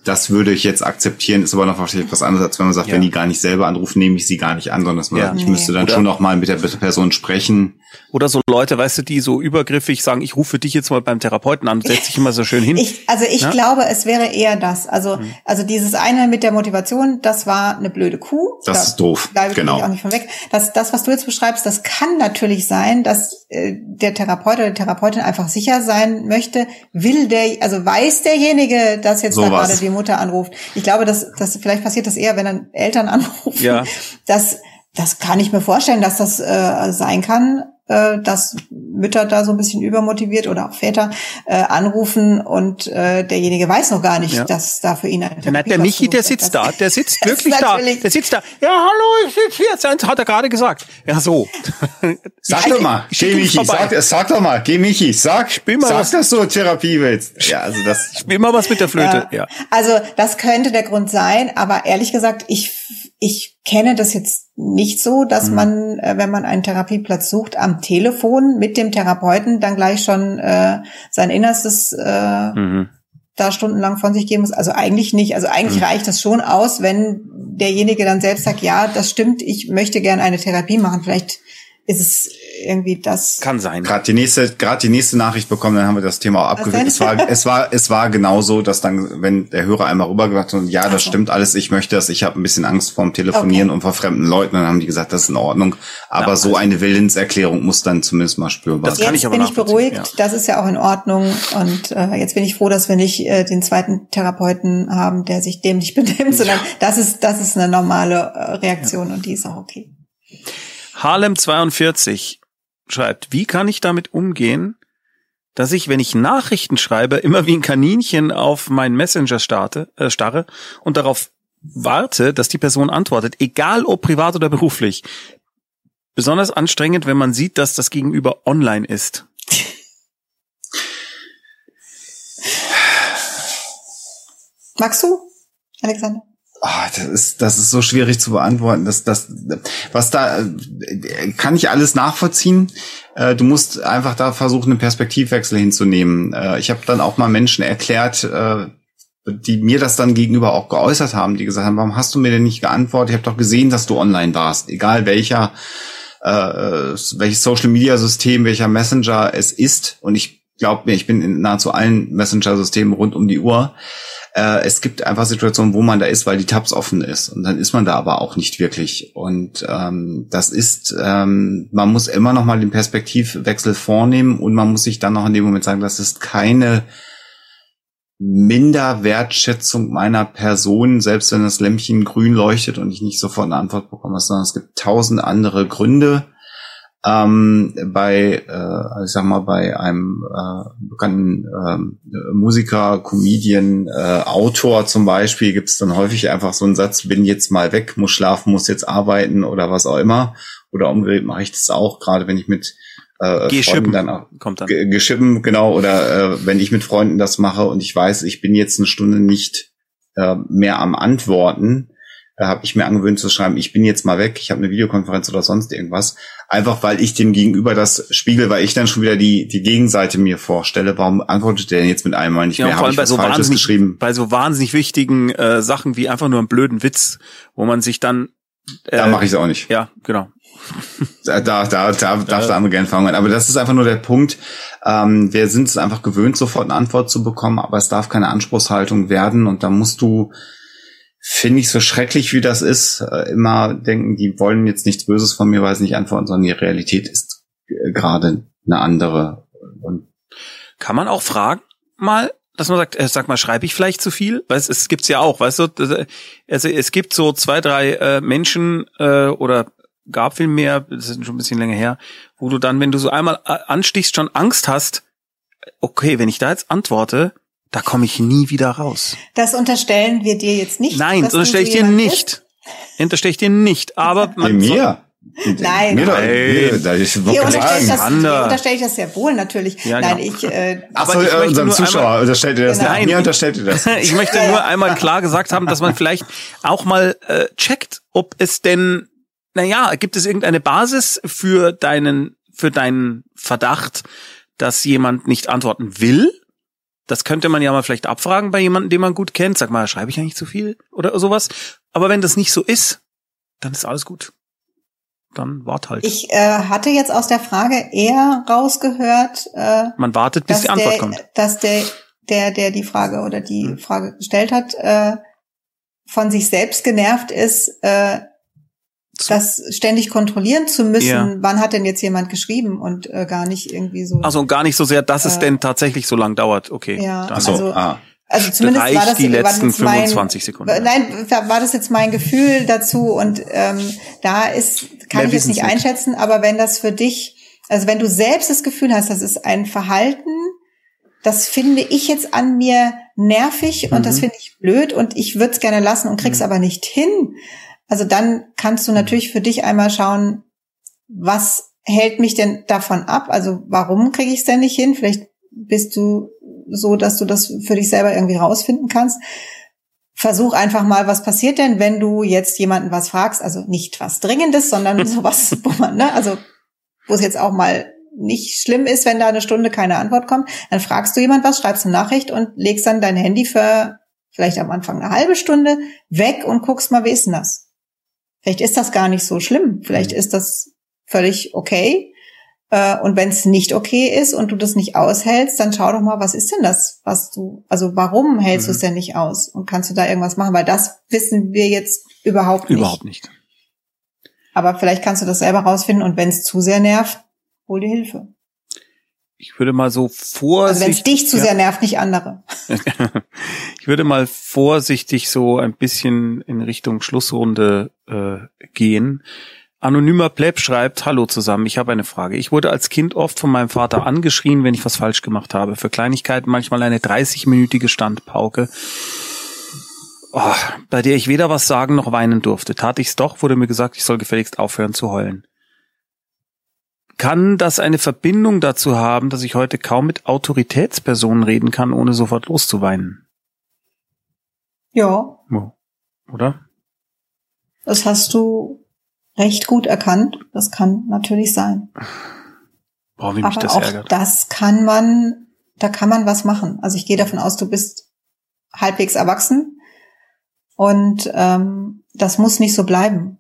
Das würde ich jetzt akzeptieren, ist aber noch wahrscheinlich etwas anderes, als wenn man sagt, Ja. wenn die gar nicht selber anrufen, nehme ich sie gar nicht an, sondern dass man Ja. sagt, ich Nee. müsste dann Oder- schon noch mal mit der Person sprechen. Oder so Leute, weißt du, die so übergriffig sagen, ich rufe dich jetzt mal beim Therapeuten an, setz dich immer so schön hin. Ich, also ich Ja? glaube, es wäre eher das. Also, Mhm. also dieses eine mit der Motivation, das war eine blöde Kuh. Das Da ist doof. bleibe Genau. ich auch nicht von weg. Das, das, was du jetzt beschreibst, das kann natürlich sein, dass äh, der Therapeut oder die Therapeutin einfach sicher sein möchte, will der, also weiß derjenige, dass jetzt da Sowas. Gerade die Mutter anruft. Ich glaube, dass, dass vielleicht passiert das eher, wenn dann Eltern (laughs) anrufen. Ja. Das, das kann ich mir vorstellen, dass das äh, sein kann, äh, dass Mütter da so ein bisschen übermotiviert oder auch Väter äh, anrufen und äh, derjenige weiß noch gar nicht, Ja. dass da für ihn ein Ja, na, der Michi, der sitzt da, der (laughs) sitzt Das wirklich da. Der sitzt da. Ja, hallo, ich sitze hier. Das hat er gerade gesagt. Ja, so. Sag doch mal, geh Michi, sag, sag doch mal, geh Michi, sag, Spiel mal sag, was. dass du Therapie willst. Ja, also das, Ich will mal was mit der Flöte. Ja. Also das könnte der Grund sein, aber ehrlich gesagt, ich ich kenne das jetzt nicht so, Mhm. dass man, äh, wenn man einen Therapieplatz sucht, am Telefon mit dem Therapeuten dann gleich schon äh, sein Innerstes äh, Mhm. da stundenlang von sich geben muss. Also eigentlich nicht. Also eigentlich Mhm. reicht das schon aus, wenn derjenige dann selbst sagt, ja, das stimmt, ich möchte gerne eine Therapie machen. Vielleicht ist es irgendwie das. Kann sein. Gerade die nächste, gerade die nächste Nachricht bekommen, dann haben wir das Thema auch abgewickelt. Es war, es war, es war genauso, dass dann, wenn der Hörer einmal rübergebracht hat, ja, das so. stimmt alles, ich möchte das, ich habe ein bisschen Angst vorm Telefonieren Okay. und vor fremden Leuten, dann haben die gesagt, das ist in Ordnung. Aber Ja, so eine Willenserklärung muss dann zumindest mal spürbar Das sein. kann jetzt ich aber bin ich beruhigt, das ist ja auch in Ordnung. Und äh, jetzt bin ich froh, dass wir nicht äh, den zweiten Therapeuten haben, der sich dämlich (laughs) benimmt, sondern das ist, das ist eine normale äh, Reaktion und die ist auch okay. Harlem 42 schreibt, wie kann ich damit umgehen, dass ich, wenn ich Nachrichten schreibe, immer wie ein Kaninchen auf meinen Messenger starte, äh, starre und darauf warte, dass die Person antwortet, egal ob privat oder beruflich. Besonders anstrengend, wenn man sieht, dass das Gegenüber online ist. Magst du, Alexander? Ah, das ist, das ist so schwierig zu beantworten. Das, das, was da, äh, kann ich alles nachvollziehen. Äh, Du musst einfach da versuchen, einen Perspektivwechsel hinzunehmen. Äh, Ich habe dann auch mal Menschen erklärt, die mir das dann gegenüber auch geäußert haben, die gesagt haben, warum hast du mir denn nicht geantwortet? Ich habe doch gesehen, dass du online warst. Egal welcher, welches Social Media System, welcher Messenger es ist. Und ich glaube mir, ich bin in nahezu allen Messenger-Systemen rund um die Uhr. Äh, es gibt einfach Situationen, wo man da ist, weil die Tabs offen ist. Und dann ist man da aber auch nicht wirklich. Und ähm, das ist, ähm, man muss immer noch mal den Perspektivwechsel vornehmen und man muss sich dann noch in dem Moment sagen, das ist keine Minderwertschätzung meiner Person, selbst wenn das Lämpchen grün leuchtet und ich nicht sofort eine Antwort bekomme, sondern es gibt tausend andere Gründe. Ähm, bei, äh, ich sag mal, bei einem äh, bekannten ähm, Musiker, Comedian, äh, Autor zum Beispiel, gibt es dann häufig einfach so einen Satz, bin jetzt mal weg, muss schlafen, muss jetzt arbeiten oder was auch immer. Oder umgedreht mache ich das auch, gerade wenn ich mit äh, Geh Freunden schippen, dann auch kommt dann. Ge- geschippen, genau, oder äh, wenn ich mit Freunden das mache und ich weiß, ich bin jetzt eine Stunde nicht äh, mehr am Antworten, äh, habe ich mir angewöhnt zu schreiben, ich bin jetzt mal weg, ich habe eine Videokonferenz oder sonst irgendwas, einfach weil ich dem Gegenüber das spiegel, weil ich dann schon wieder die die Gegenseite mir vorstelle, warum antwortet der denn jetzt mit einmal nicht Ja, mehr, vor habe allem ich bei was so Falsches wahnsinnig, geschrieben. bei so wahnsinnig wichtigen äh, Sachen wie einfach nur einen blöden Witz, wo man sich dann äh, Da mache ich es auch nicht. ja genau Da, da, da, da darf der andere gerne fangen. Aber das ist einfach nur der Punkt. Ähm, wir sind es einfach gewöhnt, sofort eine Antwort zu bekommen, aber es darf keine Anspruchshaltung werden. Und da musst du, finde ich, so schrecklich wie das ist, äh, immer denken, die wollen jetzt nichts Böses von mir, weil sie nicht antworten, sondern die Realität ist äh, gerade eine andere. Und Kann man auch fragen mal, dass man sagt, äh, sag mal, schreibe ich vielleicht zu viel? Weil es, es gibt's ja auch, weißt du, äh, also es gibt so zwei, drei äh, Menschen äh, oder gab viel mehr, das ist schon ein bisschen länger her, wo du dann, wenn du so einmal anstichst, schon Angst hast, okay, wenn ich da jetzt antworte, da komme ich nie wieder raus. Das unterstellen wir dir jetzt nicht. Nein, das unterstelle ich dir nicht. Unterstelle ich dir nicht. Aber (laughs) bei mir. Nein. Mir doch, Nein. mir, da ich Dir wollte unterstelle ich, sagen. das, dir unterstelle ich das sehr wohl, natürlich. Ja, Nein, genau. ich, äh, Achso, Aber ich äh, unserem Zuschauer einmal- unterstellt ihr das Genau. nicht. Mir unterstellt ihr das. (laughs) ich möchte nur einmal klar gesagt haben, dass man (laughs) vielleicht auch mal äh, checkt, ob es denn, naja, gibt es irgendeine Basis für deinen, für deinen Verdacht, dass jemand nicht antworten will? Das könnte man ja mal vielleicht abfragen bei jemandem, den man gut kennt. Sag mal, schreibe ich eigentlich zu viel oder sowas? Aber wenn das nicht so ist, dann ist alles gut. Dann wart halt. ich äh, hatte jetzt aus der Frage eher rausgehört, äh, man wartet, bis dass die Antwort der, kommt. dass der, der, der die Frage oder die Hm. Frage gestellt hat, äh, von sich selbst genervt ist, äh, das ständig kontrollieren zu müssen, Ja. wann hat denn jetzt jemand geschrieben und äh, gar nicht irgendwie so. Also gar nicht so sehr, dass es Äh, denn tatsächlich so lang dauert. Okay. Ja, dann Achso, Also- ah. Also zumindest reicht war das, die war letzten jetzt mein, 25 Sekunden. Nein, war das jetzt mein Gefühl dazu und ähm, da ist kann Mehr ich jetzt nicht einschätzen, aber wenn das für dich, also wenn du selbst das Gefühl hast, das ist ein Verhalten, das finde ich jetzt an mir nervig und Mhm. das finde ich blöd und ich würde es gerne lassen und krieg's Mhm. aber nicht hin. Also dann kannst du natürlich für dich einmal schauen, was hält mich denn davon ab? Also warum kriege ich es denn nicht hin? Vielleicht bist du so, dass du das für dich selber irgendwie rausfinden kannst. Versuch einfach mal, was passiert denn, wenn du jetzt jemanden was fragst, also nicht was Dringendes, sondern (laughs) sowas, wo man, ne, also wo es jetzt auch mal nicht schlimm ist, wenn da eine Stunde keine Antwort kommt, dann fragst du jemand was, schreibst eine Nachricht und legst dann dein Handy für vielleicht am Anfang eine halbe Stunde weg und guckst mal, wie ist denn das? Vielleicht ist das gar nicht so schlimm. Vielleicht ist das völlig okay. Äh, und wenn es nicht okay ist und du das nicht aushältst, dann schau doch mal, was ist denn das, was du, also warum hältst mhm. du es denn nicht aus? Und kannst du da irgendwas machen? Weil das wissen wir jetzt überhaupt nicht. Überhaupt nicht. Aber vielleicht kannst du das selber rausfinden und wenn es zu sehr nervt, hol dir Hilfe. Ich würde mal so vorsichtig. Also wenn es dich zu ja. sehr nervt, nicht andere. (laughs) ich würde mal vorsichtig so ein bisschen in Richtung Schlussrunde äh, gehen. Anonymer Pleb schreibt, hallo zusammen, ich habe eine Frage. Ich wurde als Kind oft von meinem Vater angeschrien, wenn ich was falsch gemacht habe. Für Kleinigkeiten manchmal eine 30-minütige Standpauke, oh, bei der ich weder was sagen noch weinen durfte. Tat ich's doch, wurde mir gesagt, ich soll gefälligst aufhören zu heulen. Kann das eine Verbindung dazu haben, dass ich heute kaum mit Autoritätspersonen reden kann, ohne sofort loszuweinen? Ja. Oder? Das hast du recht gut erkannt. Das kann natürlich sein. Boah, wie mich Aber das auch ärgert. das kann man, da kann man was machen. Also ich gehe davon aus, du bist halbwegs erwachsen und ähm, das muss nicht so bleiben.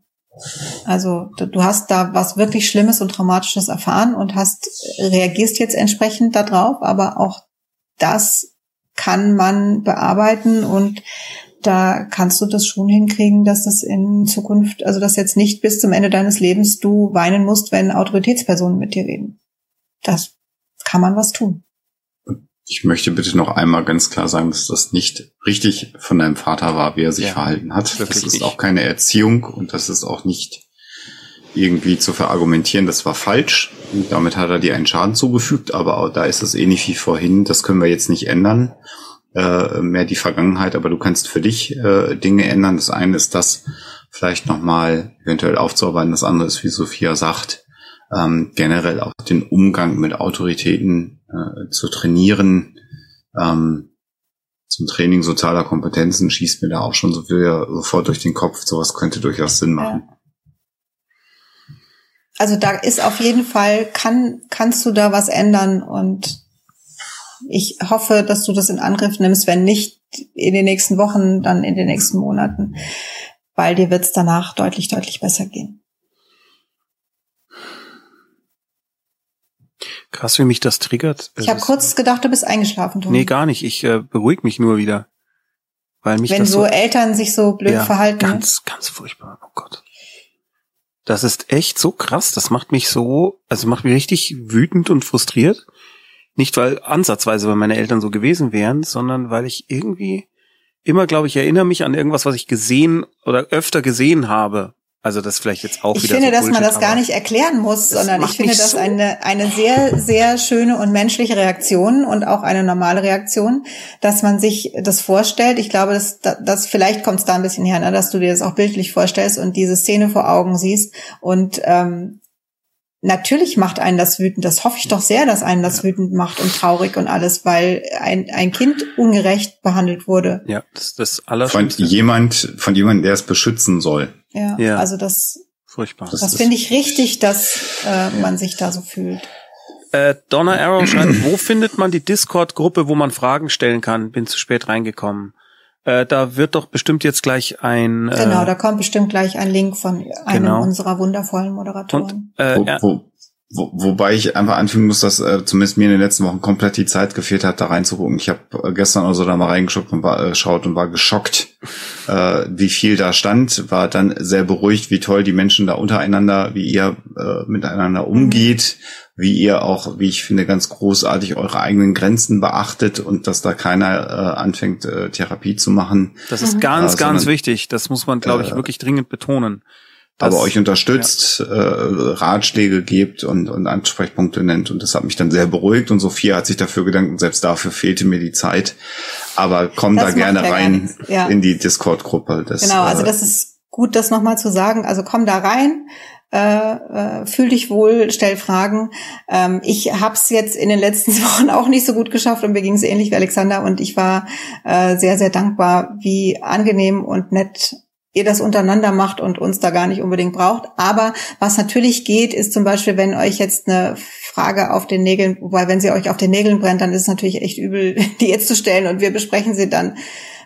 Also du hast da was wirklich Schlimmes und Traumatisches erfahren und hast reagierst jetzt entsprechend darauf, aber auch das kann man bearbeiten und da kannst du das schon hinkriegen, dass das in Zukunft, also dass jetzt nicht bis zum Ende deines Lebens du weinen musst, wenn Autoritätspersonen mit dir reden. Das kann man was tun. Ich möchte bitte noch einmal ganz klar sagen, dass das nicht richtig von deinem Vater war, wie er sich ja, verhalten hat. Das ist auch keine Erziehung und das ist auch nicht irgendwie zu verargumentieren, das war falsch. Und damit hat er dir einen Schaden zugefügt, aber auch da ist es ähnlich wie vorhin, das können wir jetzt nicht ändern äh, mehr die Vergangenheit, aber du kannst für dich äh, Dinge ändern. Das eine ist das vielleicht nochmal eventuell aufzuarbeiten, das andere ist, wie Sophia sagt, ähm, generell auch den Umgang mit Autoritäten äh, zu trainieren. Ähm, zum Training sozialer Kompetenzen schießt mir da auch schon so viel sofort durch den Kopf. Sowas könnte durchaus Sinn machen. Ja. Also da ist auf jeden Fall, kann, kannst du da was ändern und ich hoffe, dass du das in Angriff nimmst, wenn nicht in den nächsten Wochen, dann in den nächsten Monaten, weil dir wird es danach deutlich, deutlich besser gehen. Krass, wie mich das triggert. Ich habe kurz gedacht, du bist eingeschlafen. Toni. Nee, gar nicht. Ich äh, beruhige mich nur wieder. Weil mich Wenn das so, so Eltern sich so blöd ja, verhalten. Ganz, ganz furchtbar. Oh Gott. Das ist echt so krass. Das macht mich so, also macht mich richtig wütend und frustriert. Nicht weil ansatzweise, weil meine Eltern so gewesen wären, sondern weil ich irgendwie immer, glaube ich, erinnere mich an irgendwas, was ich gesehen oder öfter gesehen habe. Also das vielleicht jetzt auch ich wieder. Ich finde, so dass man das gar nicht erklären muss, sondern ich finde das so eine, eine sehr, sehr schöne und menschliche Reaktion und auch eine normale Reaktion, dass man sich das vorstellt. Ich glaube, dass, dass vielleicht kommt es da ein bisschen her, ne, dass du dir das auch bildlich vorstellst und diese Szene vor Augen siehst und ähm, Natürlich macht einen das wütend. Das hoffe ich doch sehr, dass einen das wütend macht und traurig und alles, weil ein, ein Kind ungerecht behandelt wurde. Ja, das ist das Allerschlimmste. Von jemand, von jemandem, der es beschützen soll. Ja, ja. also das, furchtbar. Das, das finde ich richtig, dass äh, man sich da so fühlt. Äh, Donna Arrow schreibt, wo findet man die Discord-Gruppe, wo man Fragen stellen kann? Bin zu spät reingekommen. Äh, da wird doch bestimmt jetzt gleich ein. Äh, genau, da kommt bestimmt gleich ein Link von einem genau. unserer wundervollen Moderatoren. Und, äh, wo, wo, wo, wobei ich einfach anfügen muss, dass äh, zumindest mir in den letzten Wochen komplett die Zeit gefehlt hat, da reinzugucken. Ich habe äh, gestern also da mal reingeschaut und war, äh, schaut und war geschockt, (laughs) äh, wie viel da stand. War dann sehr beruhigt, wie toll die Menschen da untereinander, wie ihr äh, miteinander umgeht, wie ihr auch, wie ich finde, ganz großartig eure eigenen Grenzen beachtet und dass da keiner äh, anfängt, äh, Therapie zu machen. Das ist ganz, äh, ganz wichtig. Das muss man, glaube ich, äh, wirklich dringend betonen. Das, aber euch unterstützt, ja. äh, Ratschläge gebt und, und Ansprechpunkte nennt. Und das hat mich dann sehr beruhigt. Und Sophia hat sich dafür gedankt und selbst dafür fehlte mir die Zeit. Aber komm das da gerne rein ja. in die Discord-Gruppe. Genau, also äh, das ist gut, das nochmal zu sagen. Also komm da rein äh, äh, fühl dich wohl, stell Fragen. Ähm, ich habe es jetzt in den letzten (laughs) Wochen auch nicht so gut geschafft und mir ging es ähnlich wie Alexander und ich war äh, sehr, sehr dankbar, wie angenehm und nett ihr das untereinander macht und uns da gar nicht unbedingt braucht. Aber was natürlich geht, ist zum Beispiel, wenn euch jetzt eine Frage auf den Nägeln, wobei wenn sie euch auf den Nägeln brennt, dann ist es natürlich echt übel, (laughs) die jetzt zu stellen und wir besprechen sie dann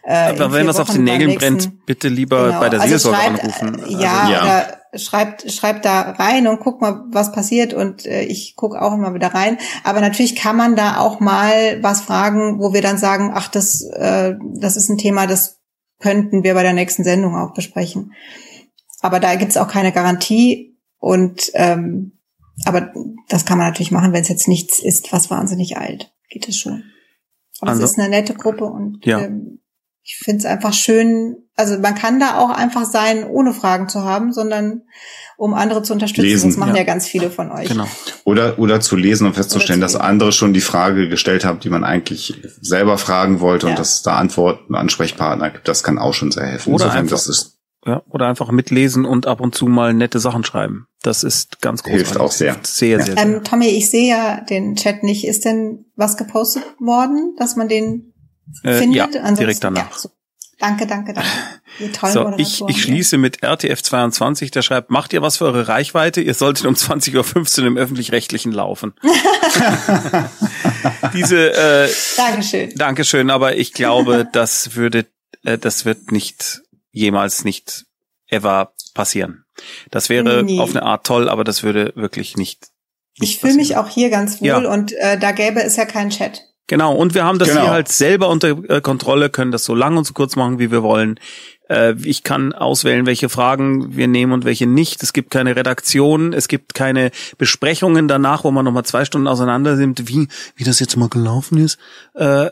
äh, Aber wenn das auf den Nägeln brennt, bitte lieber genau. bei der also Seelsorge schreibt, anrufen. Äh, ja, also, ja. Oder, schreibt, schreibt da rein und guck mal, was passiert und äh, ich gucke auch immer wieder rein. Aber natürlich kann man da auch mal was fragen, wo wir dann sagen, ach, das, äh, das ist ein Thema, das könnten wir bei der nächsten Sendung auch besprechen. Aber da gibt's auch keine Garantie und ähm, aber das kann man natürlich machen, wenn es jetzt nichts ist, was wahnsinnig alt. Geht es schon. Aber also, es ist eine nette Gruppe und ja. ähm, ich finde es einfach schön. Also man kann da auch einfach sein, ohne Fragen zu haben, sondern um andere zu unterstützen. Lesen, das machen ja. ja. ganz viele von euch. Genau. Oder, oder zu lesen und festzustellen, dass andere schon die Frage gestellt haben, die man eigentlich selber fragen wollte ja. und dass es da Antworten, Ansprechpartner gibt. Das kann auch schon sehr helfen. Oder Insofern, einfach, das ist ja, oder einfach mitlesen und ab und zu mal nette Sachen schreiben. Das ist ganz groß. Hilft auch sehr. Sehr, ja. sehr, sehr. Ähm, Tommy, ich sehe ja den Chat nicht. Ist denn was gepostet worden, dass man den äh, findet? Ja, Ansonsten, direkt danach. Ja, so. Danke, danke, danke. Wie toll so, ich, ich schließe mit RTF22, der schreibt, macht ihr was für eure Reichweite? Ihr solltet um 20.15 Uhr im Öffentlich-Rechtlichen laufen. (laughs) Diese, äh, Dankeschön. Dankeschön, aber ich glaube, (laughs) das würde, äh, das wird nicht jemals nicht ever passieren. Das wäre nee. auf eine Art toll, aber das würde wirklich nicht. nicht ich fühle mich auch hier ganz wohl ja. und äh, da gäbe es ja keinen Chat. Genau, und wir haben das genau. hier halt selber unter äh, Kontrolle, können das so lang und so kurz machen, wie wir wollen. Äh, ich kann auswählen, welche Fragen wir nehmen und welche nicht. Es gibt keine Redaktion, es gibt keine Besprechungen danach, wo man nochmal zwei Stunden auseinander sind, wie, wie das jetzt mal gelaufen ist. Äh,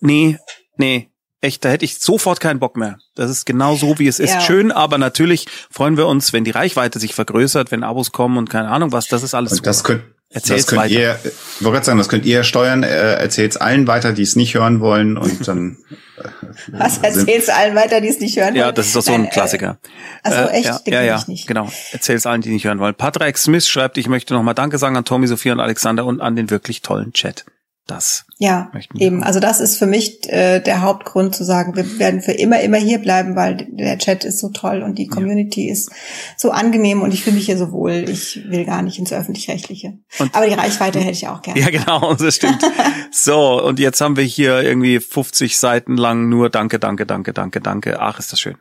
nee, nee, echt, da hätte ich sofort keinen Bock mehr. Das ist genau so, wie es ist. Ja. Schön, aber natürlich freuen wir uns, wenn die Reichweite sich vergrößert, wenn Abos kommen und keine Ahnung was. Das ist alles. Und das könnt, Erzähl's das könnt weiter. ihr, ich wollte gerade sagen, das könnt ihr steuern. Äh, erzählt's allen weiter, die es nicht hören wollen und dann. Äh, was erzähl's allen weiter, die es nicht hören wollen? Ja, das ist doch so ein Nein, Klassiker. Äh, also echt, äh, ja, ja, ja, nicht. genau. Erzähl's allen, die nicht hören wollen. Patrick Smith schreibt, ich möchte nochmal Danke sagen an Tommy, Sophia und Alexander und an den wirklich tollen Chat das. Ja, eben. Also das ist für mich äh, der Hauptgrund zu sagen, wir werden für immer, immer hier bleiben, weil der Chat ist so toll und die Community ja. ist so angenehm und ich fühle mich hier so wohl. Ich will gar nicht ins Öffentlich-Rechtliche. Aber die Reichweite hätte ich auch gerne. Ja, genau, (laughs) das stimmt. (laughs) so, und jetzt haben wir hier irgendwie 50 Seiten lang nur Danke, Danke, Danke, Danke, Danke. Ach, ist das schön.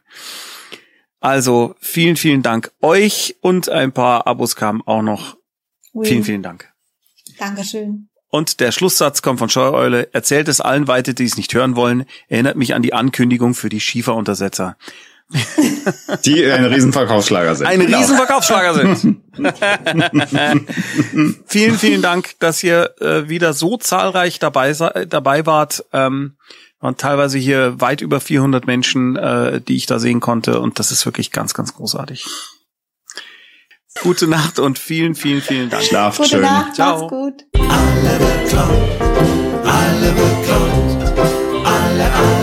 Also, vielen, vielen Dank euch und ein paar Abos kamen auch noch. Oui. Vielen, vielen Dank. Dankeschön. Und der Schlusssatz kommt von Scheueule, erzählt es allen weiter, die es nicht hören wollen, erinnert mich an die Ankündigung für die Schieferuntersetzer. (laughs) Die ein Riesenverkaufsschlager sind. Ein genau. Riesenverkaufsschlager sind. (laughs) (laughs) vielen, vielen Dank, dass ihr äh, wieder so zahlreich dabei, dabei wart. Ähm, und teilweise hier weit über 400 Menschen, äh, die ich da sehen konnte. Und das ist wirklich ganz, ganz großartig. Gute Nacht und vielen, vielen, vielen Dank. Schlaft Gute schön. Nacht, Ciao. gut. Alle beklaut, alle beklaut, alle, alle.